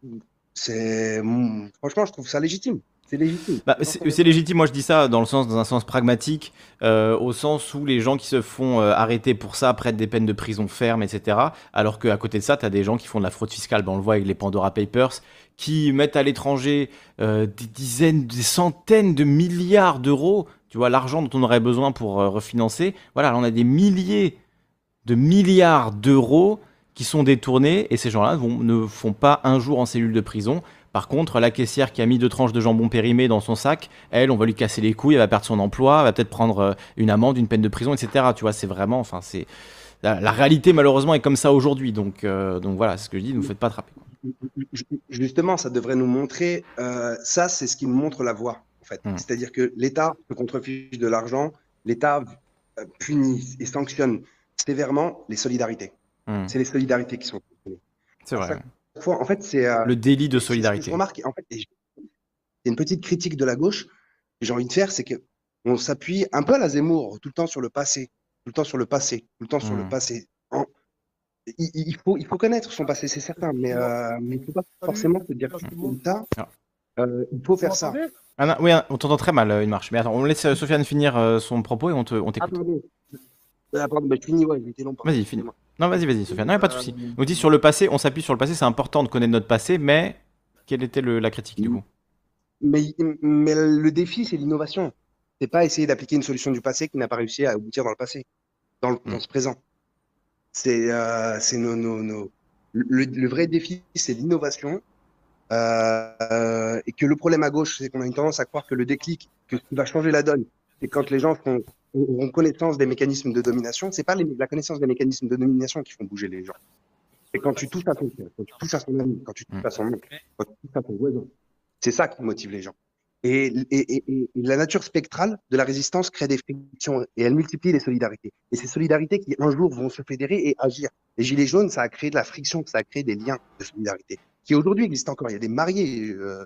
c'est hmm, franchement, je trouve ça légitime. C'est légitime. Bah, c'est légitime. Moi, je dis ça dans le sens, dans un sens pragmatique, euh, au sens où les gens qui se font euh, arrêter pour ça prennent des peines de prison ferme, etc. Alors qu'à côté de ça, tu as des gens qui font de la fraude fiscale. Ben, on le voit avec les Pandora Papers, qui mettent à l'étranger euh, des dizaines, des centaines de milliards d'euros. Tu vois, l'argent dont on aurait besoin pour refinancer. Voilà, on a des milliers de milliards d'euros qui sont détournés et ces gens-là ne font pas un jour en cellule de prison. Par contre, la caissière qui a mis deux tranches de jambon périmé dans son sac, elle, on va lui casser les couilles, elle va perdre son emploi, elle va peut-être prendre euh, une amende, une peine de prison, etc. Tu vois, c'est vraiment, enfin, c'est la, réalité malheureusement est comme ça aujourd'hui. Donc, euh, donc voilà, c'est ce que je dis, ne vous faites pas attraper. Justement, ça devrait nous montrer, euh, ça, c'est ce qui nous montre la voie, en fait. Mmh. C'est-à-dire que l'État se contrefiche de l'argent, l'État punit et sanctionne sévèrement les solidarités. Hmm. C'est les solidarités qui sont C'est vrai. en fait, c'est euh, le délit de solidarité. Je remarque, en fait, c'est une petite critique de la gauche que j'ai envie de faire, c'est que on s'appuie un peu à la Zemmour tout le temps sur le passé, tout le temps sur le passé, tout le temps sur le hmm. passé. Il, faut, il faut connaître son passé, c'est certain, mais, euh, mais il ne faut pas forcément se dire ça. Ah. Euh, il faut faire ça. Ah oui, on t'entend très mal, une marche. Mais attends, on laisse Sofiane finir son propos et on t'écoute. Ah, pardon. bah, je finis, ouais, long. Vas-y, finis. Non, vas-y, vas-y, Sofiane. Non, pas de souci. On dit sur le passé, on s'appuie sur le passé, c'est important de connaître notre passé, mais quelle était la critique du coup? Mais, mais le défi, c'est l'innovation. C'est pas essayer d'appliquer une solution du passé qui n'a pas réussi à aboutir dans le passé, dans, le, mm. ce présent. C'est euh, nos, nos, nos... Le, le, vrai défi, c'est l'innovation. Euh, et que le problème à gauche, c'est qu'on a une tendance à croire que le déclic, que ce qui va changer la donne, c'est quand les gens font, auront connaissance des mécanismes de domination. C'est pas la connaissance des mécanismes de domination qui font bouger les gens. C'est quand tu touches à ton quand tu touches à son ami, quand tu touches à son oncle, quand tu touches à ton voisin. C'est ça qui motive les gens. Et, la nature spectrale de la résistance crée des frictions et elle multiplie les solidarités. Et ces solidarités qui un jour vont se fédérer et agir. Les gilets jaunes, ça a créé de la friction, ça a créé des liens de solidarité qui aujourd'hui existent encore. Il y a des mariés, euh,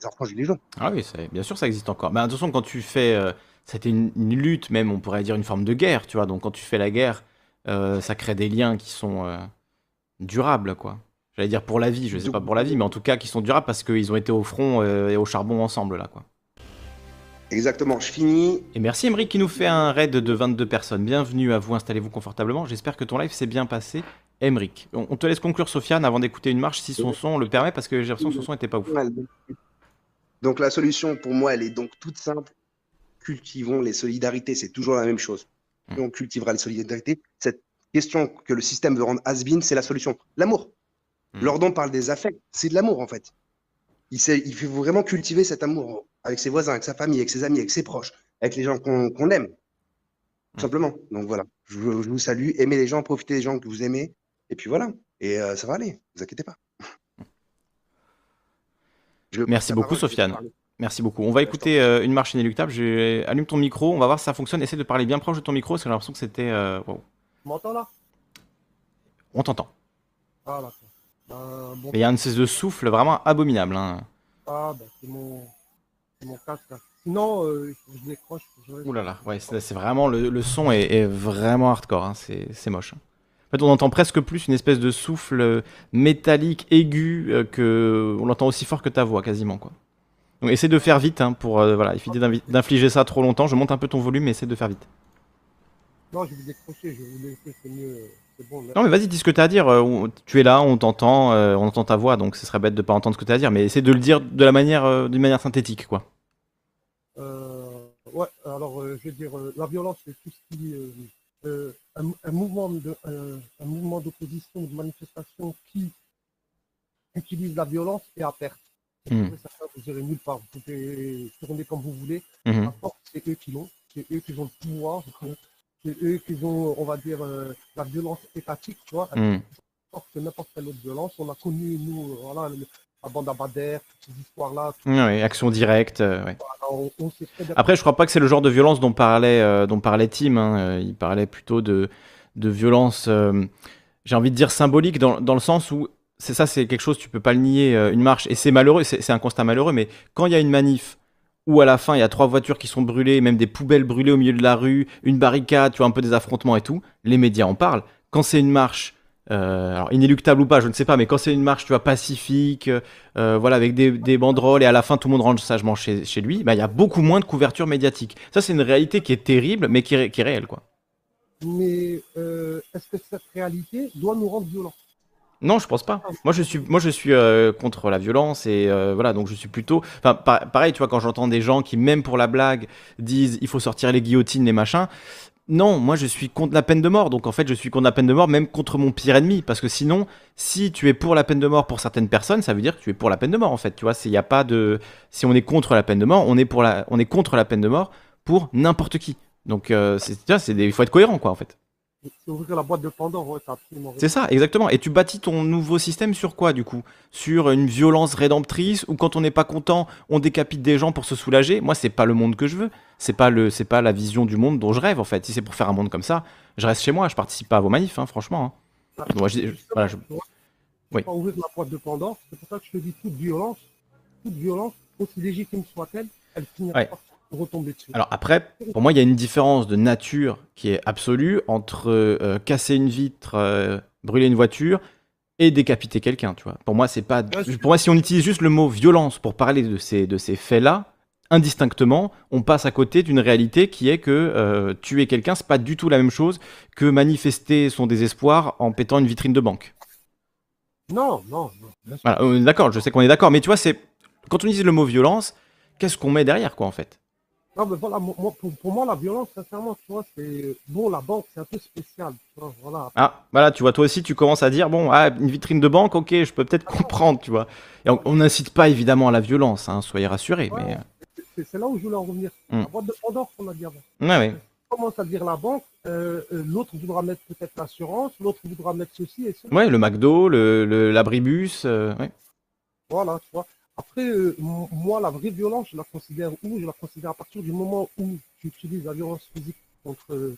des enfants gilets jaunes. Ah oui, bien sûr, ça existe encore. Mais attention, quand tu fais, euh, c'était une, lutte, même on pourrait dire une forme de guerre, tu vois. Donc quand tu fais la guerre, euh, ça crée des liens qui sont durables, quoi. J'allais dire pour la vie, je sais pas pour la vie, mais en tout cas qui sont durables parce qu'ils ont été au front euh, et au charbon ensemble là quoi. Exactement, je finis. Et merci Emeric qui nous fait un raid de 22 personnes. Bienvenue à vous, installez-vous confortablement. J'espère que ton live s'est bien passé. Emeric, on te laisse conclure Sofiane avant d'écouter une marche si son son le permet parce que j'ai l'impression que son son était pas ouf. Donc la solution pour moi elle est donc toute simple. Cultivons les solidarités, c'est toujours la même chose. Hmm. on cultivera les solidarités. Cette question que le système veut rendre has c'est la solution. L'amour. Hmm. Lordon parle des affects, c'est de l'amour en fait. Il, sait, il faut vraiment cultiver cet amour avec ses voisins, avec sa famille, avec ses amis, avec ses proches, avec les gens qu'on aime. Tout hmm. simplement. Donc voilà, je, vous salue, aimez les gens, profitez des gens que vous aimez, et puis voilà. Et euh, ça va aller, ne vous inquiétez pas. Merci beaucoup, Sofiane. Merci beaucoup. On va écouter euh, une marche inéluctable. Je... Allume ton micro, on va voir si ça fonctionne. Essaye de parler bien proche de ton micro, parce que j'ai l'impression que c'était. Euh... Tu m'entends là? On t'entend. Ah. Euh, Mais il y a un espèce de souffle vraiment abominable. Hein. Ah, bah, c'est mon... mon casque. Sinon, euh, je décroche. Ouh là là, ouais, c'est vraiment le, son est, vraiment hardcore, hein. c'est moche. En fait, on entend presque plus une espèce de souffle métallique aigu que on l'entend aussi fort que ta voix quasiment quoi. Donc essaie de faire vite hein, pour voilà, éviter d'infliger ça trop longtemps. Je monte un peu ton volume, mais essaie de faire vite. Non, je vais décrocher, je vais vous laisser, c'est mieux non, mais vas-y, dis ce que tu as à dire. Euh, tu es là, on t'entend, euh, on entend ta voix, donc ce serait bête de pas entendre ce que tu as à dire, mais essaie de le dire de la manière, euh, d'une manière synthétique, quoi. ouais, alors je veux dire, la violence, c'est tout ce qui. Un, mouvement de, un mouvement d'opposition, de manifestation qui utilise la violence et à perte. Hmm. vous irez nulle part. Vous pouvez tourner comme vous voulez. Hmm. c'est eux qui l'ont. C'est eux qui ont le pouvoir c'est eux qui ont, on va dire, euh, la violence étatique, tu vois. Mm. n'importe quelle autre violence. On a connu, nous, voilà, la bande à Bader, toutes ces histoires-là. Oui, action directe. Euh, Après, je crois pas que c'est le genre de violence dont parlait, euh, dont parlait Tim. Hein. Il parlait plutôt de, de violence, j'ai envie de dire symbolique, dans, dans le sens où c'est ça, c'est quelque chose, tu peux pas le nier, une marche, et c'est malheureux, c'est un constat malheureux, mais quand il y a une manif où à la fin il y a trois voitures qui sont brûlées, même des poubelles brûlées au milieu de la rue, une barricade, tu vois, un peu des affrontements et tout, les médias en parlent. Quand c'est une marche, euh, alors inéluctable ou pas, je ne sais pas, mais quand c'est une marche, tu vois, pacifique, euh, voilà, avec des, banderoles et à la fin tout le monde rentre sagement chez, lui, bah, il y a beaucoup moins de couverture médiatique. Ça, c'est une réalité qui est terrible, mais qui est, réelle, quoi. Mais euh, est-ce que cette réalité doit nous rendre violents? Non, je pense pas. Moi, je suis, moi, je suis euh, contre la violence et euh, voilà, donc je suis plutôt. Enfin, pareil, tu vois, quand j'entends des gens qui, même pour la blague, disent il faut sortir les guillotines, les machins. Non, moi, je suis contre la peine de mort. Donc, en fait, je suis contre la peine de mort, même contre mon pire ennemi, parce que sinon, si tu es pour la peine de mort pour certaines personnes, ça veut dire que tu es pour la peine de mort, en fait. Tu vois, il y a pas de. Si on est contre la peine de mort, on est pour la, contre la peine de mort pour n'importe qui. Donc, euh, c'est, il faut être cohérent, quoi, en fait. C'est ouvrir la boîte de Pandore, c'est ça, exactement. Et tu bâtis ton nouveau système sur quoi, du coup? Sur une violence rédemptrice ou quand on n'est pas content, on décapite des gens pour se soulager? Moi, c'est pas le monde que je veux. C'est pas le, c'est pas la vision du monde dont je rêve, en fait. Si c'est pour faire un monde comme ça, je reste chez moi. Je participe pas à vos manifs, hein, franchement. Hein. Moi, je, oui. Pas ouvrir la boîte de Pandore. C'est pour ça que je te dis toute violence, toute violence, aussi légitime soit-elle, elle finira alors après, pour moi, il y a une différence de nature qui est absolue entre euh, casser une vitre, euh, brûler une voiture et décapiter quelqu'un, tu vois. Pour moi, c'est pas. Pour moi, si on utilise juste le mot violence pour parler de ces, de ces faits-là, indistinctement, on passe à côté d'une réalité qui est que euh, tuer quelqu'un, c'est pas du tout la même chose que manifester son désespoir en pétant une vitrine de banque. Non, non, non. d'accord, je sais qu'on est d'accord, mais tu vois, c'est quand on utilise le mot violence, qu'est-ce qu'on met derrière, quoi, en fait? Ah, ben voilà, pour, moi, la violence, sincèrement, tu vois, c'est. Bon, la banque, c'est un peu spécial. Tu vois, voilà. Ah, voilà, tu vois, toi aussi, tu commences à dire, bon, ah, une vitrine de banque, ok, je peux peut-être comprendre, tu vois. Et on n'incite pas évidemment à la violence, hein, soyez rassurés. mais... Euh. C'est là où je voulais en revenir. Hmm. La boîte de Pandore qu'on a dit avant. Ouais, ouais. commence à dire la banque, euh, euh, l'autre voudra mettre peut-être l'assurance, l'autre voudra mettre ceci et cela. Ouais, le McDo, l'abribus, le, ouais. Voilà, tu vois. Après, euh, moi, la vraie violence, je la considère où? Je la considère à partir du moment où tu utilises la violence physique contre,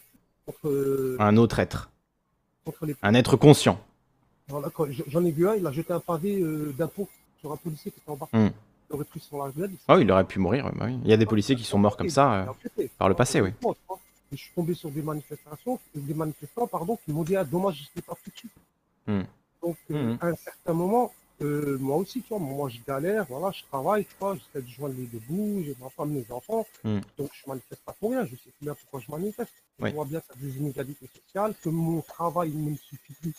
contre un autre être. un être conscient. J'en ai vu un, il a jeté un pavé euh, d'impôt sur un policier qui était en bas. Hmm. Il aurait pris sur la gueule. Ah oui, il aurait pu mourir. Bah oui. Il y a des policiers qui sont morts comme ça euh, par le passé, oui. je suis tombé sur des manifestations, des manifestants, pardon, qui m'ont dit ah, dommage, je n'étais pas tout de suite. Hmm. Donc, hmm. à un certain moment, euh, moi aussi, tu vois, moi je galère, voilà, je travaille, tu vois, j'essaie de joindre les deux bouts, j'ai ma femme, mes enfants, hmm. donc je manifeste pas pour rien, je sais bien pourquoi je manifeste. Je vois bien qu'il y a des inégalités sociales, que mon travail ne me suffit plus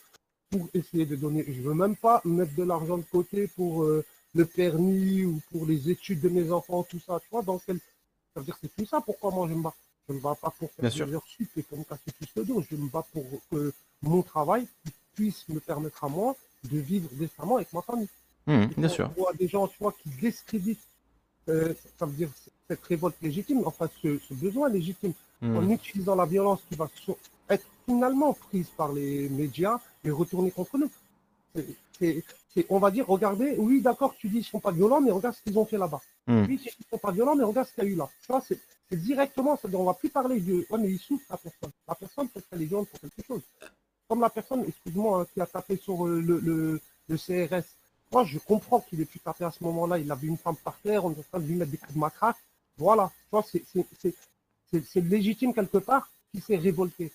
pour essayer de donner. Je veux même pas mettre de l'argent de côté pour euh, le permis ou pour les études de mes enfants, tout ça, tu vois, dans quel... Ça veut dire c'est tout ça pourquoi moi je me bats? Je ne me bats pas pour faire des heures sup et pour me casser plus le dos, je me bats pour que mon travail puisse me permettre à moi de vivre décemment avec ma famille. Mmh, bien sûr. On voit des gens, tu vois, qui discréditent, euh, ça veut dire cette révolte légitime, enfin ce, besoin légitime, mmh. en utilisant la violence qui va être finalement prise par les médias et retournée contre nous. on va dire, regardez, oui, d'accord, tu dis qu'ils ne sont pas violents, mais regarde ce qu'ils ont fait là-bas. Mmh. Oui, ils ne sont pas violents, mais regarde ce qu'il y a eu là. Tu vois, c'est directement, c'est-à-dire, on ne va plus parler de, ouais, mais ils souffrent la personne. La personne, peut-être qu'elle est violente pour quelque chose comme la personne, excuse-moi, hein, qui a tapé sur euh, le, le, CRS, moi je comprends qu'il ait pu taper à ce moment-là, il a vu une femme par terre, on est en train de lui mettre des coups de matraque. Voilà, tu vois, c'est légitime quelque part qu'il s'est révolté.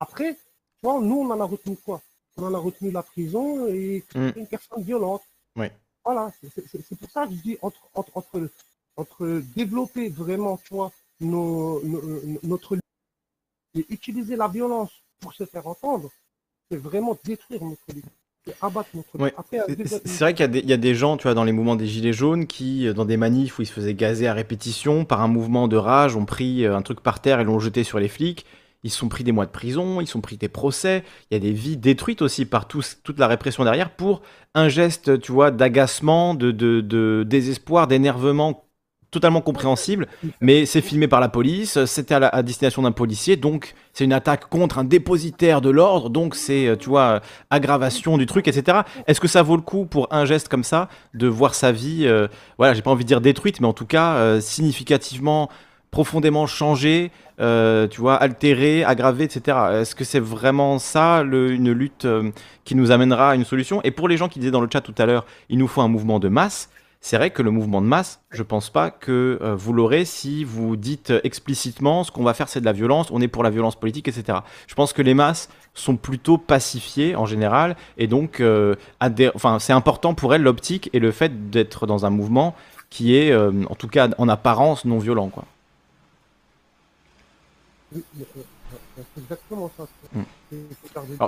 Après, tu vois, nous on en a retenu quoi? On en a retenu la prison et mm. une personne violente. Oui. Voilà, c'est pour ça que je dis entre, entre, entre, développer vraiment, tu vois, nos, notre et utiliser la violence pour se faire entendre, vraiment détruire notre. Abattre notre C'est vrai qu'il y, a des gens, tu vois, dans les mouvements des Gilets jaunes qui, euh, dans des manifs où ils se faisaient gazer à répétition, par un mouvement de rage, ont pris euh, un truc par terre et l'ont jeté sur les flics. Ils se sont pris des mois de prison, ils sont pris des procès. Il y a des vies détruites aussi par toute la répression derrière pour un geste, tu vois, d'agacement, de, de désespoir, d'énervement totalement compréhensible, mais c'est filmé par la police, c'était à, destination d'un policier, donc c'est une attaque contre un dépositaire de l'ordre, donc c'est, euh, tu vois, aggravation du truc, etc. Est-ce que ça vaut le coup pour un geste comme ça de voir sa vie, euh, voilà, j'ai pas envie de dire détruite, mais en tout cas euh, significativement, profondément changée, tu vois, altérée, aggravée, etc. Est-ce que c'est vraiment ça une lutte qui nous amènera à une solution? Et pour les gens qui disaient dans le chat tout à l'heure, il nous faut un mouvement de masse c'est vrai que le mouvement de masse, je pense pas que euh, vous l'aurez si vous dites explicitement ce qu'on va faire c'est de la violence, on est pour la violence politique, etc. Je pense que les masses sont plutôt pacifiées en général et donc euh, c'est important pour elles l'optique et le fait d'être dans un mouvement qui est euh, en tout cas en apparence non violent. Quoi.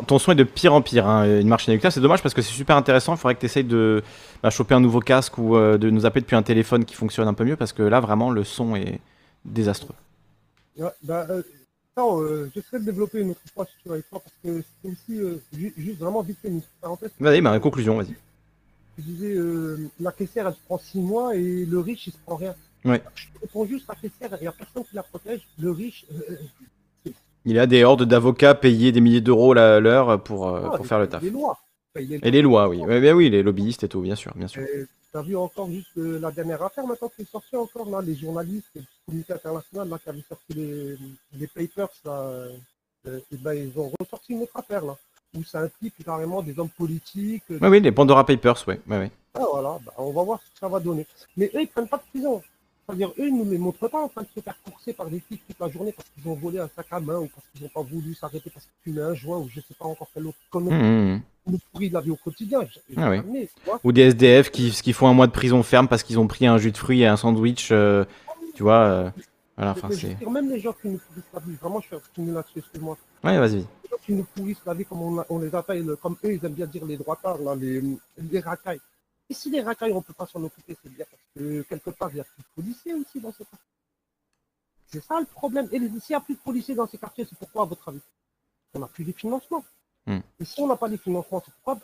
Ton son est de pire en pire. Hein. Une marche nucléaire, c'est dommage parce que c'est super intéressant. Il faudrait que tu essayes de bah, choper un nouveau casque ou euh, de nous appeler depuis un téléphone qui fonctionne un peu mieux parce que là, vraiment, le son est désastreux. Ouais, bah, euh, euh, j'essaierai de développer une autre fois sur toi parce que c'est aussi juste vraiment vite fait une parenthèse. Vas-y, bah, conclusion, vas-y. Je disais, la caissière, elle se prend 6 mois et le riche, il se prend rien. Ouais. Je réponds juste, la caissière, il n'y a personne qui la protège. Le riche, il a des hordes d'avocats payés des milliers d'euros à l'heure pour, euh, ah, pour faire le taf. Les lois. Et les lois, oui. oui. oui, les lobbyistes et tout, bien sûr. Bien sûr. Tu as vu encore juste euh, la dernière affaire maintenant qui est sortie encore, là, les journalistes, le comité international là, qui avaient sorti les, les papers, là, euh, et ben, ils ont ressorti une autre affaire, là, où ça implique carrément des hommes politiques. Oui, oui, les Pandora Papers, oui. oui, oui. Ah, voilà, bah, on va voir ce que ça va donner. Mais eux, ils prennent pas de prison. C'est-à-dire, eux, ils ne nous les montrent pas en train de se faire courser par des flics toute la journée parce qu'ils ont volé un sac à main ou parce qu'ils n'ont pas voulu s'arrêter parce qu'ils fumaient un joint ou je ne sais pas encore quel autre connerie mmh, nous pourrit de la vie au quotidien. Ah oui. ou des SDF qui, qui, font un mois de prison ferme parce qu'ils ont pris un jus de fruits et un sandwich, euh, tu vois. Euh, voilà, enfin, c'est... Même les gens qui nous pourrissent la vie, vraiment, je suis fini là-dessus, excuse-moi. Ouais, vas-y. Les gens qui nous pourrissent la vie, comme on, on les appelle, comme eux, ils aiment bien dire les droitards, là, les, les racailles. Et si les racailles, on ne peut pas s'en occuper, c'est bien parce que quelque part, il y a plus de policiers aussi dans ce cas. C'est ça le problème. Et s'il n'y a plus de policiers dans ces quartiers, c'est pourquoi, à votre avis? On n'a plus les financements. Hmm. Et si on n'a pas les financements, c'est pourquoi?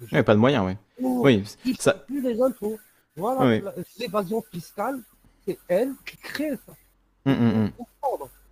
Il n'y a pas de moyens, oui. oui, ça... plus les impôts. Voilà, l'évasion fiscale, c'est elle qui crée ça. Hum.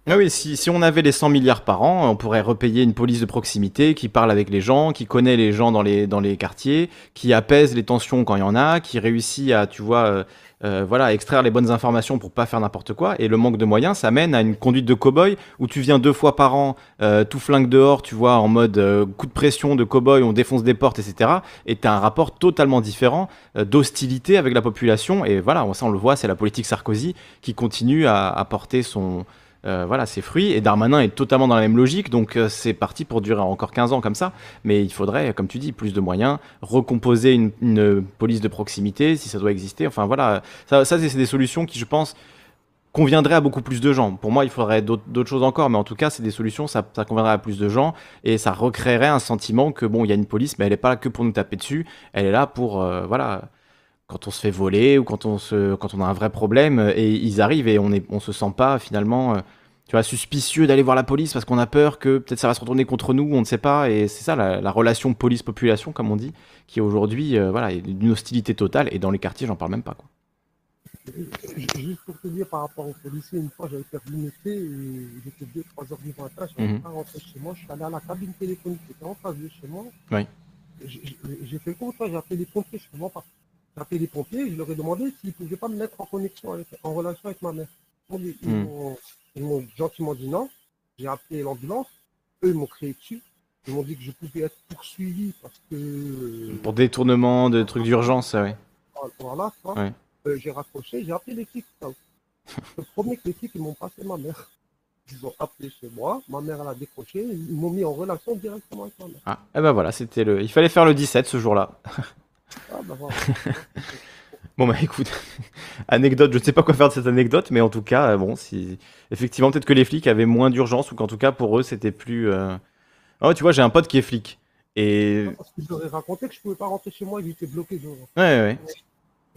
Ah oui, si, si, on avait les 100 milliards par an, on pourrait repayer une police de proximité qui parle avec les gens, qui connaît les gens dans les, dans les quartiers, qui apaise les tensions quand il y en a, qui réussit à, tu vois, euh, euh, voilà, extraire les bonnes informations pour pas faire n'importe quoi. Et le manque de moyens, ça mène à une conduite de cow-boy où tu viens deux fois par an, euh, tout flingue dehors, tu vois, en mode coup de pression de cow-boy, on défonce des portes, etc. Et tu as un rapport totalement différent d'hostilité avec la population. Et voilà, ça on le voit, c'est la politique Sarkozy qui continue à, à porter son euh, voilà, ses fruits. Et Darmanin est totalement dans la même logique, donc euh, c'est parti pour durer encore 15 ans comme ça. Mais il faudrait, comme tu dis, plus de moyens, recomposer une, police de proximité si ça doit exister. Enfin voilà, ça, ça c'est des solutions qui, je pense, conviendraient à beaucoup plus de gens. Pour moi, il faudrait d'autres choses encore, mais en tout cas, c'est des solutions, ça, conviendrait à plus de gens et ça recréerait un sentiment que bon, il y a une police, mais elle n'est pas là que pour nous taper dessus, elle est là pour, euh, voilà, quand on se fait voler ou quand on, se, quand on a un vrai problème et ils arrivent et on ne on se sent pas finalement euh, tu vois, suspicieux d'aller voir la police parce qu'on a peur que peut-être ça va se retourner contre nous, on ne sait pas. Et c'est ça la, relation police-population, comme on dit, qui aujourd'hui euh, voilà, est d'une hostilité totale. Et dans les quartiers, j'en parle même pas. Quoi. Juste pour te dire par rapport aux policiers, une fois j'avais perdu métier et j'étais 2-3 heures du matin, je n'étais pas rentré chez moi, je suis allé à la cabine téléphonique qui était en face de chez moi. Oui. J'ai fait comme ça, j'ai appelé les pompiers, je ne comprends pas. J'ai appelé les pompiers, je leur ai demandé s'ils ne pouvaient pas me mettre en connexion, avec, en relation avec ma mère. Ils hmm. m'ont gentiment dit non. J'ai appelé l'ambulance. Eux, ils m'ont créé dessus. Ils m'ont dit que je pouvais être poursuivi parce que. Pour détournement de trucs d'urgence, oui. Voilà, ouais. euh, j'ai raccroché, j'ai appelé les flics. Le premier que flics, ils m'ont passé ma mère. Ils ont appelé chez moi, ma mère elle a décroché, ils m'ont mis en relation directement avec ma mère. Ah, et eh ben voilà, c'était le. Il fallait faire le 17 ce jour-là. Ah, bah, bon bah écoute, anecdote, je ne sais pas quoi faire de cette anecdote, mais en tout cas, euh, bon, si effectivement peut-être que les flics avaient moins d'urgence ou qu'en tout cas pour eux c'était plus. Euh, oh, tu vois, j'ai un pote qui est flic et. Parce que je leur ai raconté que je pouvais pas rentrer chez moi, il était bloqué dehors. Ouais ouais.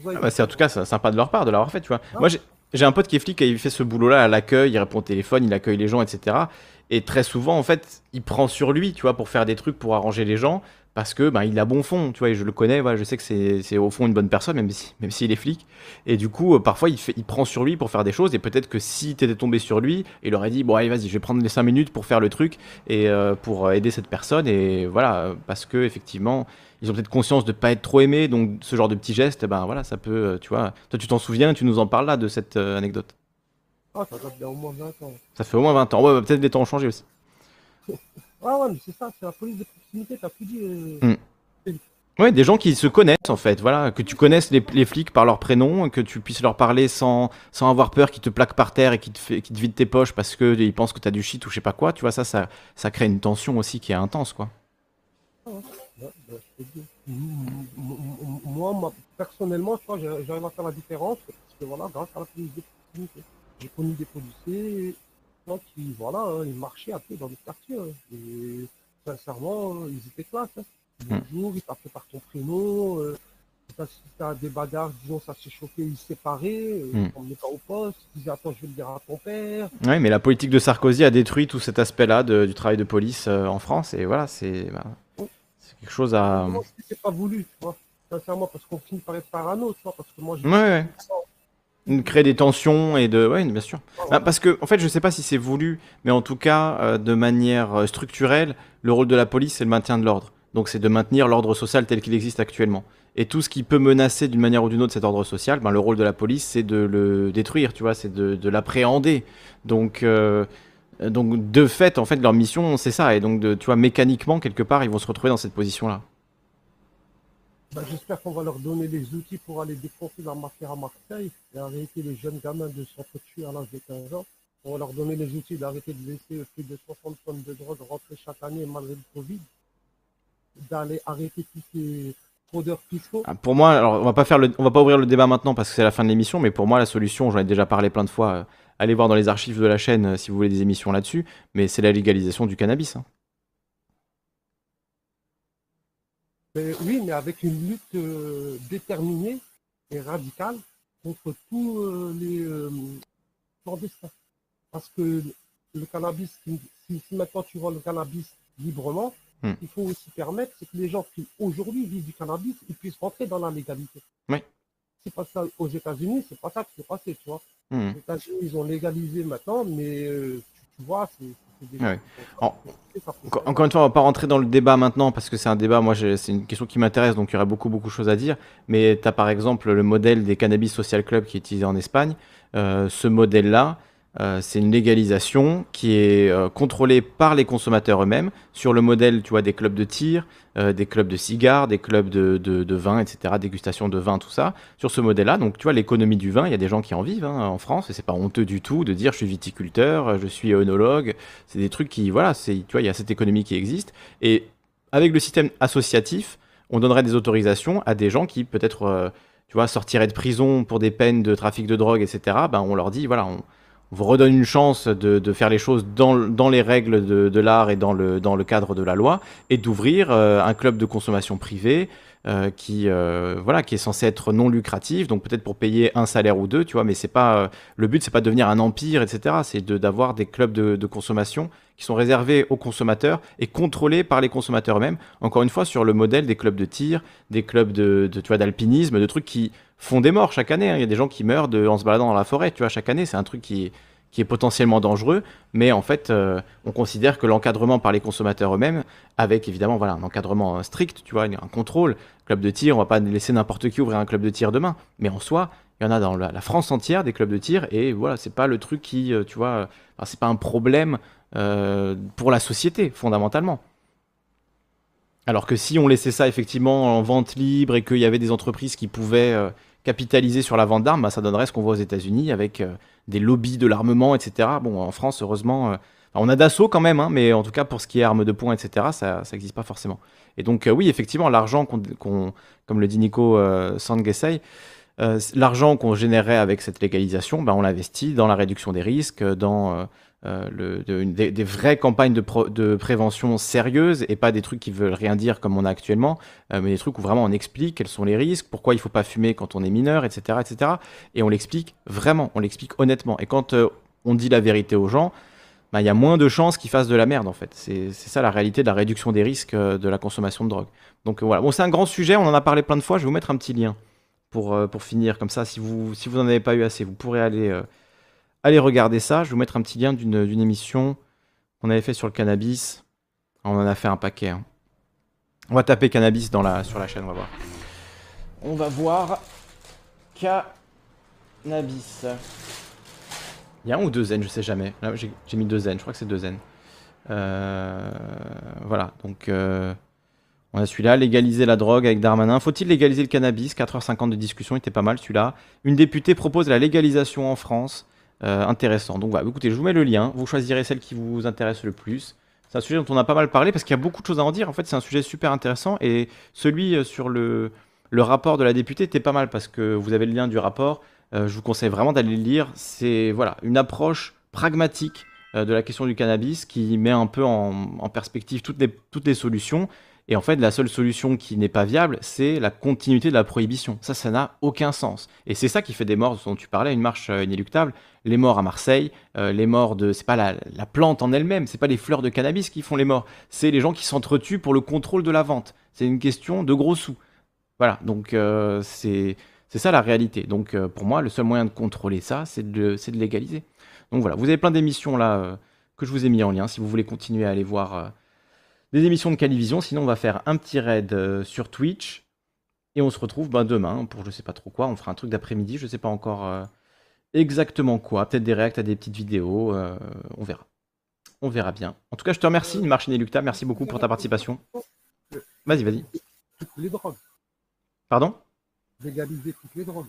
Ah, bah, c'est en tout cas sympa de leur part de l'avoir fait, tu vois. Moi j'ai un pote qui est flic et il fait ce boulot-là à l'accueil, il répond au téléphone, il accueille les gens, etc. Et très souvent, en fait, il prend sur lui, tu vois, pour faire des trucs, pour arranger les gens parce que ben, il a bon fond, tu vois, et je le connais, voilà, je sais que c'est au fond une bonne personne, même si même s'il est flic. Et du coup, euh, parfois, il, fait, il prend sur lui pour faire des choses, et peut-être que si t'étais tombé sur lui, il aurait dit, bon, allez, vas-y, je vais prendre les 5 minutes pour faire le truc, et euh, pour aider cette personne, et voilà, parce que effectivement, ils ont peut-être conscience de pas être trop aimés, donc ce genre de petits gestes, ben voilà, ça peut, euh, tu vois. Toi, tu t'en souviens, tu nous en parles là de cette anecdote? Ah, ça fait au moins 20 ans. Ça fait au moins 20 ans, ouais, peut-être des temps ont changé aussi. ouais, ouais, mais c'est ça, c'est la police de proximité, t'as plus dit. Hmm. Ouais, des gens qui se connaissent en fait, voilà, que tu connaisses les, les, flics par leur prénom, que tu puisses leur parler sans, sans avoir peur qu'ils te plaquent par terre et qu'ils te, fait, te vident tes poches parce qu'ils pensent que tu as du shit ou je sais pas quoi, tu vois, ça, ça, ça crée une tension aussi qui est intense, quoi. Moi, personnellement, j'arrive à faire la différence parce que voilà, grâce à la police j'ai connu des policiers qui, voilà, hein, ils marchaient un peu dans les quartiers hein, et sincèrement, ils étaient classe. Hein. Bonjour, il t'appelait par ton prénom. Euh, t'as des bagarres, disons, ça s'est chauffé, ils se séparaient, euh, mm. on n'est pas au poste, ils disaient attends, je vais le dire à ton père. Oui, mais la politique de Sarkozy a détruit tout cet aspect-là du travail de police euh, en France, et voilà, c'est bah, quelque chose à. C'est pas voulu, tu vois, sincèrement, parce qu'on finit par être parano, tu vois, parce que moi, j'ai. Ouais, ouais. Créer des tensions et de. Ouais, bien sûr. Bah, parce que, en fait, je sais pas si c'est voulu, mais en tout cas, euh, de manière structurelle, le rôle de la police, c'est le maintien de l'ordre. Donc c'est de maintenir l'ordre social tel qu'il existe actuellement. Et tout ce qui peut menacer d'une manière ou d'une autre cet ordre social, ben, le rôle de la police, c'est de le détruire, tu vois, c'est de, l'appréhender. Donc, euh, donc de fait, en fait, leur mission, c'est ça. Et donc, tu vois, mécaniquement, quelque part, ils vont se retrouver dans cette position-là. Bah, j'espère qu'on va leur donner les outils pour aller défoncer la mafia à Marseille et arrêter les jeunes gamins de s'entretuer à l'âge de 15 ans. On va leur donner les outils d'arrêter de laisser plus de 60 tonnes de drogue rentrer chaque année malgré le Covid d'aller arrêter tous ces fraudeurs fiscaux ah, Pour moi, alors on va pas va pas ouvrir le débat maintenant parce que c'est la fin de l'émission, mais pour moi la solution, j'en ai déjà parlé plein de fois. Euh, allez voir dans les archives de la chaîne euh, si vous voulez des émissions là-dessus, mais c'est la légalisation du cannabis. Hein. Oui, mais avec une lutte euh, déterminée et radicale contre tous les clandestins. parce que le cannabis, si, maintenant tu vois le cannabis librement, hmm. il faut aussi permettre que les gens qui aujourd'hui vivent du cannabis, ils puissent rentrer dans la légalité. Oui. C'est pas ça aux États-Unis, c'est pas ça qui s'est passé, tu vois. Hmm. Les États-Unis, ils ont légalisé maintenant, mais euh, tu vois, c'est encore une fois, on va pas rentrer dans le débat maintenant parce que c'est un débat, moi c'est une question qui m'intéresse donc il y aurait beaucoup beaucoup de choses à dire. Mais tu as par exemple le modèle des cannabis social club qui est utilisé en Espagne. Euh, ce modèle-là, euh, c'est une légalisation qui est euh, contrôlée par les consommateurs eux-mêmes sur le modèle tu vois, des clubs de tir, euh, des clubs de cigares, des clubs de, vin, etc., dégustation de vin, tout ça. Sur ce modèle-là, donc tu vois, l'économie du vin, il y a des gens qui en vivent hein, en France et c'est pas honteux du tout de dire je suis viticulteur, je suis œnologue. C'est des trucs qui, voilà, tu vois, il y a cette économie qui existe. Et avec le système associatif, on donnerait des autorisations à des gens qui peut-être, tu vois, sortiraient de prison pour des peines de trafic de drogue, etc. Ben, on leur dit, voilà, on vous redonne une chance de, faire les choses dans, les règles de, l'art et dans le, dans le cadre de la loi, et d'ouvrir euh, un club de consommation privée euh, qui, euh, voilà, qui est censé être non lucratif, donc peut-être pour payer un salaire ou deux, tu vois, mais c'est pas le but, c'est pas de devenir un empire, etc. C'est d'avoir des clubs de, consommation qui sont réservés aux consommateurs et contrôlés par les consommateurs eux-mêmes. Encore une fois, sur le modèle des clubs de tir, des clubs de, tu vois, d'alpinisme, de trucs qui font des morts chaque année. Hein. Il y a des gens qui meurent en se baladant dans la forêt, tu vois, chaque année. C'est un truc qui, est potentiellement dangereux, mais en fait, euh, on considère que l'encadrement par les consommateurs eux-mêmes, avec évidemment voilà, un encadrement strict, tu vois, un contrôle, club de tir, on va pas laisser n'importe qui ouvrir un club de tir demain, mais en soi, il y en a dans la, France entière des clubs de tir, et voilà, c'est pas le truc qui, euh, tu vois, c'est pas un problème euh, pour la société, fondamentalement. Alors que si on laissait ça effectivement en vente libre et qu'il y avait des entreprises qui pouvaient capitaliser sur la vente d'armes, bah, ça donnerait ce qu'on voit aux États-Unis avec euh, des lobbies de l'armement, etc. Bon, en France, heureusement, euh, on a d'assaut quand même, hein, mais en tout cas pour ce qui est armes de poing, etc., ça n'existe pas forcément. Et donc, euh, oui, effectivement, l'argent qu'on, comme le dit Nico Sangesei, l'argent qu'on générerait avec cette légalisation, bah, on l'investit dans la réduction des risques, dans euh, le, des, vraies campagnes de, de, prévention sérieuses et pas des trucs qui veulent rien dire comme on a actuellement, euh, mais des trucs où vraiment on explique quels sont les risques, pourquoi il faut pas fumer quand on est mineur, etc. etc. et on l'explique vraiment, on l'explique honnêtement. Et quand euh, on dit la vérité aux gens, bah, il y a moins de chances qu'ils fassent de la merde en fait. C'est ça la réalité de la réduction des risques de la consommation de drogue. Donc voilà, bon, c'est un grand sujet, on en a parlé plein de fois, je vais vous mettre un petit lien pour, pour finir, comme ça si vous, si vous en avez pas eu assez, vous pourrez aller allez regarder ça. Je vais vous mettre un petit lien d'une émission qu'on avait fait sur le cannabis. On en a fait un paquet. Hein. On va taper cannabis sur la chaîne, on va voir. On va voir cannabis. Il y a un ou deux N, je sais jamais. J'ai mis deux N, je crois que c'est deux N. Euh, voilà, donc euh, on a celui-là, légaliser la drogue avec Darmanin. Faut-il légaliser le cannabis? 4h50 de discussion, il était pas mal celui-là. Une députée propose la légalisation en France. Euh, intéressant. Donc voilà, écoutez, je vous mets le lien, vous choisirez celle qui vous intéresse le plus. C'est un sujet dont on a pas mal parlé parce qu'il y a beaucoup de choses à en dire. En fait, c'est un sujet super intéressant et celui euh, sur le, le rapport de la députée était pas mal parce que vous avez le lien du rapport. Euh, je vous conseille vraiment d'aller le lire. C'est voilà une approche pragmatique de la question du cannabis qui met un peu en, en perspective toutes les, toutes les solutions et en fait, la seule solution qui n'est pas viable, c'est la continuité de la prohibition. Ça, ça n'a aucun sens. Et c'est ça qui fait des morts dont tu parlais, une marche euh, inéluctable. Les morts à Marseille, euh, les morts de. C'est pas la, plante en elle-même, c'est pas les fleurs de cannabis qui font les morts. C'est les gens qui s'entretuent pour le contrôle de la vente. C'est une question de gros sous. Voilà, donc euh, c'est. Ça la réalité. Donc pour moi, le seul moyen de contrôler ça, c'est de, de légaliser. Donc voilà, vous avez plein d'émissions là que je vous ai mis en lien si vous voulez continuer à aller voir des émissions de Calivision. Sinon, on va faire un petit raid euh, sur Twitch. Et on se retrouve ben, demain pour je sais pas trop quoi. On fera un truc d'après-midi, je sais pas encore euh, exactement quoi. Peut-être des réacts à des petites vidéos. Euh, on verra. On verra bien. En tout cas, je te remercie, une marche inéluctable. Merci beaucoup pour ta participation. Vas-y, vas-y. les drogues. Pardon? Légaliser toutes les drogues.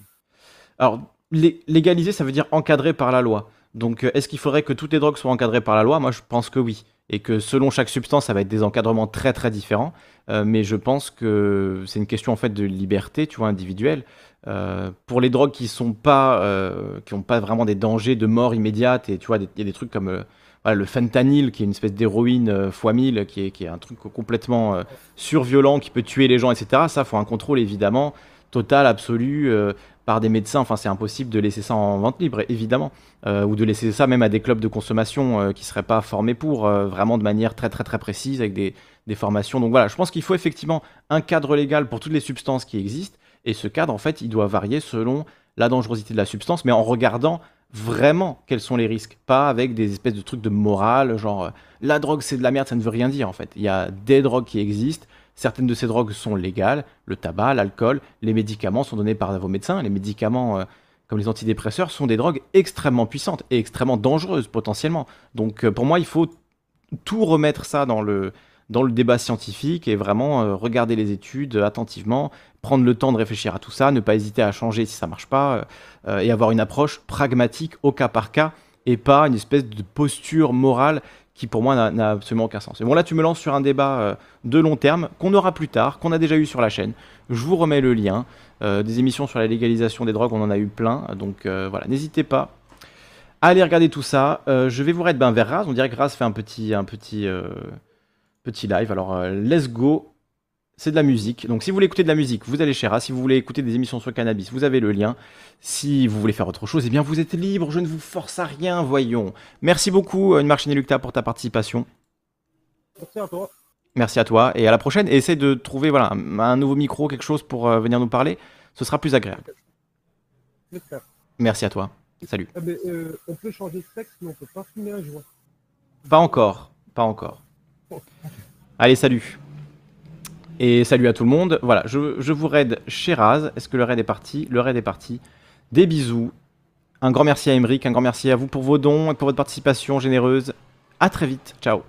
Alors, légaliser, ça veut dire encadrer par la loi. Donc, est-ce qu'il faudrait que toutes les drogues soient encadrées par la loi? Moi, je pense que oui et que selon chaque substance, ça va être des encadrements très très différents. Euh, mais je pense que c'est une question en fait de liberté, tu vois, individuelle. Euh, pour les drogues qui sont pas, euh, qui n'ont pas vraiment des dangers de mort immédiate, et tu vois, il y a des trucs comme le fentanyl, qui est une espèce d'héroïne fois 1000, qui est, qui est un truc complètement surviolent, qui peut tuer les gens, etc. Ça, faut un contrôle évidemment totale, absolue, par des médecins. Enfin, c'est impossible de laisser ça en vente libre, évidemment. ou de laisser ça même à des clubs de consommation qui ne seraient pas formés pour, vraiment de manière très très très précise, avec des, des formations. Donc voilà, je pense qu'il faut effectivement un cadre légal pour toutes les substances qui existent. Et ce cadre, en fait, il doit varier selon la dangerosité de la substance, mais en regardant vraiment quels sont les risques, pas avec des espèces de trucs de morale, genre euh, la drogue c'est de la merde, ça ne veut rien dire en fait. Il y a des drogues qui existent, certaines de ces drogues sont légales, le tabac, l'alcool, les médicaments sont donnés par vos médecins, les médicaments euh, comme les antidépresseurs sont des drogues extrêmement puissantes et extrêmement dangereuses potentiellement. Donc euh, pour moi il faut tout remettre ça dans le, dans le débat scientifique et vraiment regarder les études attentivement, prendre le temps de réfléchir à tout ça, ne pas hésiter à changer si ça marche pas, euh, euh, et avoir une approche pragmatique au cas par cas, et pas une espèce de posture morale qui pour moi n'a absolument aucun sens. Et bon là tu me lances sur un débat euh, de long terme qu'on aura plus tard, qu'on a déjà eu sur la chaîne. Je vous remets le lien. des émissions sur la légalisation des drogues, on en a eu plein. Donc voilà, n'hésitez pas à aller regarder tout ça. je vais vous raid ben, vers Raz. On dirait que Raz fait un petit, un petit, petit live. Alors let's go c'est de la musique. Donc si vous voulez écouter de la musique, vous allez chez Ra. Si vous voulez écouter des émissions sur le cannabis, vous avez le lien. Si vous voulez faire autre chose, eh bien vous êtes libre. Je ne vous force à rien, voyons. Merci beaucoup, euh, Marche Lucta, pour ta participation. Merci à toi. Merci à toi et à la prochaine. Et essaie de trouver voilà, un nouveau micro, quelque chose pour euh, venir nous parler. Ce sera plus agréable. Merci à toi. Salut. Ah, euh, on peut changer de sexe, mais on peut pas fumer un joint. Pas encore. Pas encore. Allez, salut. Et salut à tout le monde. Voilà, je, vous raid chez Raz. Est-ce que le raid est parti? Le raid est parti. Des bisous. Un grand merci à Emeric, un grand merci à vous pour vos dons et pour votre participation généreuse. À très vite. Ciao.